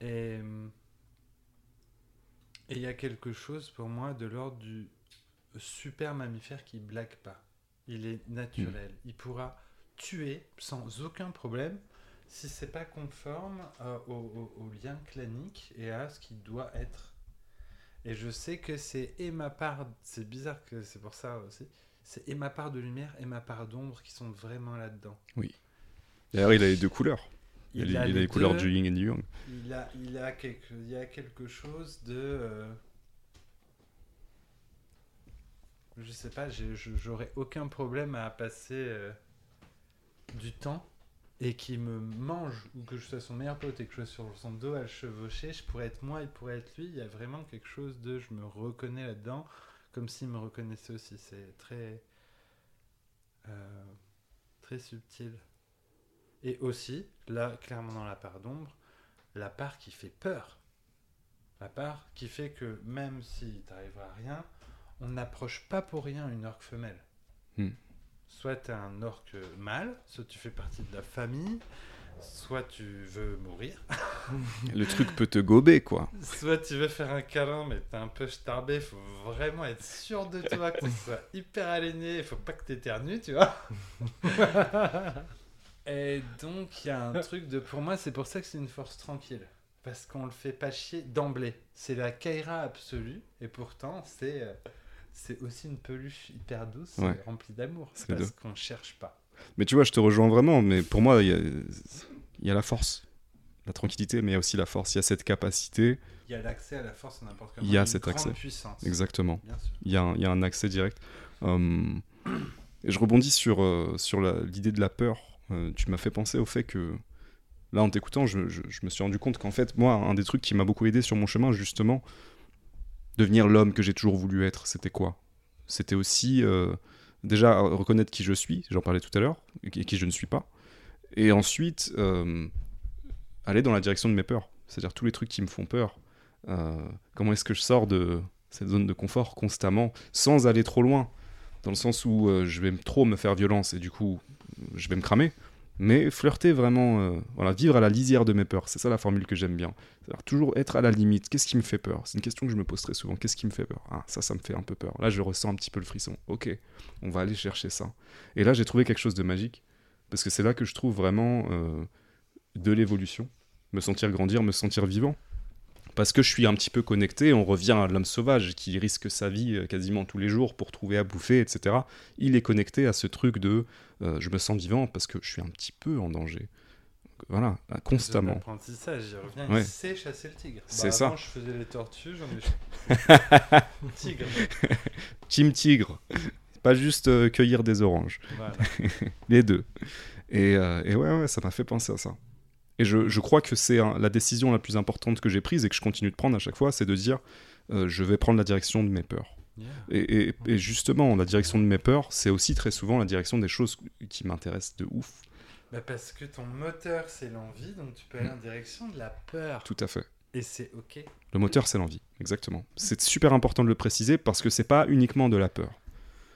S2: Et et il y a quelque chose pour moi de l'ordre du super mammifère qui blague pas. Il est naturel. Il pourra tuer sans aucun problème si c'est pas conforme euh, au, au- au lien clanique et à ce qui doit être. Et je sais que c'est et ma part, c'est bizarre que c'est pour ça aussi, c'est et ma part de lumière et ma part d'ombre qui sont vraiment là-dedans.
S1: D'ailleurs, il a les deux couleurs. Il, a, les- il a
S2: les
S1: les couleurs
S2: deux.
S1: du yin et du yang.
S2: Il a, il a quelque, il y a quelque chose de, euh, je sais pas, j'aurais aucun problème à passer euh, du temps et qui me mange, ou que je sois son meilleur pote et que je sois sur son dos à le chevaucher, je pourrais être moi, il pourrait être lui. Il y a vraiment quelque chose de je me reconnais là-dedans, comme s'il me reconnaissait aussi. C'est très. euh, très subtil. Et aussi, là, clairement dans la part d'ombre, la part qui fait peur. La part qui fait que même si t'arrivera rien, on n'approche pas pour rien une orque femelle.
S1: Hmm.
S2: Soit t'es un orque mâle, soit tu fais partie de la famille, soit tu veux mourir,
S1: Le truc peut te gober, quoi.
S2: soit tu veux faire un câlin, mais t'es un peu starbé, faut vraiment être sûr de toi, que tu sois hyper aligné, faut pas que t'éternues, tu vois. Et donc, il y a un truc de. Pour moi, c'est pour ça que c'est une force tranquille. Parce qu'on le fait pas chier d'emblée. C'est la Kaira absolue. Et pourtant, c'est. C'est aussi une peluche hyper douce,
S1: Ouais.
S2: remplie d'amour.
S1: C'est
S2: Parce qu'on cherche pas.
S1: Mais tu vois, je te rejoins vraiment, mais pour moi, il y a, y a la force, la tranquillité, mais il y a aussi la force. Il y a cette capacité,
S2: Il y a l'accès à la force n'importe quel
S1: Il y a
S2: moment, une
S1: cet
S2: grande
S1: accès.
S2: puissance.
S1: exactement. Il y a un, il y a un accès direct. Hum, et je rebondis sur, euh, sur l'idée de la peur. Euh, tu m'as fait penser au fait que, là, en t'écoutant, je, je- je me suis rendu compte qu'en fait, moi, un des trucs qui m'a beaucoup aidé sur mon chemin, justement, devenir l'homme que j'ai toujours voulu être, c'était quoi? C'était aussi, euh, déjà, reconnaître qui je suis, j'en parlais tout à l'heure, et qui je ne suis pas. Et ensuite, euh, aller dans la direction de mes peurs. C'est-à-dire tous les trucs qui me font peur. Euh, comment est-ce que je sors de cette zone de confort constamment, sans aller trop loin? Dans le sens où je vais trop me faire violence et du coup je vais me cramer, mais flirter vraiment, euh, voilà, vivre à la lisière de mes peurs, c'est ça la formule que j'aime bien. C'est-à-dire toujours être à la limite. Qu'est-ce qui me fait peur? C'est une question que je me pose très souvent. Qu'est-ce qui me fait peur? Ah, ça, ça me fait un peu peur. Là, je ressens un petit peu le frisson. Ok, on va aller chercher ça. Et là, j'ai trouvé quelque chose de magique, parce que c'est là que je trouve vraiment euh, de l'évolution, me sentir grandir, me sentir vivant parce que je suis un petit peu connecté, on revient à l'homme sauvage qui risque sa vie euh, quasiment tous les jours pour trouver à bouffer, etc. Il est connecté à ce truc de euh, je me sens vivant parce que je suis un petit peu en danger. Voilà, constamment.
S2: L'apprentissage, j'y reviens.
S1: Ouais.
S2: Il sait chasser le tigre.
S1: C'est
S2: Bah,
S1: ça.
S2: Avant, je faisais les tortues, j'en ai. tigre.
S1: Team Tigre, pas juste euh, cueillir des oranges,
S2: Voilà.
S1: les deux. Et, euh, et ouais, ouais, ça m'a fait penser à ça. Et je, je crois que c'est la décision la plus importante que j'ai prise et que je continue de prendre à chaque fois, c'est de dire euh, je vais prendre la direction de mes peurs.
S2: Yeah.
S1: Et, et- et justement, la direction de mes peurs, c'est aussi très souvent la direction des choses qui m'intéressent de ouf.
S2: Bah, parce que ton moteur, c'est l'envie, donc tu peux aller en direction de la peur.
S1: Tout à fait.
S2: Et c'est ok.
S1: Le moteur, c'est l'envie, exactement. C'est super important de le préciser parce que c'est pas uniquement de la peur.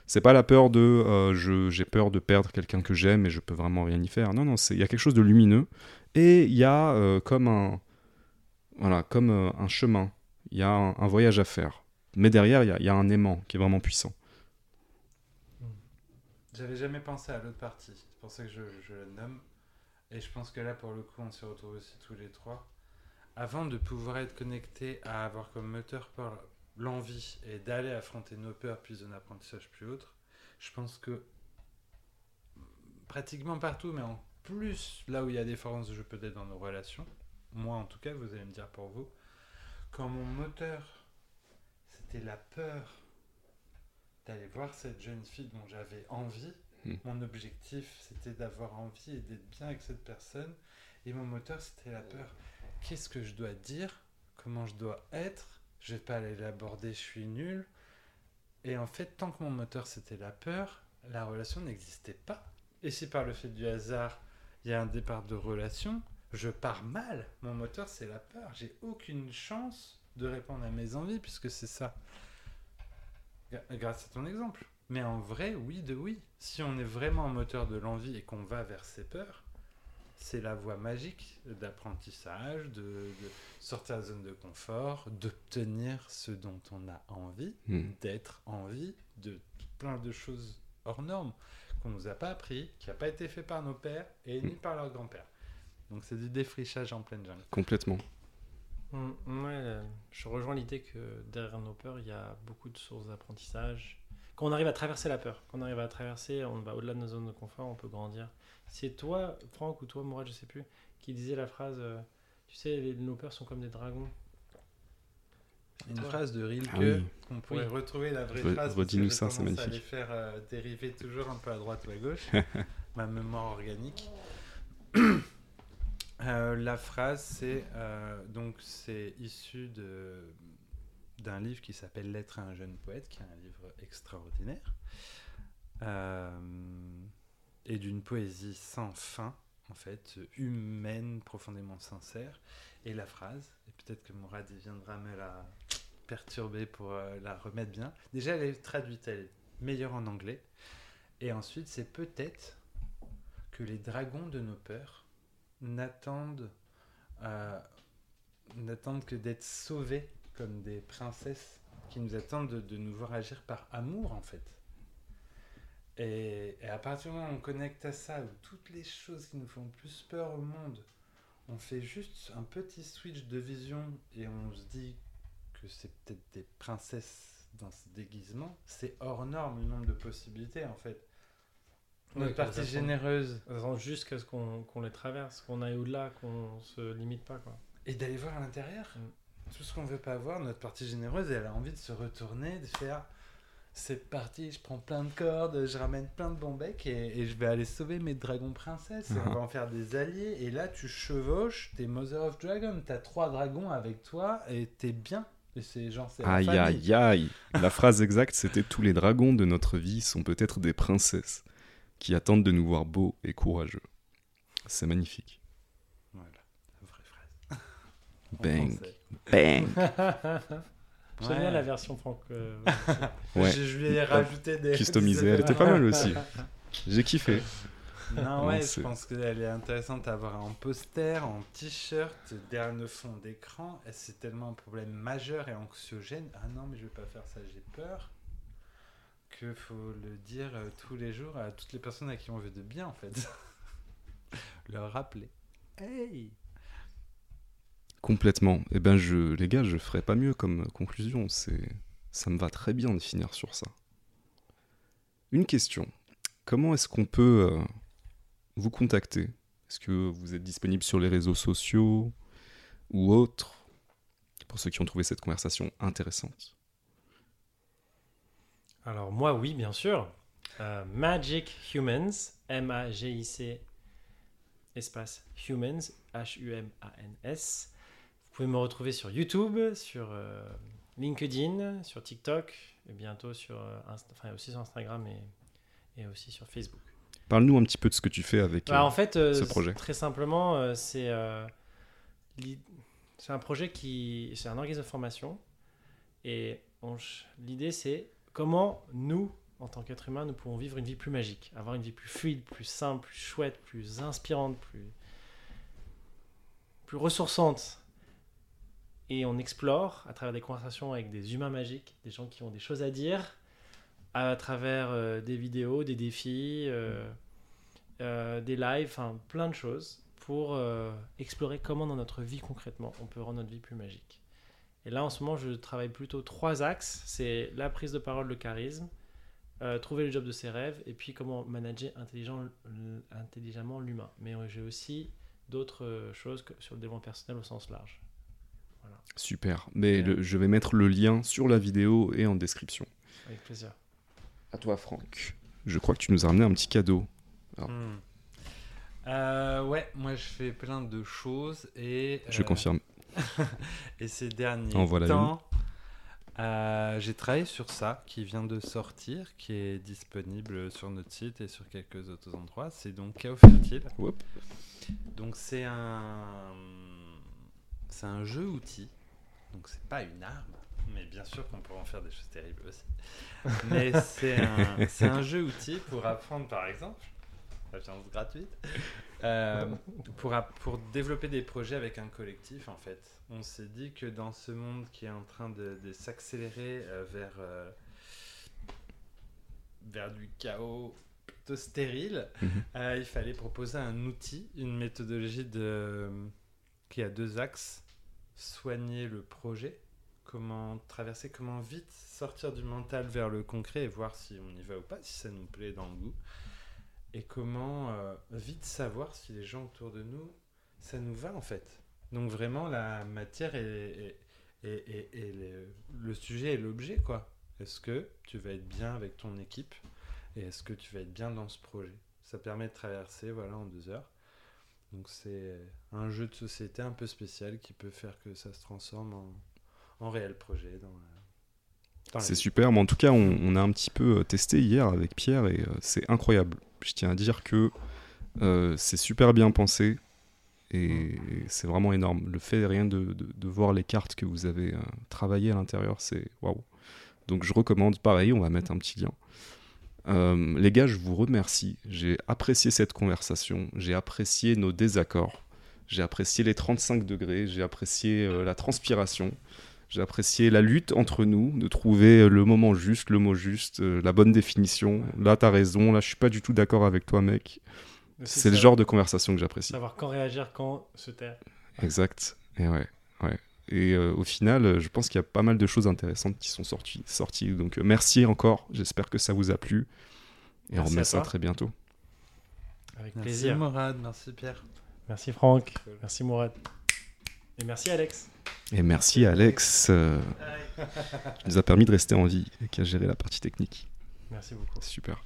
S1: C'est pas la peur de euh, j'ai peur de perdre quelqu'un que j'aime et je peux vraiment rien y faire. Non, non, il y a quelque chose de lumineux et il y a euh, comme un voilà comme euh, un chemin. Il y a un, voyage à faire. Mais derrière, il y y, a un aimant qui est vraiment puissant.
S2: J'avais jamais pensé à l'autre partie. C'est pour ça que je, je la nomme. Et je pense que là, pour le coup, on s'y retrouve aussi tous les trois. Avant de pouvoir être connecté à avoir comme moteur par l'envie et d'aller affronter nos peurs puis un apprentissage plus autre, je pense que pratiquement partout, mais en plus là où il y a des forces de jeu peut-être dans nos relations, moi en tout cas, vous allez me dire pour vous, quand mon moteur c'était la peur d'aller voir cette jeune fille dont j'avais envie.
S1: Hmm.
S2: Mon objectif, c'était d'avoir envie et d'être bien avec cette personne. Et mon moteur, c'était la peur. Qu'est-ce que je dois dire? Comment je dois être? Je vais pas aller l'aborder, je suis nul. Et en fait, tant que mon moteur, c'était la peur, la relation n'existait pas. Et si par le fait du hasard, il y a un départ de relation, je pars mal. Mon moteur, c'est la peur. J'ai aucune chance de répondre à mes envies puisque c'est ça. Grâce à ton exemple. Mais en vrai, oui de oui. Si on est vraiment moteur de l'envie et qu'on va vers ses peurs, c'est la voie magique d'apprentissage, de, de sortir de la zone de confort, d'obtenir ce dont on a envie,
S1: Hmm.
S2: d'être envie de plein de choses hors normes qu'on nous a pas appris, qui n'a pas été fait par nos pères et ni par leurs grands-pères. Donc c'est du défrichage en pleine jungle.
S1: Complètement.
S3: Mm, ouais, euh, je rejoins l'idée que derrière nos peurs, il y a beaucoup de sources d'apprentissage. Quand on arrive à traverser la peur, quand on arrive à traverser, on va au-delà de nos zones de confort, on peut grandir. C'est toi, Franck, ou toi, Mourad, je sais plus, qui disait la phrase euh, Tu sais, les- nos peurs sont comme des dragons.
S2: Une
S3: Toi.
S2: phrase de Rilke
S1: Ah oui.
S2: qu'on pourrait
S3: Oui.
S2: retrouver la vraie
S1: Re-
S2: phrase.
S1: redis-nous ça, c'est
S2: à
S1: magnifique.
S2: les faire euh, dériver toujours un peu à droite ou à gauche. Ma mémoire organique. Euh, la phrase, c'est euh, donc c'est issu de d'un livre qui s'appelle Lettre à un jeune poète, qui est un livre extraordinaire, euh, et d'une poésie sans fin, en fait, humaine, profondément sincère. Et la phrase, et peut-être que Mourad il viendra me la perturber pour euh, la remettre bien. Déjà, elle est traduite, elle est meilleure en anglais. Et ensuite, c'est peut-être que les dragons de nos peurs n'attendent euh, n'attendent que d'être sauvés comme des princesses qui nous attendent de, de nous voir agir par amour en fait. Et, et à partir du moment où on connecte à ça, où toutes les choses qui nous font plus peur au monde, on fait juste un petit switch de vision et on se dit que c'est peut-être des princesses dans ce déguisement, c'est hors norme le nombre de possibilités en fait. Notre partie généreuse
S3: jusqu'à ce qu'on qu'on les traverse, qu'on aille au-delà, qu'on se limite pas. Quoi.
S2: et d'aller voir à l'intérieur.
S3: Mm.
S2: Tout ce qu'on veut pas voir, notre partie généreuse, elle a envie de se retourner, de faire c'est parti, je prends plein de cordes, je ramène plein de bons becs et, et je vais aller sauver mes dragons princesses et on va en faire des alliés. Et là, tu chevauches, t'es Mother of Dragon, t'as trois dragons avec toi et t'es bien. Et c'est genre, c'est
S1: Aïe, aïe, aïe. La phrase exacte, c'était Tous les dragons de notre vie sont peut-être des princesses qui attendent de nous voir beaux et courageux. C'est magnifique.
S2: Voilà, la vraie phrase.
S1: Bang, bang.
S3: J'aime bien la version franco. euh,
S1: Ouais.
S2: Je, je lui ai rajouté des.
S1: Customisée, elle était pas mal aussi. J'ai kiffé.
S2: Non,
S1: Non,
S2: ouais, je pense qu'elle est intéressante à avoir en poster, en t-shirt, derrière le fond d'écran. C'est tellement un problème majeur et anxiogène. Ah non, mais je vais pas faire ça, j'ai peur. Que faut le dire euh, tous les jours à toutes les personnes à qui on veut de bien, en fait. Leur rappeler. Hey!
S1: Complètement. Eh ben, je, les gars, je ferais pas mieux comme conclusion. C'est, ça me va très bien de finir sur ça. Une question. Comment est-ce qu'on peut euh, vous contacter? Est-ce que vous êtes disponible sur les réseaux sociaux ou autres? Pour ceux qui ont trouvé cette conversation intéressante.
S3: Alors moi, oui, bien sûr. Euh, Magic Humans, M-A-G-I-C, espace Humans, H-U-M-A-N-S. Vous pouvez me retrouver sur YouTube, sur euh, LinkedIn, sur TikTok, et bientôt sur, euh, enfin, aussi sur Instagram et, et aussi sur Facebook.
S1: Parle-nous un petit peu de ce que tu fais avec.
S3: Bah,
S1: euh,
S3: en fait,
S1: ce projet.
S3: très simplement, c'est c'est un projet qui. C'est un organisme de formation. Et l'idée, c'est comment nous, en tant qu'êtres humains, nous pouvons vivre une vie plus magique, avoir une vie plus fluide, plus simple, plus chouette, plus inspirante, plus, plus ressourçante. Et on explore à travers des conversations avec des humains magiques, des gens qui ont des choses à dire, à travers euh, des vidéos, des défis, euh, euh, des lives, enfin plein de choses pour explorer comment dans notre vie concrètement on peut rendre notre vie plus magique. Et là en ce moment je travaille plutôt trois axes, c'est la prise de parole, le charisme, trouver le job de ses rêves et puis comment manager intelligemment l'humain. Mais j'ai aussi d'autres choses sur le développement personnel au sens large.
S1: Super. Mais le- je vais mettre le lien sur la vidéo et en description.
S3: Avec plaisir.
S1: À toi, Franck. Je crois que tu nous as ramené un petit cadeau. Ah.
S2: Hmm. Euh, ouais, moi je fais plein de choses et.
S1: Je
S2: euh,
S1: confirme.
S2: Et ces derniers
S1: En voilà
S2: temps, euh, j'ai travaillé sur ça, qui vient de sortir, qui est disponible sur notre site et sur quelques autres endroits. C'est donc Chaos Fertile. Donc c'est un, c'est un jeu outil. Donc c'est pas une arme, mais bien sûr qu'on pourrait en faire des choses terribles aussi. Mais c'est un, jeu outil pour apprendre, par exemple, la chance gratuite, euh, pour, pour développer des projets avec un collectif, en fait. On s'est dit que dans ce monde qui est en train de, de s'accélérer euh, vers, euh, vers du chaos plutôt stérile,
S1: Mhm.
S2: il fallait proposer un outil, une méthodologie de, qui a deux axes. Soigner le projet, comment traverser, comment vite sortir du mental vers le concret et voir si on y va ou pas, si ça nous plaît dans le goût. Et comment euh, vite savoir si les gens autour de nous, ça nous va en fait. Donc vraiment, la matière le, le sujet et l'objet, quoi. Est-ce que tu vas être bien avec ton équipe et est-ce que tu vas être bien dans ce projet? Ça permet de traverser, voilà, en deux heures. Donc c'est un jeu de société un peu spécial qui peut faire que ça se transforme en, en réel projet. La-
S1: C'est super, mais en tout cas, on, on a un petit peu euh, testé hier avec Pierre et euh, c'est incroyable. Je tiens à dire que euh, c'est super bien pensé et c'est vraiment énorme. Le fait rien de, de- de voir les cartes que vous avez euh, travaillées à l'intérieur, c'est waouh. Donc je recommande, pareil, on va mettre un petit lien. Euh, les gars, je vous remercie. J'ai apprécié cette conversation, j'ai apprécié nos désaccords, j'ai apprécié les 35 degrés, j'ai apprécié euh, la transpiration. J'ai apprécié la lutte entre nous, de trouver euh, le moment juste, le mot juste, euh, la bonne définition. Là, t'as raison. Là, je suis pas du tout d'accord avec toi, mec. C'est le genre de conversation que j'apprécie.
S3: Savoir quand réagir, quand se taire.
S1: Exact. Et ouais, ouais. Et euh, au final, euh, je pense qu'il y a pas mal de choses intéressantes qui sont sorties. sorties. Donc, euh, merci encore. J'espère que ça vous a plu. Et on
S3: Merci
S1: remet ça
S3: toi.
S1: très bientôt.
S3: Avec
S2: Merci
S3: plaisir.
S2: Morad, merci Pierre.
S3: Merci Franck. Merci Mourad. Et merci Alex.
S1: Et merci Alex, euh, qui nous a permis de rester en vie et qui a géré la partie technique.
S3: Merci beaucoup.
S1: Super.